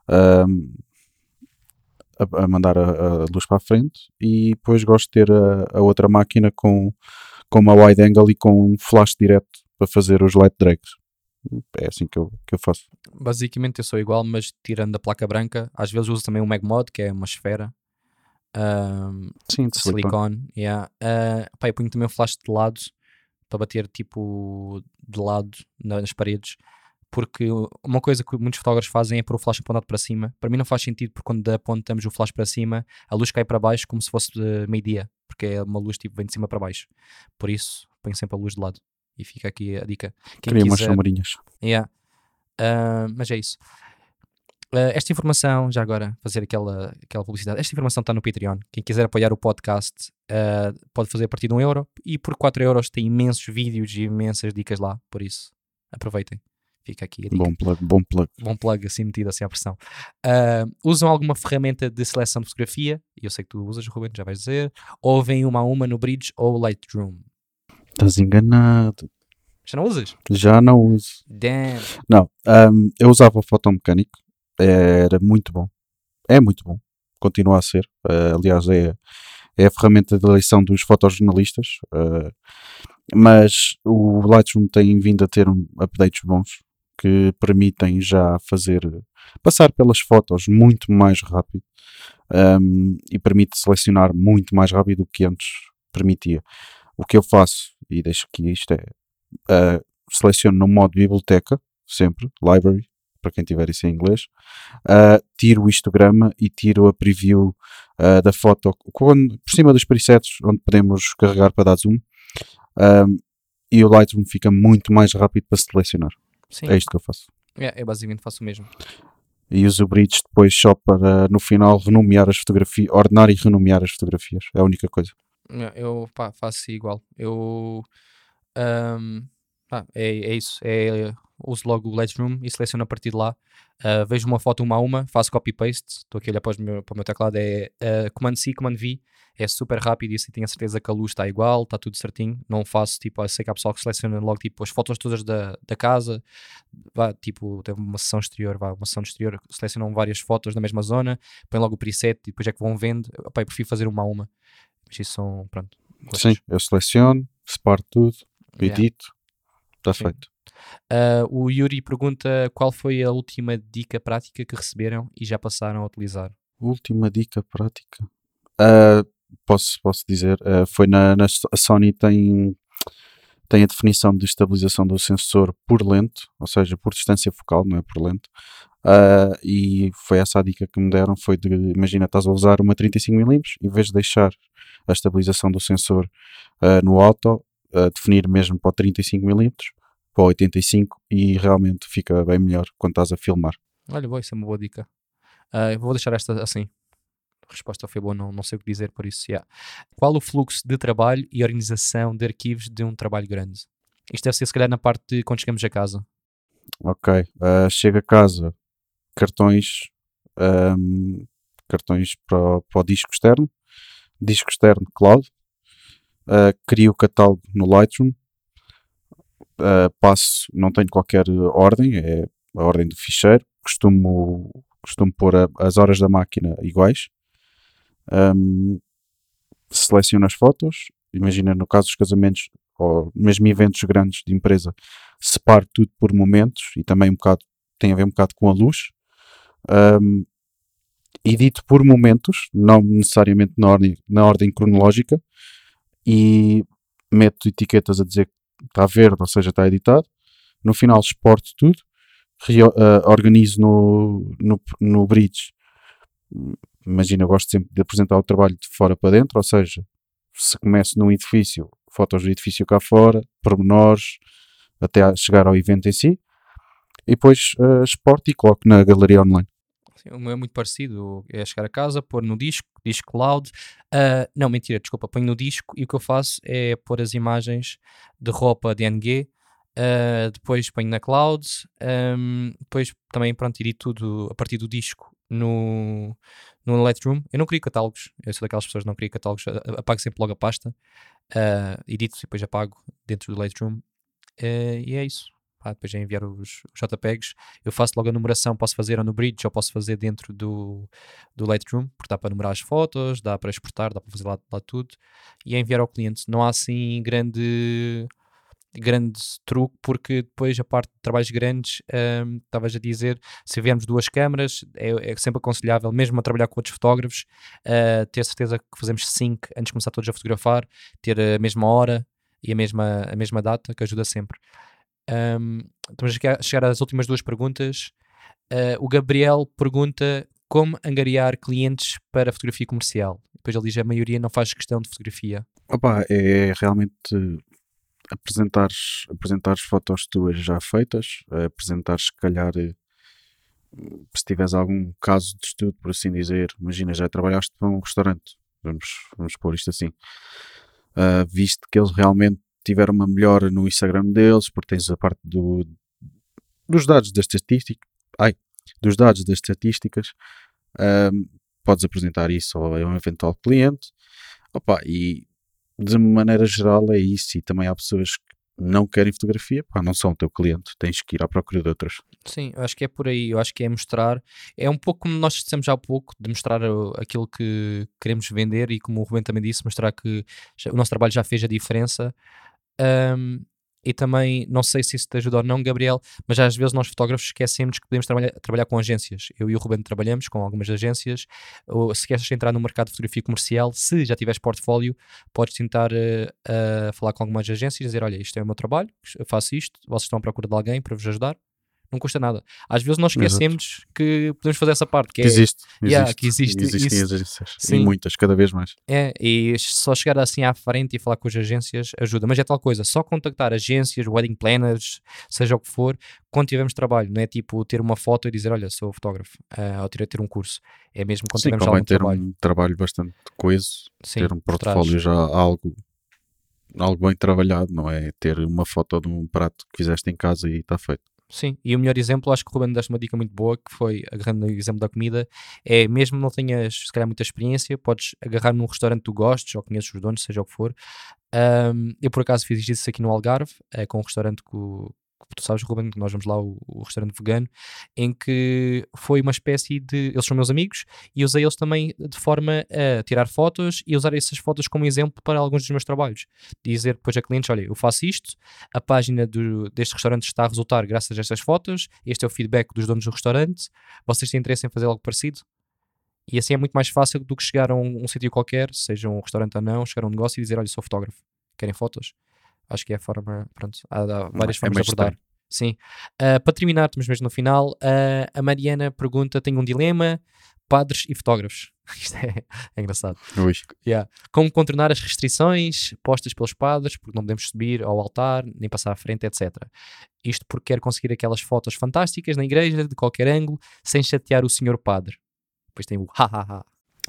ahm, a, a mandar a, a luz para a frente e depois gosto de ter a, a outra máquina com, com uma wide angle e com um flash direto para fazer os light drags. É assim que eu, que eu faço. Basicamente eu sou igual, mas tirando a placa branca, às vezes uso também o Magmod, que é uma esfera. ahm, Sim, de silicone. silicone, yeah. Ah, pá, eu ponho também o flash de lado para bater tipo de lado na- nas paredes, porque uma coisa que muitos fotógrafos fazem é pôr o flash apontado para cima. Para mim não faz sentido, porque quando apontamos o flash para cima, a luz cai para baixo como se fosse de meio-dia, porque é uma luz tipo vem de cima para baixo. Por isso, ponho sempre a luz de lado. E fica aqui a dica. Quem Queria umas quiser- sombrinhas. Yeah. Ah, mas é isso. Ah, esta informação, já agora, fazer aquela, aquela publicidade. Esta informação está no Patreon. Quem quiser apoiar o podcast ah, pode fazer a partir de um euro. E por 4 euros tem imensos vídeos e imensas dicas lá. Por isso, aproveitem. Fica aqui a dica. Bom plug, bom plug. Bom plug, assim metido assim à pressão. Ah, usam alguma ferramenta de seleção de fotografia? Eu sei que tu usas, Ruben, já vais dizer. Ou vem uma a uma no Bridge ou Lightroom? Estás enganado. Já não usas? Já não uso. Damn. Não, ahm, eu usava o fotomecânico, era muito bom, é muito bom, continua a ser. Ah, aliás, é, é a ferramenta de eleição dos fotojornalistas, ah, mas o Lightroom tem vindo a ter um- updates bons que permitem já fazer passar pelas fotos muito mais rápido ahm, e permite selecionar muito mais rápido do que antes permitia. O que eu faço, e deixo aqui isto é ah, seleciono no modo biblioteca, sempre, library, para quem tiver isso em inglês, ah, tiro o histograma e tiro a preview ah, da foto quando- por cima dos presets onde podemos carregar para dar zoom e o Lightroom fica muito mais rápido para selecionar. Sim, É isto que eu faço. é, eu basicamente faço o mesmo. E uso o Bridge depois só para no final renomear as fotografias, ordenar e renomear as fotografias. É a única coisa. É, Eu pá, faço igual. Eu pá, é, é isso. É, uso logo o Lightroom e seleciono a partir de lá. Ah, vejo uma foto uma a uma, faço copy-paste. Estou aqui a olhar para, meu- para o meu teclado. É ah, Command C, Command V. É super rápido e assim tenho a certeza que a luz está igual, está tudo certinho. Não faço tipo, eu sei que há pessoal que seleciona logo tipo as fotos todas da, da casa. Vá, tipo, teve uma sessão exterior, vá, uma sessão exterior, selecionam várias fotos na mesma zona, põem logo o preset e depois é que vão vendo. Pá, eu prefiro fazer uma a uma. Isso são, pronto. gostos. Sim, eu seleciono, separo tudo, Yeah. edito, está Sim. feito. Ah, o Yuri pergunta qual foi a última dica prática que receberam e já passaram a utilizar. Última dica prática. Ah, posso, posso dizer, ah, foi na, na a Sony tem, tem a definição de estabilização do sensor por lente, ou seja, por distância focal, não é por lente. Ah, e foi essa a dica que me deram, foi de, imagina, estás a usar uma 35mm, em vez de deixar a estabilização do sensor ah, no auto, ah, definir mesmo para o 35mm, para o 85 e realmente fica bem melhor quando estás a filmar. Olha, boa, isso é uma boa dica. Eu vou deixar esta assim. A resposta foi boa, não, não sei o que dizer, por isso, yeah. Qual o fluxo de trabalho e organização de arquivos de um trabalho grande? Isto deve ser, se calhar, na parte de quando chegamos a casa. Ok. ah, chega a casa, cartões, ahm, cartões para, para o disco externo, disco externo cloud, ah, crio o catálogo no Lightroom, ah, passo, não tenho qualquer ordem, é a ordem do ficheiro, costumo, costumo pôr a- as horas da máquina iguais, Ahm, seleciono as fotos, imagina no caso dos casamentos ou mesmo eventos grandes de empresa, separo tudo por momentos e também um bocado tem a ver um bocado com a luz. Ahm, edito por momentos, não necessariamente na ordem, na ordem cronológica, e meto etiquetas a dizer que está verde, ou seja, está editado. No final exporto tudo, ah, organizo no, no, no bridge. Imagina, eu gosto sempre de apresentar o trabalho de fora para dentro, ou seja, se começo num edifício, fotos do edifício cá fora, pormenores, até chegar ao evento em si, e depois ah, exporto e coloco na galeria online. Sim, é muito parecido. É chegar a casa, pôr no disco, disco cloud. Ah, não, mentira, desculpa. Ponho no disco e o que eu faço é pôr as imagens de roupa DNG. ah, depois ponho na cloud. ahm, depois também, pronto, edito tudo a partir do disco no, no Lightroom. Eu não crio catálogos. Eu sou daquelas pessoas que não crio catálogos. Apago sempre logo a pasta. ah, edito e depois apago dentro do Lightroom. Ah, e é isso. Pá, depois é enviar os, os JPEGs, eu faço logo a numeração, posso fazer ou no Bridge ou posso fazer dentro do, do Lightroom, porque dá para numerar as fotos, dá para exportar, dá para fazer lá, lá tudo e é enviar ao cliente. Não há assim grande grande truque, porque depois a parte de trabalhos grandes, um, estavas a dizer, se viermos duas câmaras, é, é, sempre aconselhável, mesmo a trabalhar com outros fotógrafos, uh, ter certeza que fazemos sync antes de começar todos a fotografar, ter a mesma hora e a mesma, a mesma data, que ajuda sempre. Um, estamos a chegar às últimas duas perguntas. Uh, o Gabriel pergunta como angariar clientes para fotografia comercial. Depois ele diz a maioria não faz questão de fotografia. Opa, é realmente apresentares, apresentares fotos tuas já feitas, apresentares se calhar eh, se tiveres algum caso de estudo, por assim dizer, imagina, já trabalhaste para um restaurante, vamos, vamos pôr isto assim, uh, visto que eles realmente tiveram uma melhora no Instagram deles, porque tens a parte do, dos dados das estatísticas, ai, dos dados das estatísticas, uh, podes apresentar isso a um eventual cliente, opa, e de maneira geral é isso, e também há pessoas que não querem fotografia, pá, não são o teu cliente, tens que ir à procura de outras. Sim, eu acho que é por aí, eu acho que é mostrar, é um pouco como nós dissemos há pouco, de mostrar aquilo que queremos vender e como o Rubén também disse, mostrar que o nosso trabalho já fez a diferença. Um, e também, não sei se isso te ajuda ou não, Gabriel, mas às vezes nós fotógrafos esquecemos que podemos trabalhar, trabalhar com agências. Eu e o Ruben trabalhamos com algumas agências. Ou, se queres entrar no mercado de fotografia comercial, se já tiveres portfólio, podes tentar uh, falar com algumas agências e dizer: Olha, isto é o meu trabalho, faço isto, vocês estão à procura de alguém para vos ajudar não custa nada. Às vezes nós esquecemos Exato. que podemos fazer essa parte. Que, que é, existe, yeah, existe. Que existe. Existem isso. agências. Sim. E muitas, cada vez mais. É, e só chegar assim à frente e falar com as agências ajuda. Mas é tal coisa, só contactar agências, wedding planners, seja o que for, quando tivermos trabalho. Não é tipo ter uma foto e dizer, olha, sou fotógrafo, uh, ou ter, ter um curso. É mesmo quando Sim, tivermos algum ter trabalho. um trabalho bastante coeso, Sim, ter um portfólio já algo algo bem trabalhado, não é ter uma foto de um prato que fizeste em casa e está feito. Sim, e o melhor exemplo, acho que o Ruben deste uma dica muito boa, que foi, agarrando o exemplo da comida, é mesmo não tenhas, se calhar, muita experiência, podes agarrar num restaurante que tu gostes, ou conheces os donos, seja o que for. Um, eu, por acaso, fiz isso aqui no Algarve, é, com um restaurante que tu sabes, Ruben, que nós vamos lá o, o, restaurante vegano, em que foi uma espécie de. Eles são meus amigos e usei eles também de forma a tirar fotos e usar essas fotos como exemplo para alguns dos meus trabalhos. Dizer depois a clientes: olha, eu faço isto, a página do, deste restaurante está a resultar graças a estas fotos, este é o feedback dos donos do restaurante, vocês têm interesse em fazer algo parecido? E assim é muito mais fácil do que chegar a um, um sítio qualquer, seja um restaurante ou não, chegar a um negócio e dizer: olha, sou fotógrafo, querem fotos? Acho que é a forma, pronto, há, há várias é formas de abordar. Estranho. Sim. Uh, para terminar, estamos mesmo no final, uh, a Mariana pergunta: tenho um dilema, padres e fotógrafos. Isto é, é engraçado. Ui. Yeah. Como contornar as restrições postas pelos padres, porque não podemos subir ao altar, nem passar à frente, etc. Isto porque quer conseguir aquelas fotos fantásticas na igreja, de qualquer ângulo, sem chatear o senhor padre. Depois tem o ha ha ha.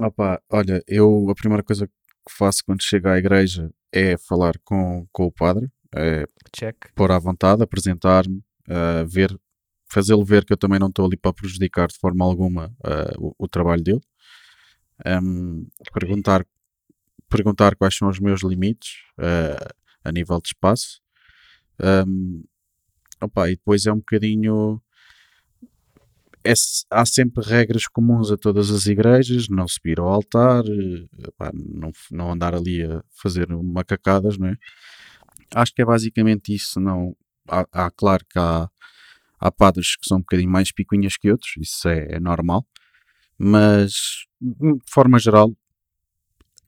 Opa, olha, eu a primeira coisa que faço quando chego à igreja é falar com, com o padre, é Check. pôr à vontade, apresentar-me, uh, ver, fazê-lo ver que eu também não estou ali para prejudicar de forma alguma uh, o, o, trabalho dele, um, perguntar, perguntar quais são os meus limites uh, a nível de espaço. Um, opa, e depois é um bocadinho. É, há sempre regras comuns a todas as igrejas, não subir ao altar, opa, não, não andar ali a fazer macacadas, não é? acho que é basicamente isso. Não, há, há claro que há, há padres que são um bocadinho mais picuinhas que outros, isso é, é normal, mas de forma geral,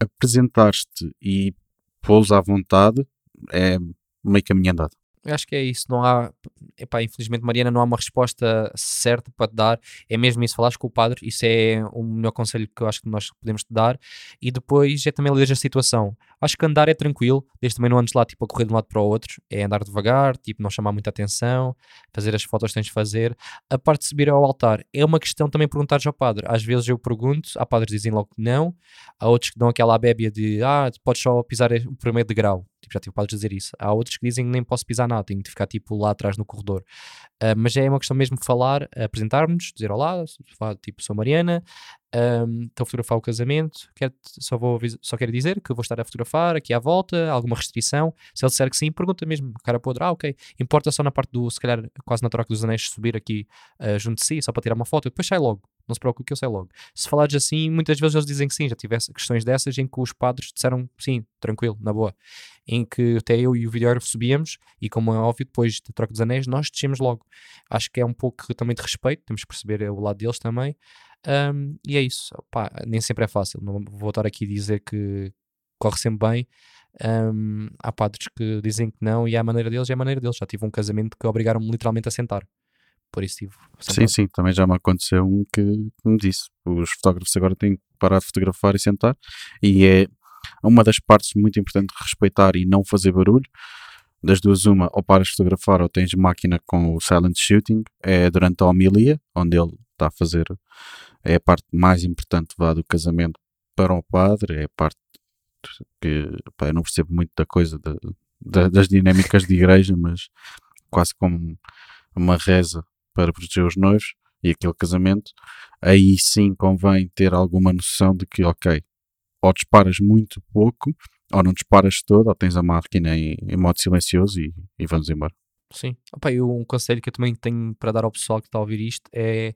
apresentar-te e pô-los à vontade é meio caminho andado. Eu acho que é isso. Não há, epá, infelizmente, Mariana, não há uma resposta certa para te dar. É mesmo isso. Falares com o padre, isso é o melhor conselho que eu acho que nós podemos te dar. E depois é também ler a situação. Acho que andar é tranquilo, desde também não andes lá tipo a correr de um lado para o outro. É andar devagar, tipo, não chamar muita atenção, fazer as fotos que tens de fazer. A parte de subir ao altar é uma questão também perguntares ao padre. Às vezes eu pergunto, há padres que dizem logo que não, há outros que dão aquela abébia de ah, podes só pisar o primeiro degrau tipo, já tive padres a dizer isso. Há outros que dizem que nem posso pisar nada, tenho de ficar tipo lá atrás no corredor. Uh, mas é uma questão mesmo de falar, apresentar-nos, dizer olá, tipo, sou Mariana, um, estou a fotografar o casamento, quero, só, vou, só quero dizer que vou estar a fotografar aqui à volta, alguma restrição? Se ele disser que sim, pergunta mesmo, cara outro, ah, ok, importa só na parte do, se calhar, quase na troca dos anéis, subir aqui uh, junto de si, só para tirar uma foto, depois sai logo, não se preocupe que eu sei logo. Se falares assim, muitas vezes eles dizem que sim, já tivesse questões dessas em que os padres disseram sim, tranquilo, na boa. Em que até eu e o videógrafo subíamos e, como é óbvio, depois da troca dos anéis, nós descemos logo. Acho que é um pouco também de respeito, temos que perceber o lado deles também. Um, e é isso. Pá, nem sempre é fácil. Não vou estar aqui a dizer que corre sempre bem. Um, há padres que dizem que não e é a maneira deles, é a maneira deles. Já tive um casamento que obrigaram-me literalmente a sentar. Por isso tive. Sim, sim, também já me aconteceu um que me disse. Os fotógrafos agora têm que parar de fotografar e sentar. E é uma das partes muito importantes de respeitar e não fazer barulho. Das duas, uma, ou paras de fotografar ou tens máquina com o silent shooting, é durante a homilia, onde ele está a fazer é a parte mais importante vá, do casamento para o padre, é a parte que pá, eu não percebo muito da coisa das dinâmicas de igreja, mas quase como uma reza para proteger os noivos e aquele casamento, aí sim convém ter alguma noção de que, ok, ou disparas muito pouco, ou não disparas todo, ou tens a máquina em, em modo silencioso e, e vamos embora. Sim. Opa, eu, um conselho que eu também tenho para dar ao pessoal que está a ouvir isto é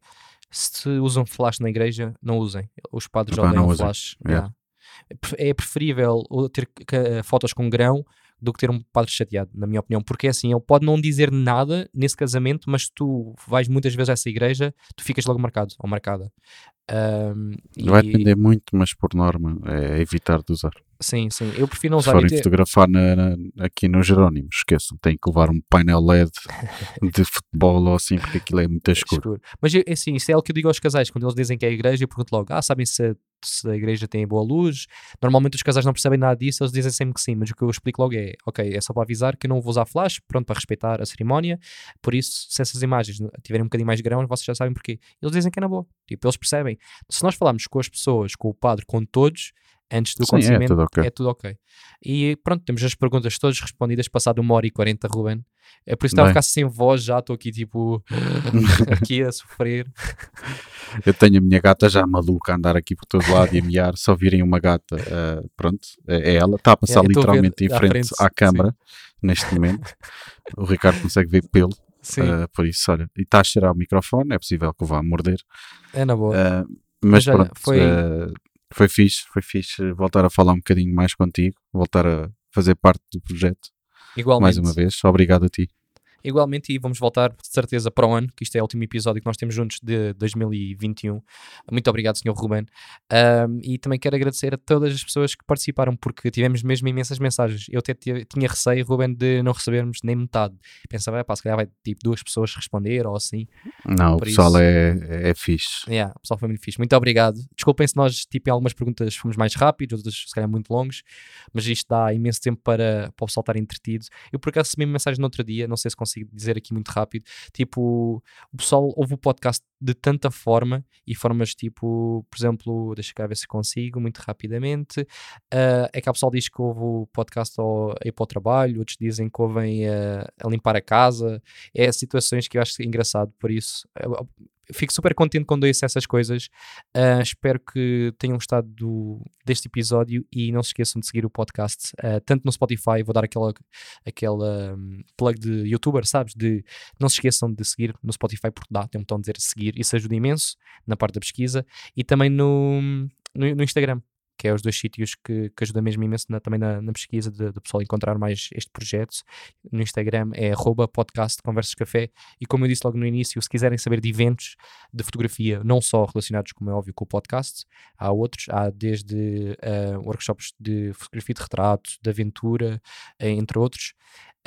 se usam flash na igreja, não usem. Os padres já odeiam flash. Yeah. É preferível ter fotos com grão do que ter um padre chateado, na minha opinião, porque é assim, ele pode não dizer nada nesse casamento, mas tu vais muitas vezes a essa igreja, tu ficas logo marcado ou marcada. Um, Vai e... depender muito, mas por norma é evitar de usar. Sim, sim. Eu prefiro não usar. Se forem fotografar na, na, aqui no Jerónimo, esqueçam, tem que levar um painel LED de futebol ou assim, porque aquilo é muito escuro. escuro. Mas é assim, isso é o que eu digo aos casais, quando eles dizem que é a igreja, eu pergunto logo: ah, sabem se, se a igreja tem boa luz? Normalmente os casais não percebem nada disso, eles dizem sempre que sim, mas o que eu explico logo é: ok, é só para avisar que eu não vou usar flash, pronto, para respeitar a cerimónia. Por isso, se essas imagens tiverem um bocadinho mais grãos, vocês já sabem porquê. Eles dizem que é na boa. Tipo, eles percebem. Se nós falarmos com as pessoas, com o padre, com todos, antes do Sim, acontecimento, é tudo, okay. é tudo ok. E pronto, temos as perguntas todas respondidas, passado uma hora e quarenta, Ruben. É por isso que estava a ficar sem voz já, estou aqui tipo, aqui a sofrer. Eu tenho a minha gata já maluca a andar aqui por todo lado e a miar, só virem uma gata, uh, pronto, é, é, ela, está a passar é, literalmente em frente, frente, à câmara, neste momento. O Ricardo consegue ver pelo. Uh, por isso, olha, e está a cheirar o microfone, é possível que o vá morder. É na boa. Uh, mas, mas olha, pronto, foi... Foi fixe, foi fixe voltar a falar um bocadinho mais contigo, voltar a fazer parte do projeto. Igualmente. Mais uma vez, obrigado a ti. Igualmente, e vamos voltar de certeza para o ano, que isto é o último episódio que nós temos juntos de 2021. Muito obrigado, Sr. Ruben. Um, e também quero agradecer a todas as pessoas que participaram, porque tivemos mesmo imensas mensagens. Eu até tinha receio, Ruben, de não recebermos nem metade. Pensava, é pá, se calhar vai tipo duas pessoas responder ou assim. Não, Por o pessoal isso, é, é fixe. Yeah, o pessoal foi muito fixe. Muito obrigado. Desculpem se nós, tipo, em algumas perguntas fomos mais rápidos, outras se calhar muito longos, mas isto dá imenso tempo para, para o pessoal estar entretido. Eu por acaso recebi mensagem no outro dia, não sei se consigo dizer aqui muito rápido. Tipo, o pessoal ouve o podcast de tanta forma e formas tipo, por exemplo, deixa cá ver se consigo muito rapidamente. Uh, é que o pessoal diz que ouve o podcast ao, a ir para o trabalho, outros dizem que ouvem a, a limpar a casa. É situações que eu acho engraçado, por isso fico super contente quando ouço essas coisas. Uh, espero que tenham gostado do, deste episódio e não se esqueçam de seguir o podcast, uh, tanto no Spotify, vou dar aquela, aquela um, plug de youtuber, sabes? De não se esqueçam de seguir no Spotify porque dá, tem um botão de dizer seguir, isso ajuda imenso na parte da pesquisa e também no, no, no Instagram que é os dois sítios que, que ajuda mesmo imenso na, também na, na pesquisa do pessoal encontrar mais este projeto. No Instagram é arroba podcast Conversas Café e como eu disse logo no início, se quiserem saber de eventos de fotografia, não só relacionados, como é óbvio, com o podcast, há outros, há desde uh, workshops de fotografia de retrato, de aventura, uh, entre outros.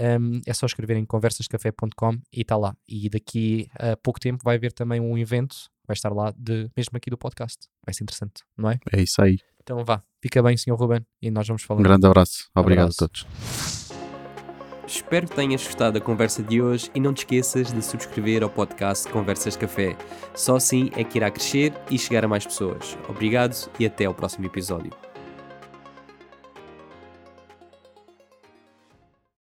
Um, é só escreverem conversascafé.com e está lá. E daqui a pouco tempo vai haver também um evento, vai estar lá, de, mesmo aqui do podcast. Vai ser interessante, não é? É isso aí. Então vá, fica bem, Sr. Ruben, e nós vamos falar. Um grande abraço. Obrigado abraço. a todos. Espero que tenhas gostado da conversa de hoje e não te esqueças de subscrever ao podcast Conversas Café. Só assim é que irá crescer e chegar a mais pessoas. Obrigado e até ao próximo episódio.